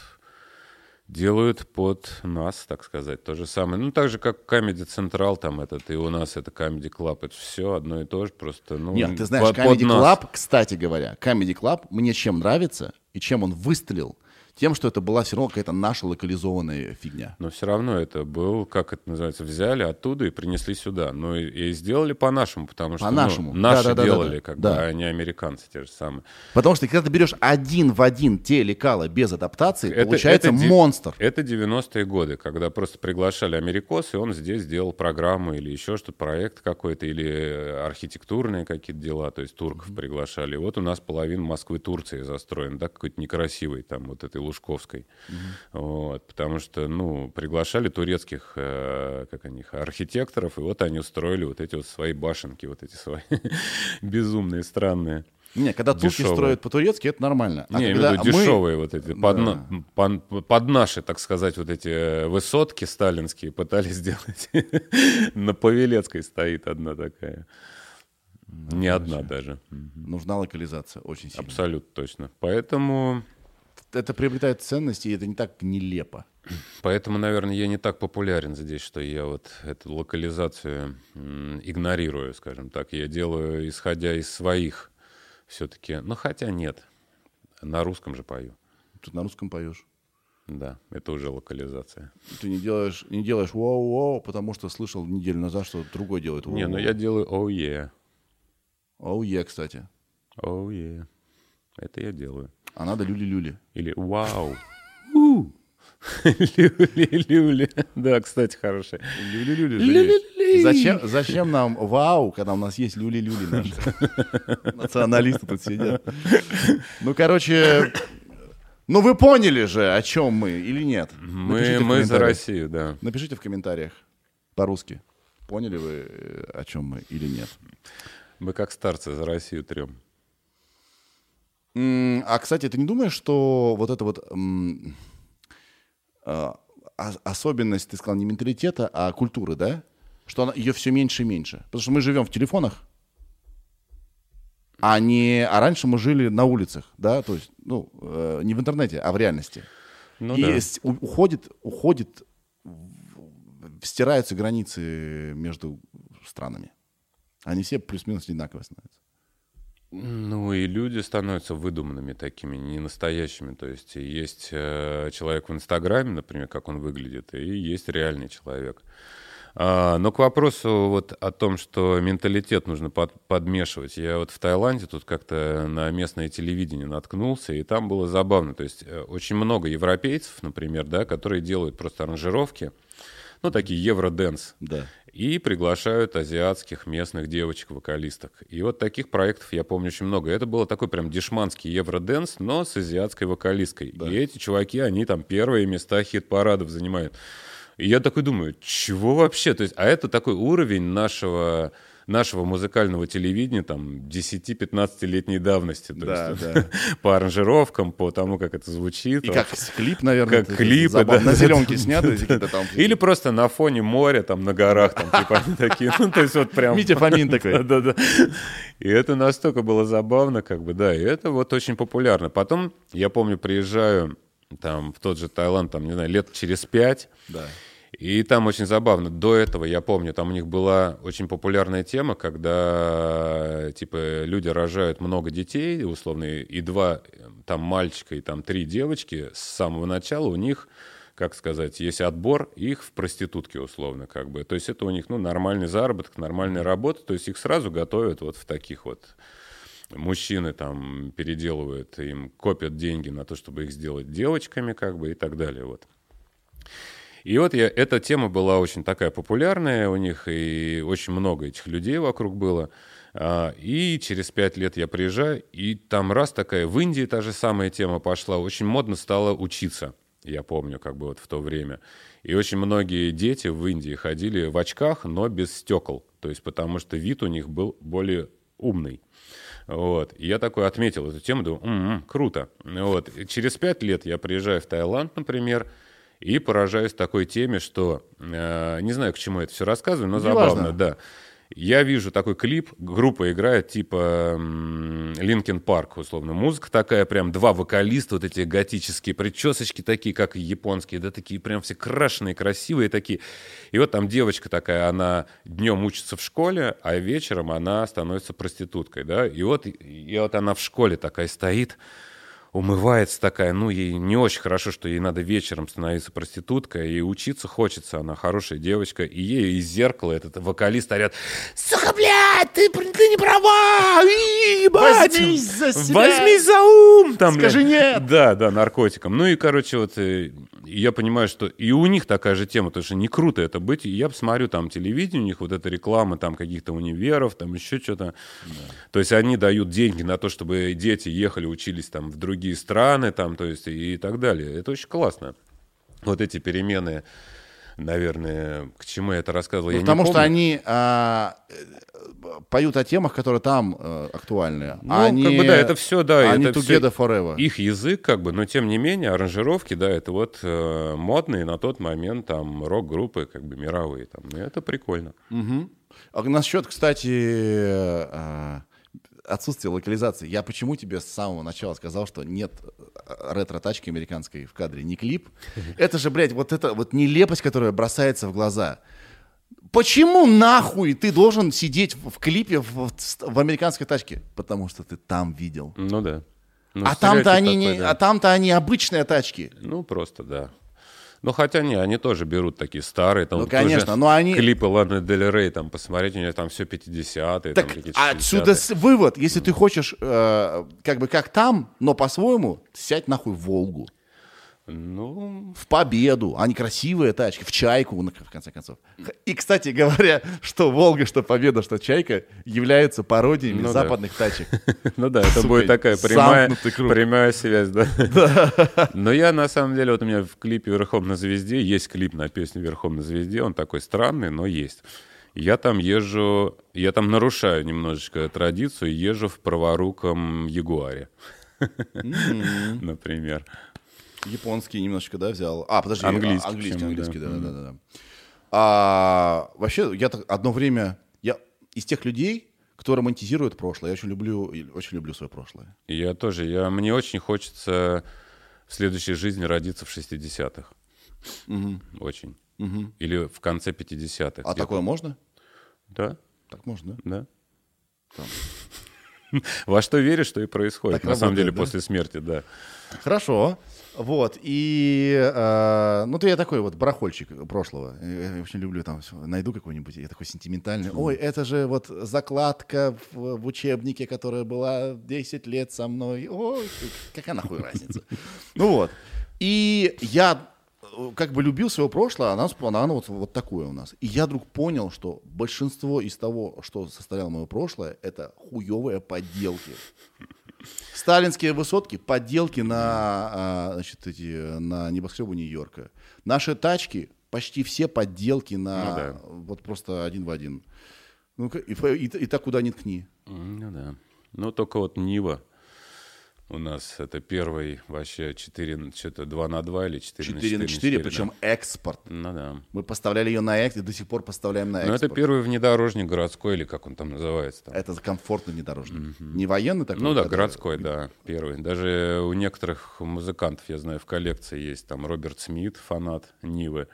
делают под нас, так сказать, то же самое. Ну, так же, как Comedy Central там этот, и у нас это Comedy Club, это все одно и то же, просто, ну, Нет, ты знаешь, под- под Comedy нас. Club, кстати говоря, Comedy Club мне чем нравится и чем он выстрелил, тем, что это была все равно какая-то наша локализованная фигня. Но все равно это был, как это называется, взяли оттуда и принесли сюда. Ну и, и сделали по-нашему, потому что ну, По-нашему. наши Да-да-да-да-да. делали, как Да. бы, а не американцы те же самые. Потому что когда ты берешь один в один те лекала без адаптации, Это- получается это монстр. Это 90-е годы, когда просто приглашали америкос, и он здесь делал программу или еще что-то, проект какой-то, или э, архитектурные какие-то дела, то есть турков приглашали. И вот у нас половина Москвы Турции застроена, да, какой-то некрасивой, там, вот этой Лужковской. Вот, потому что, ну, приглашали турецких, э, как они, их, архитекторов, и вот они устроили вот эти вот свои башенки, вот эти свои *laughs* безумные, странные. Не, когда турки Дешевые. строят по-турецки, это нормально. А Не, я имею в когда виду мы- дешевые вот эти, под, на- пон- под наши, так сказать, вот эти э, высотки сталинские пытались *laughs* сделать. На Павелецкой стоит одна такая. Не одна даже. Нужна локализация, очень сильно. Абсолютно точно. Поэтому, Это приобретает ценности, и это не так нелепо. поэтому, наверное, я не так популярен здесь, что я вот эту локализацию игнорирую, скажем так. Я делаю, исходя из своих все-таки. Ну, хотя нет. На русском же пою. Тут на русском поешь. Да, это уже локализация. Ты не делаешь, не делаешь воу-воу, потому что слышал неделю назад, что другой делает воу Не, ну я делаю oh yeah. Оу, е, кстати. Yeah. Это я делаю. А надо люли-люли. Или вау. Люли-люли. Да, кстати, хорошая. Люли-люли. Зачем, зачем нам вау, когда у нас есть люли-люли наши? *laughs* Националисты тут сидят. Ну, короче, ну вы поняли же, о чем мы или нет? Мы, мы за. Россию, да. Напишите в комментариях по-русски. Поняли вы, э, о чем мы или нет? Мы как старцы за Россию трем. А, кстати, ты не думаешь, что вот это вот а, ос- особенность, ты сказал, не менталитета, а культуры, да? Что она, ее все меньше и меньше. Потому что мы живем в телефонах, а, не, а раньше мы жили на улицах, да? То есть, ну, э, не в интернете, а в реальности. Ну и да. у- уходит, уходит, стираются границы между странами. Они все плюс-минус одинаковые становятся. Ну и люди становятся выдуманными такими, не настоящими. То есть есть э, человек в Инстаграме, например, как он выглядит, и есть реальный человек. А, но к вопросу вот о том, что менталитет нужно под- подмешивать. Я вот в Таиланде тут как-то на местное телевидение наткнулся, и там было забавно. То есть э, очень много европейцев, например, да, которые делают просто аранжировки, ну, такие евроденс. Да. И приглашают азиатских местных девочек-вокалисток. И вот таких проектов я помню очень много. Это было такой прям дешманский евроденс, но с азиатской вокалисткой. И эти чуваки, они там первые места хит-парадов занимают. И я такой думаю, чего вообще? То есть, а это такой уровень нашего нашего музыкального телевидения, там, 10-15-летней давности. То Да, есть, да. *laughs* по аранжировкам, по тому, как это звучит. И как клип, наверное. Как забавно. да. На зеленке сняты какие-то там. Или просто на фоне моря, там, на горах, там, типа, такие, ну, то есть вот прям... Митя Фомин *laughs* такой. Да-да-да. И это настолько было забавно, как бы, да, и это вот очень популярно. Потом, я помню, приезжаю там в тот же Таиланд, там, не знаю, лет через пять, Да. И там очень забавно. До этого, я помню, там у них была очень популярная тема, когда, типа, люди рожают много детей, условно, и два там мальчика, и там три девочки, с самого начала у них, как сказать, есть отбор их в проститутки, условно, как бы. То есть это у них, ну, нормальный заработок, нормальная работа, то есть их сразу готовят вот в таких вот мужчины там переделывают, им копят деньги на то, чтобы их сделать девочками, как бы, и так далее, вот. И вот я, эта тема была очень такая популярная у них, и очень много этих людей вокруг было. А, И через пять лет я приезжаю, и там раз такая, в Индии та же самая тема пошла, очень модно стало учиться, я помню, как бы вот в то время. И очень многие дети в Индии ходили в очках, но без стекол, то есть потому что вид у них был более умный. Вот. И я такой отметил эту тему, думаю, «М-м, круто. Вот. И через пять лет я приезжаю в Таиланд, например, и поражаюсь такой теме, что э, не знаю, к чему это все рассказываю, но Неважно. забавно, да. Я вижу такой клип, группа играет типа Линкен Парк, условно. Музыка такая, прям два вокалиста, вот эти готические причесочки такие, как и японские, да, такие прям все крашеные, красивые такие. И вот там девочка такая, она днем учится в школе, а вечером она становится проституткой, да. И вот, и вот она в школе такая стоит, умывается такая, ну, ей не очень хорошо, что ей надо вечером становиться проституткой, и учиться хочется, она хорошая девочка, и ей из зеркала этот вокалист орят, сука, блядь, ты, ты не права, ебать, Возьмись за себя. возьмись за ум, там, Скажи блядь». нет. Да, да, наркотикам. Ну и, короче, вот э, я понимаю, что и у них такая же тема, потому что не круто это быть. И я посмотрю там телевидение, у них вот эта реклама там каких-то универов, там еще что-то. То есть они дают деньги на то, чтобы дети ехали, учились там в другие страны, там, то есть и, так далее. Это очень классно. Вот эти перемены, наверное, к чему я это рассказывал, Ну, я не потому что помню. они а, э, поют о темах, которые там э, актуальны. Ну, а они, как бы, да, это все, да, Они это together forever. их язык, как бы, но тем не менее, аранжировки, да, это вот э, модные на тот момент там рок-группы, как бы мировые, там, и это прикольно. А насчет, кстати, отсутствия локализации. Я почему тебе с самого начала сказал, что нет э, ретро-тачки американской в кадре, не клип? *laughs* Это же, блядь, вот это вот нелепость, которая бросается в глаза. Почему нахуй ты должен сидеть в, клипе в, в американской тачке? Потому что ты там видел. Ну да. Ну, а там-то они такой, не, да. а там-то они обычные тачки. Ну, просто, да. Ну, хотя не, они тоже берут такие старые. Там Ну, вот конечно, но они- Клипы Ланы Дель Рей, там, посмотреть, у нее там все 50-е, там Так какие-то отсюда 60-е. с- вывод, если ты хочешь, э, как бы как там, но по-своему, сядь нахуй в Волгу. Ну, в победу. Они красивые тачки, в чайку, в конце концов. И, кстати говоря, что Волга, что Победа, что Чайка являются пародиями Ну да. западных тачек. *laughs* Ну да, это будет такая прямая, прямая связь, *laughs* да. Но я на самом деле, вот у меня в клипе «Верхом на звезде» есть клип на песню «Верхом на звезде», он такой странный, но есть. Я там езжу, я там нарушаю немножечко традицию, езжу в праворуком Ягуаре, *laughs* например. Японский немножечко, да, взял. А, подожди, Английский, а, английский, английский, да, да. да, да, да. А, вообще, я так одно время, я из тех людей, кто романтизирует прошлое, я очень люблю, очень люблю свое прошлое. Я тоже, я, мне очень хочется в следующей жизни родиться в 60-х. Очень. Или в конце 50-х. А такое можно? Да, Так можно, да? да. *laughs* Во что веришь, что и происходит. Так на самом работает, деле, да? после смерти, да. Хорошо. Вот, и, э, ну, ты я такой вот барахольчик прошлого. Я, я очень люблю там, найду какой-нибудь, я такой сентиментальный. Ой, это же вот закладка в, в учебнике, которая была 10 лет со мной. Ой, какая нахуй разница? *laughs* Ну вот. И я э, как бы любил свое прошлое, оно, сп- оно вот, вот такое у нас. И я вдруг понял, что большинство из того, что составляло мое прошлое, это хуевые подделки. Сталинские высотки, подделки на, а, значит, эти, на небоскребы Нью-Йорка. Наши тачки, почти все подделки на Ну да. вот просто один в один. Ну, и, и, и так куда ни ткни. Ну да. Ну только вот Нива у нас это первый вообще 4, что-то 2 на 2 или 4, 4 на 4, причем экспорт. Ну да. Мы поставляли ее на экспорт, и до сих пор поставляем на Ну экспорт. это первый внедорожник городской, или как он там называется. Там. Это комфортный внедорожник. Не военный такой? Ну да, когда- городской, да, первый. Даже у некоторых музыкантов, я знаю, в коллекции есть там Роберт Смит, фанат Нивы,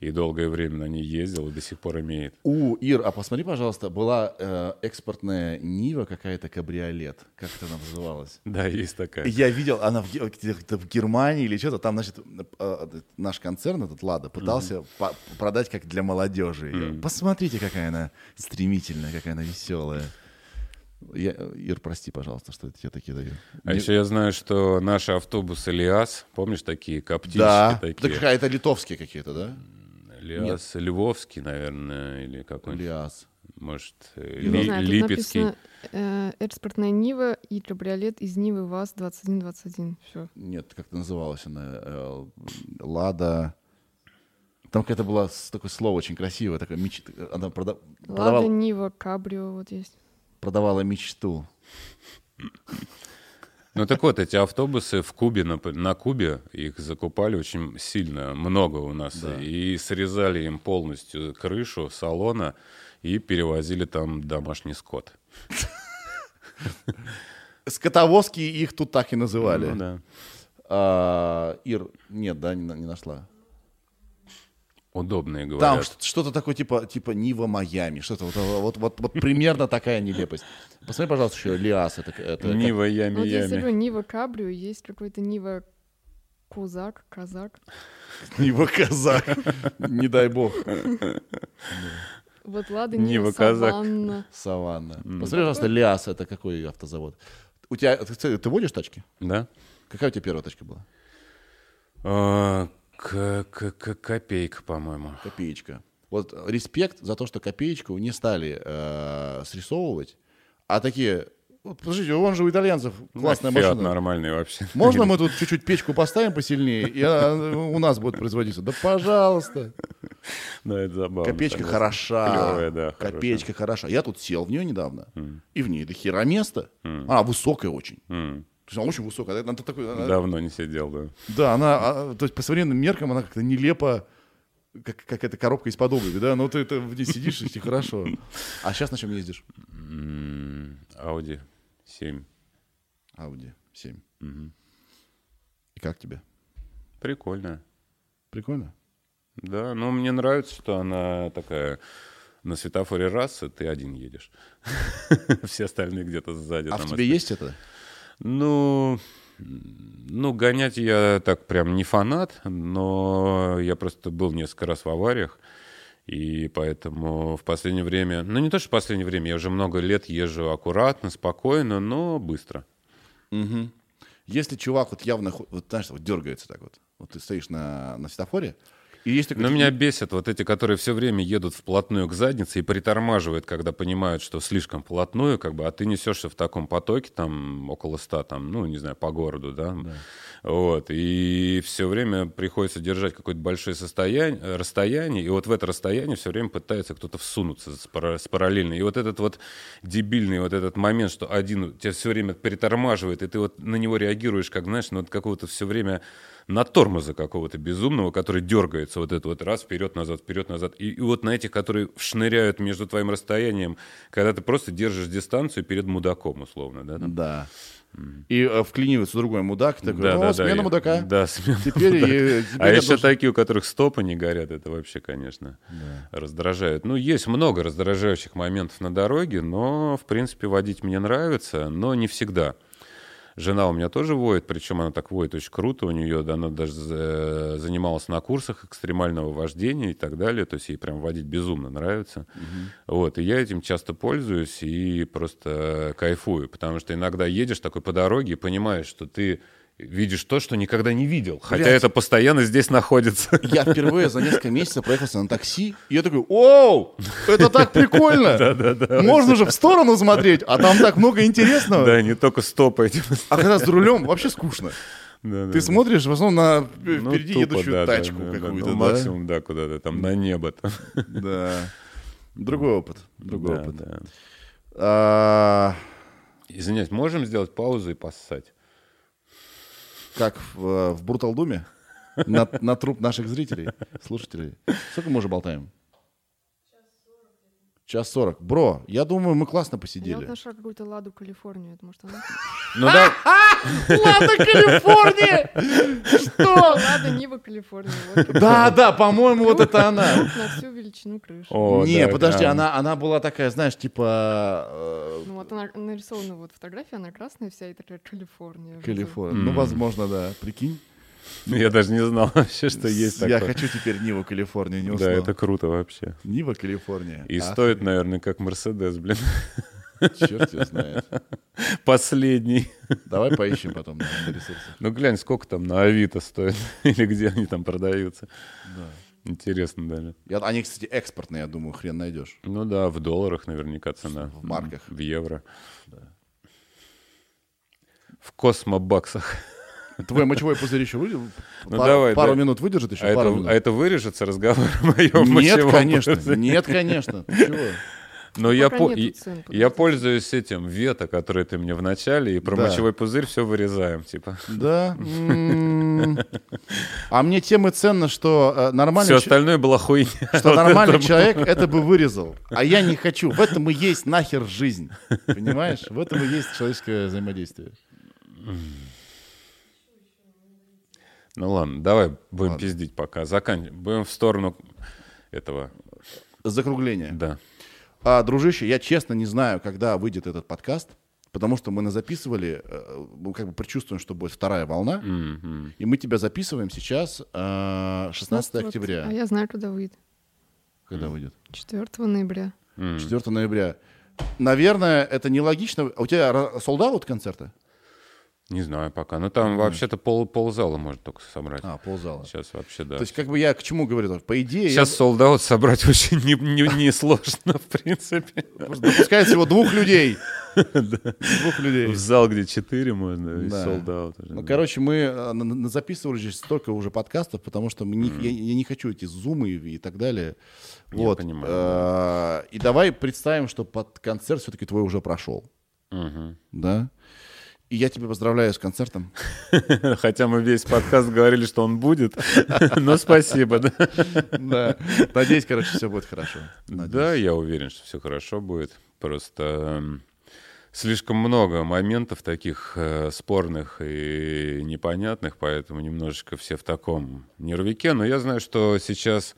и долгое время на ней ездил и до сих пор имеет. У, Ир, а посмотри, пожалуйста, была э, экспортная Нива какая-то, кабриолет. Как это называлась? Да, есть такая. Я видел, она в, в Германии или что-то, там, значит, э, наш концерн, этот Лада, пытался по- продать как для молодежи. её. Посмотрите, какая она стремительная, какая она веселая. Я, Ир, прости, пожалуйста, что я такие даю. А Не- еще я знаю, что наши автобусы Лиас, помнишь, такие коптильщики да, такие? так какая-то литовские какие-то, да? Лиас Львовский, наверное, или какой-нибудь, Лиас. Может, э, Не Ли- знаю, тут Липецкий. написано э, экспортная Нива и кабриолет из Нивы ВАЗ-2121. Все. Нет, как это называлась она? э, Лада. Там какая-то была с- такое слово очень красивое, такое меч... она прода- Лада, продавала, Нива, Кабрио вот есть. продавала мечту. Ну так вот, эти автобусы в Кубе, нап- на Кубе, их закупали очень сильно, много у нас. И срезали им полностью крышу салона и перевозили там домашний скот. Скотовозки их тут так и называли. Ну да. А, Ир, нет, да, не, не нашла. Удобные, Там говорят. ш- что-то такое типа, типа Нива Майами, что-то вот, вот, вот, вот примерно такая нелепость. Посмотри, пожалуйста, еще Лиас. Это, это как- Нива, Ну, вот ями-ями. говорю, Нива Кабрио, есть какой-то Нива Кузак, Казак. Нива Казак. Не дай бог. *laughs* Вот Лада, Нива Нива, Казак. Саванна. Саванна. Посмотри, пожалуйста, Лиас. Это какой автозавод? У тебя, ты, ты водишь тачки? Да? Какая у тебя первая тачка была? А, к- к- к- Копейка, по-моему. Копеечка. Вот респект за то, что копеечку не стали э, срисовывать, а такие, подождите, он же у итальянцев классная Ну, машина. нормальный вообще. Можно мы тут чуть-чуть печку поставим посильнее, и у нас будет производиться? Да пожалуйста. Да, это забавно. Копеечка хороша. Клёвая, да, Копеечка хороша. Я тут сел в нее недавно, и в ней до хера места. Она высокая очень. То есть она очень высокая. Она такой, она- Давно не сидел, да. Да, она, а, то есть по современным меркам она как-то нелепо, как какая-то коробка из-под обуви, да? Но ты это в ней сидишь, и хорошо. А сейчас на чем ездишь? М, Audi 7. Audi 7. И как тебе? Прикольно. Прикольно? Да, но мне нравится, что она такая на светофоре раз, и ты один едешь. *laughs* Все остальные где-то сзади. А в тебе есть это? Ну, ну, гонять я так прям не фанат, но я просто был несколько раз в авариях, и поэтому в последнее время, ну не то, что в последнее время, я уже много лет езжу аккуратно, спокойно, но быстро. Мгм. Если чувак вот явно, вот, знаешь, вот дергается так вот, вот ты стоишь на, на светофоре, и есть такой... Но тип- меня бесят вот эти, которые все время едут вплотную к заднице и притормаживают, когда понимают, что слишком вплотную, как бы, а ты несешься в таком потоке, там, около ста, там, ну, не знаю, по городу, да, вот, и все время приходится держать какое-то большое состояние, расстояние, и вот в это расстояние все время пытается кто-то всунуться с, пара- с параллельно, и вот этот вот дебильный вот этот момент, что один тебя все время притормаживает, и ты вот на него реагируешь, как, знаешь, ну, вот какого-то все время на тормоза какого-то безумного, который дергается вот это вот раз, вперед-назад, вперед-назад. И, и вот на этих, которые шныряют между твоим расстоянием, когда ты просто держишь дистанцию перед мудаком, условно, да? там? Да. И э, вклинивается другой мудак, такой, Да, о, да, да, смена и- мудака. Да, смена Теперь, мудака. и- теперь А еще должен- такие, у которых стопы не горят, это вообще, конечно, раздражает. Ну, есть много раздражающих моментов на дороге, но, в принципе, водить мне нравится, но не всегда. Жена у меня тоже воет, причем она так воет очень круто. У нее, да, она даже за- занималась на курсах экстремального вождения и так далее. То есть ей прям водить безумно нравится. Вот, и я этим часто пользуюсь и просто кайфую, потому что иногда едешь такой по дороге и понимаешь, что ты видишь то, что никогда не видел, хотя Блядь. это постоянно здесь находится. Я впервые за несколько месяцев проехался на такси, и я такой, оу, это так прикольно! *laughs* Можно же в сторону смотреть, а там так много интересного. Да, не только стопать. А когда за рулем, вообще скучно. Да, да, Ты да. смотришь в основном на Ну, впереди тупо, едущую да, да, тачку да, да. какую-то, Ну, да? максимум, да, куда-то там на небо. Да. Другой опыт. Другой Да, опыт. да. А, Извиняюсь, можем сделать паузу и поссать? Как в, в Брутал Думе? На, на труп наших зрителей, слушателей. Сколько мы уже болтаем? Час сорок. Бро, я думаю, мы классно Я вот посидели. нашла какую-то Ладу Калифорнию. Это может она? *laughs* Ну да, *laughs* Ладно, Калифорния! Что? Лада Нива Калифорния. Да, да, по-моему, вот это она. На всю величину крыши. Не, подожди, она, она была такая, знаешь, типа э, Ну вот она нарисована вот фотография, она красная вся и такая Калифорния. Калифорния. Ну, возможно, да. Прикинь. Я даже не знал *laughs* вообще, что есть Я такое. хочу теперь Ниву Калифорнию, не Да, это круто вообще. Нива Калифорния. И стоит, наверное, как Мерседес, блин. Черт его знает. *laughs* Последний. Давай поищем потом на ресурсах. Ну глянь, сколько там на Авито стоит. *laughs* Или где они там продаются. Да. Интересно даже. Я- они, кстати, экспортные, я думаю, хрен найдешь. Ну да, в долларах наверняка цена. В марках. В евро. В космобаксах. *laughs* Твой мочевой пузырь еще выйдет? Ну, Пар- давай, Пару да. минут выдержит еще? А пару это, минут. а это вырежется разговор о моем Нет, конечно. пузыре? Нет, конечно. *laughs* Чего? Но я, Пока по- цен, я пользуюсь этим вето, который ты мне в начале, и про Да. мочевой пузырь все вырезаем, типа. Да. А мне тем и ценно, что э, Все нормальный, че- остальное было хуйня. *laughs* что нормальный человек это бы вырезал. А я не хочу. В этом и есть нахер жизнь. Понимаешь? В этом и есть человеческое взаимодействие. Ну ладно, давай будем Ладно. пиздить пока. Заканчиваем. Будем в сторону этого. Закругление. Да. А, дружище, я честно не знаю, когда выйдет этот подкаст, потому что мы записывали, э, мы как бы предчувствуем, что будет вторая волна, Мгм. и мы тебя записываем сейчас э, 16 Вот. октября. А я знаю, когда выйдет. Когда выйдет? 4 ноября. М. 4 ноября. Наверное, это нелогично. А у тебя солдат концерта? Не знаю пока. Ну там вообще-то пол, ползала может только собрать. А, ползала. Сейчас вообще, да. То есть, как бы я к чему говорю? По идее, Сейчас солдат собрать *laughs* очень не, не, не сложно, в принципе. я... допускает всего двух людей. *laughs* Двух людей. В зал, где четыре можно, и Да. солдат. Ну, короче, мы э, записывали здесь столько уже подкастов, потому что я, я не хочу эти зумы и так далее. Я вот. понимаю, Э, И давай представим, что под концерт все-таки твой уже прошел. Да? И я тебя поздравляю с концертом. *laughs* Хотя мы весь подкаст говорили, что он будет. *laughs* Но спасибо, да. Надеюсь, короче, все будет хорошо. Да, я уверен, что все хорошо будет. Просто эм, слишком много моментов таких э, спорных и непонятных, поэтому немножечко все в таком нервике. Но я знаю, что сейчас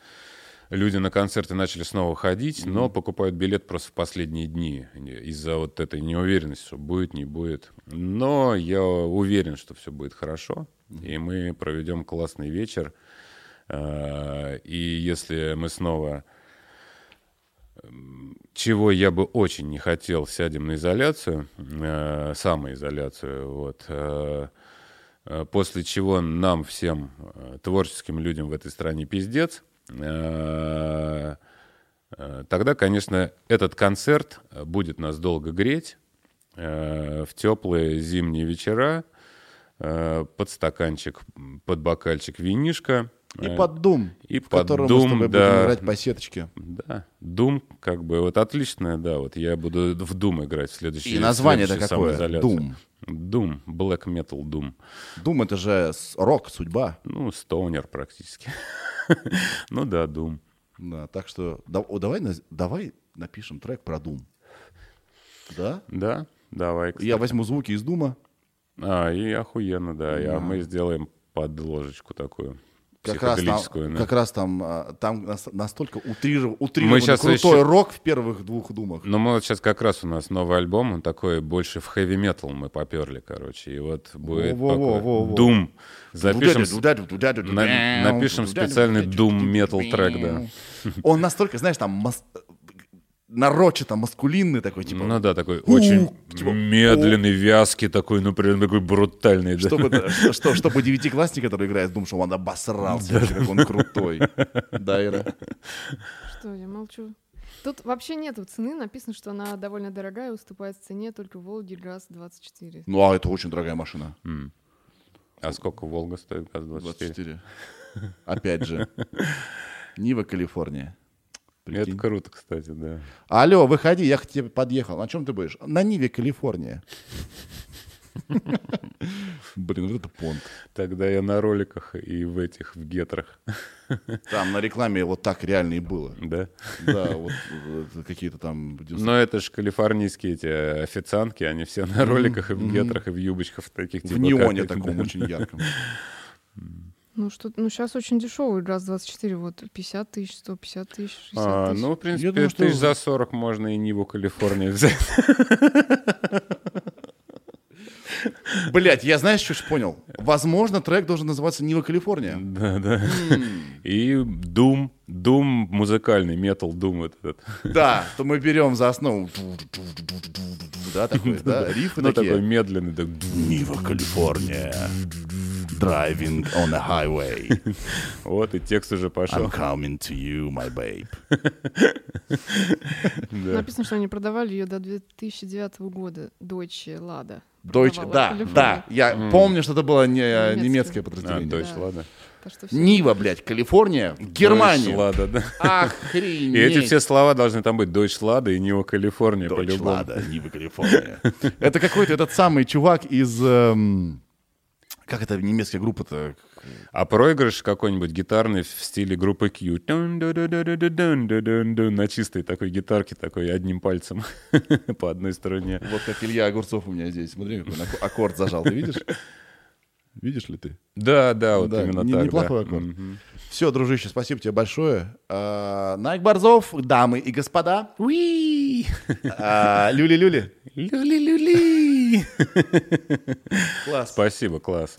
люди на концерты начали снова ходить, но покупают билет просто в последние дни из-за вот этой неуверенности, что будет, не будет. Но я уверен, что все будет хорошо, и мы проведем классный вечер. Э, И если мы снова чего я бы очень не хотел, сядем на изоляцию, э, самоизоляцию, вот, э, э, после чего нам всем творческим людям в этой стране пиздец, тогда, конечно, этот концерт э, будет нас долго греть э, в теплые зимние вечера, э, под стаканчик, под бокальчик винишка. И э, под Дум, и в под котором мы с Doom, тобой да. будем играть по сеточке. Да, Doom, как бы, вот отлично, да, вот я буду в Doom играть в следующий И название-то следующую какое? самоизоляцию. Doom, Black Metal Doom. Дум это же рок, судьба. Ну, стоунер практически. *laughs* Ну да, Doom. Да, так что да- о, давай, давай напишем трек про Дум. Да? Да, давай. кстати. Я возьму звуки из Дума. А, и охуенно, да, и, а мы сделаем подложечку такую, Как раз, там, да. как раз там, а, там нас- настолько утриров- утрированный щас крутой еще- рок в первых двух думах. Ну, мы вот сейчас как раз у нас новый альбом, он такой больше в хэви метал мы поперли, короче. И вот будет. Doom. Запишем, напишем специальный Doom Metal трек, да. Он настолько, знаешь, там нарочито маскулинный такой, типа, Ну да, такой очень типа, медленный, вязкий такой, ну прям такой брутальный. да. чтобы, да, что- *laughs* что- чтобы девятиклассник, который играет в Doom, чтобы он обосрался, вообще, как он крутой. Да, Ира? Что, я молчу. Тут вообще нету цены, написано, что она довольно дорогая, уступает цене только Волги ГАЗ-24. Ну, а это очень дорогая машина. А сколько Волга стоит? ГАЗ-24? 24. Опять же. Нива, Калифорния. Прикинь. Это круто, кстати, да. Алло, выходи, я к тебе подъехал. На чем ты будешь? На Ниве, Калифорния. Блин, вот это понт. Тогда я на роликах и в этих, в гетрах, Там на рекламе вот так реально и было. да. Да, вот э, какие-то там... Но это же калифорнийские эти э, официантки, они все на роликах и в гетрах, и в юбочках таких. В типа, неоне таком очень ярком. Ну, что, ну, сейчас очень дешевый раз 24, вот 50 тысяч, 150 тысяч, 60 А, тысяч. ну, в принципе, думаю, что- тысяч за 40 можно и Ниву Калифорния взять. *laughs* Блять, я знаешь, что ж понял? Возможно, трек должен называться Нива, Калифорния. Да, да. И Doom, Doom музыкальный, метал Doom вот этот. Да, то мы берем за основу. Да, такой, *laughs* да, рифы Ну, такой такие. медленный. так Нива, Калифорния. Driving on a highway. *laughs* Вот, и текст уже пошел. I'm coming to you, my babe. *laughs* Написано, что они продавали ее до 2009 года, Deutsche Lada. Deutsche, продавала да, да. Я помню, что это было не, э, Немецкое. А, подразделение. точно, Да. ладно. Так что всё Нива, блядь, Калифорния, Германия. Deutsch Lada, да. Охренеть. И эти все слова должны там быть Deutsch Lada и Нива Калифорния по-любому. Lada, Нива, Калифорния. Это какой-то этот самый чувак из... эм, Как это немецкая группа-то? А проигрыш какой-нибудь гитарный в стиле группы Q. На чистой такой гитарке, такой одним пальцем *laughs* по одной стороне. Вот как Илья Огурцов у меня здесь. Смотри, какой аккорд зажал. Ты видишь? *laughs* Видишь ли ты? Да, да, вот Да, именно не- так. неплохой да. аккорд. Мгм. Все, дружище, спасибо тебе большое. А, Найк Борзов, дамы и господа. Уи! А, Люли-люли. Люли-люли! Класс. Спасибо, класс.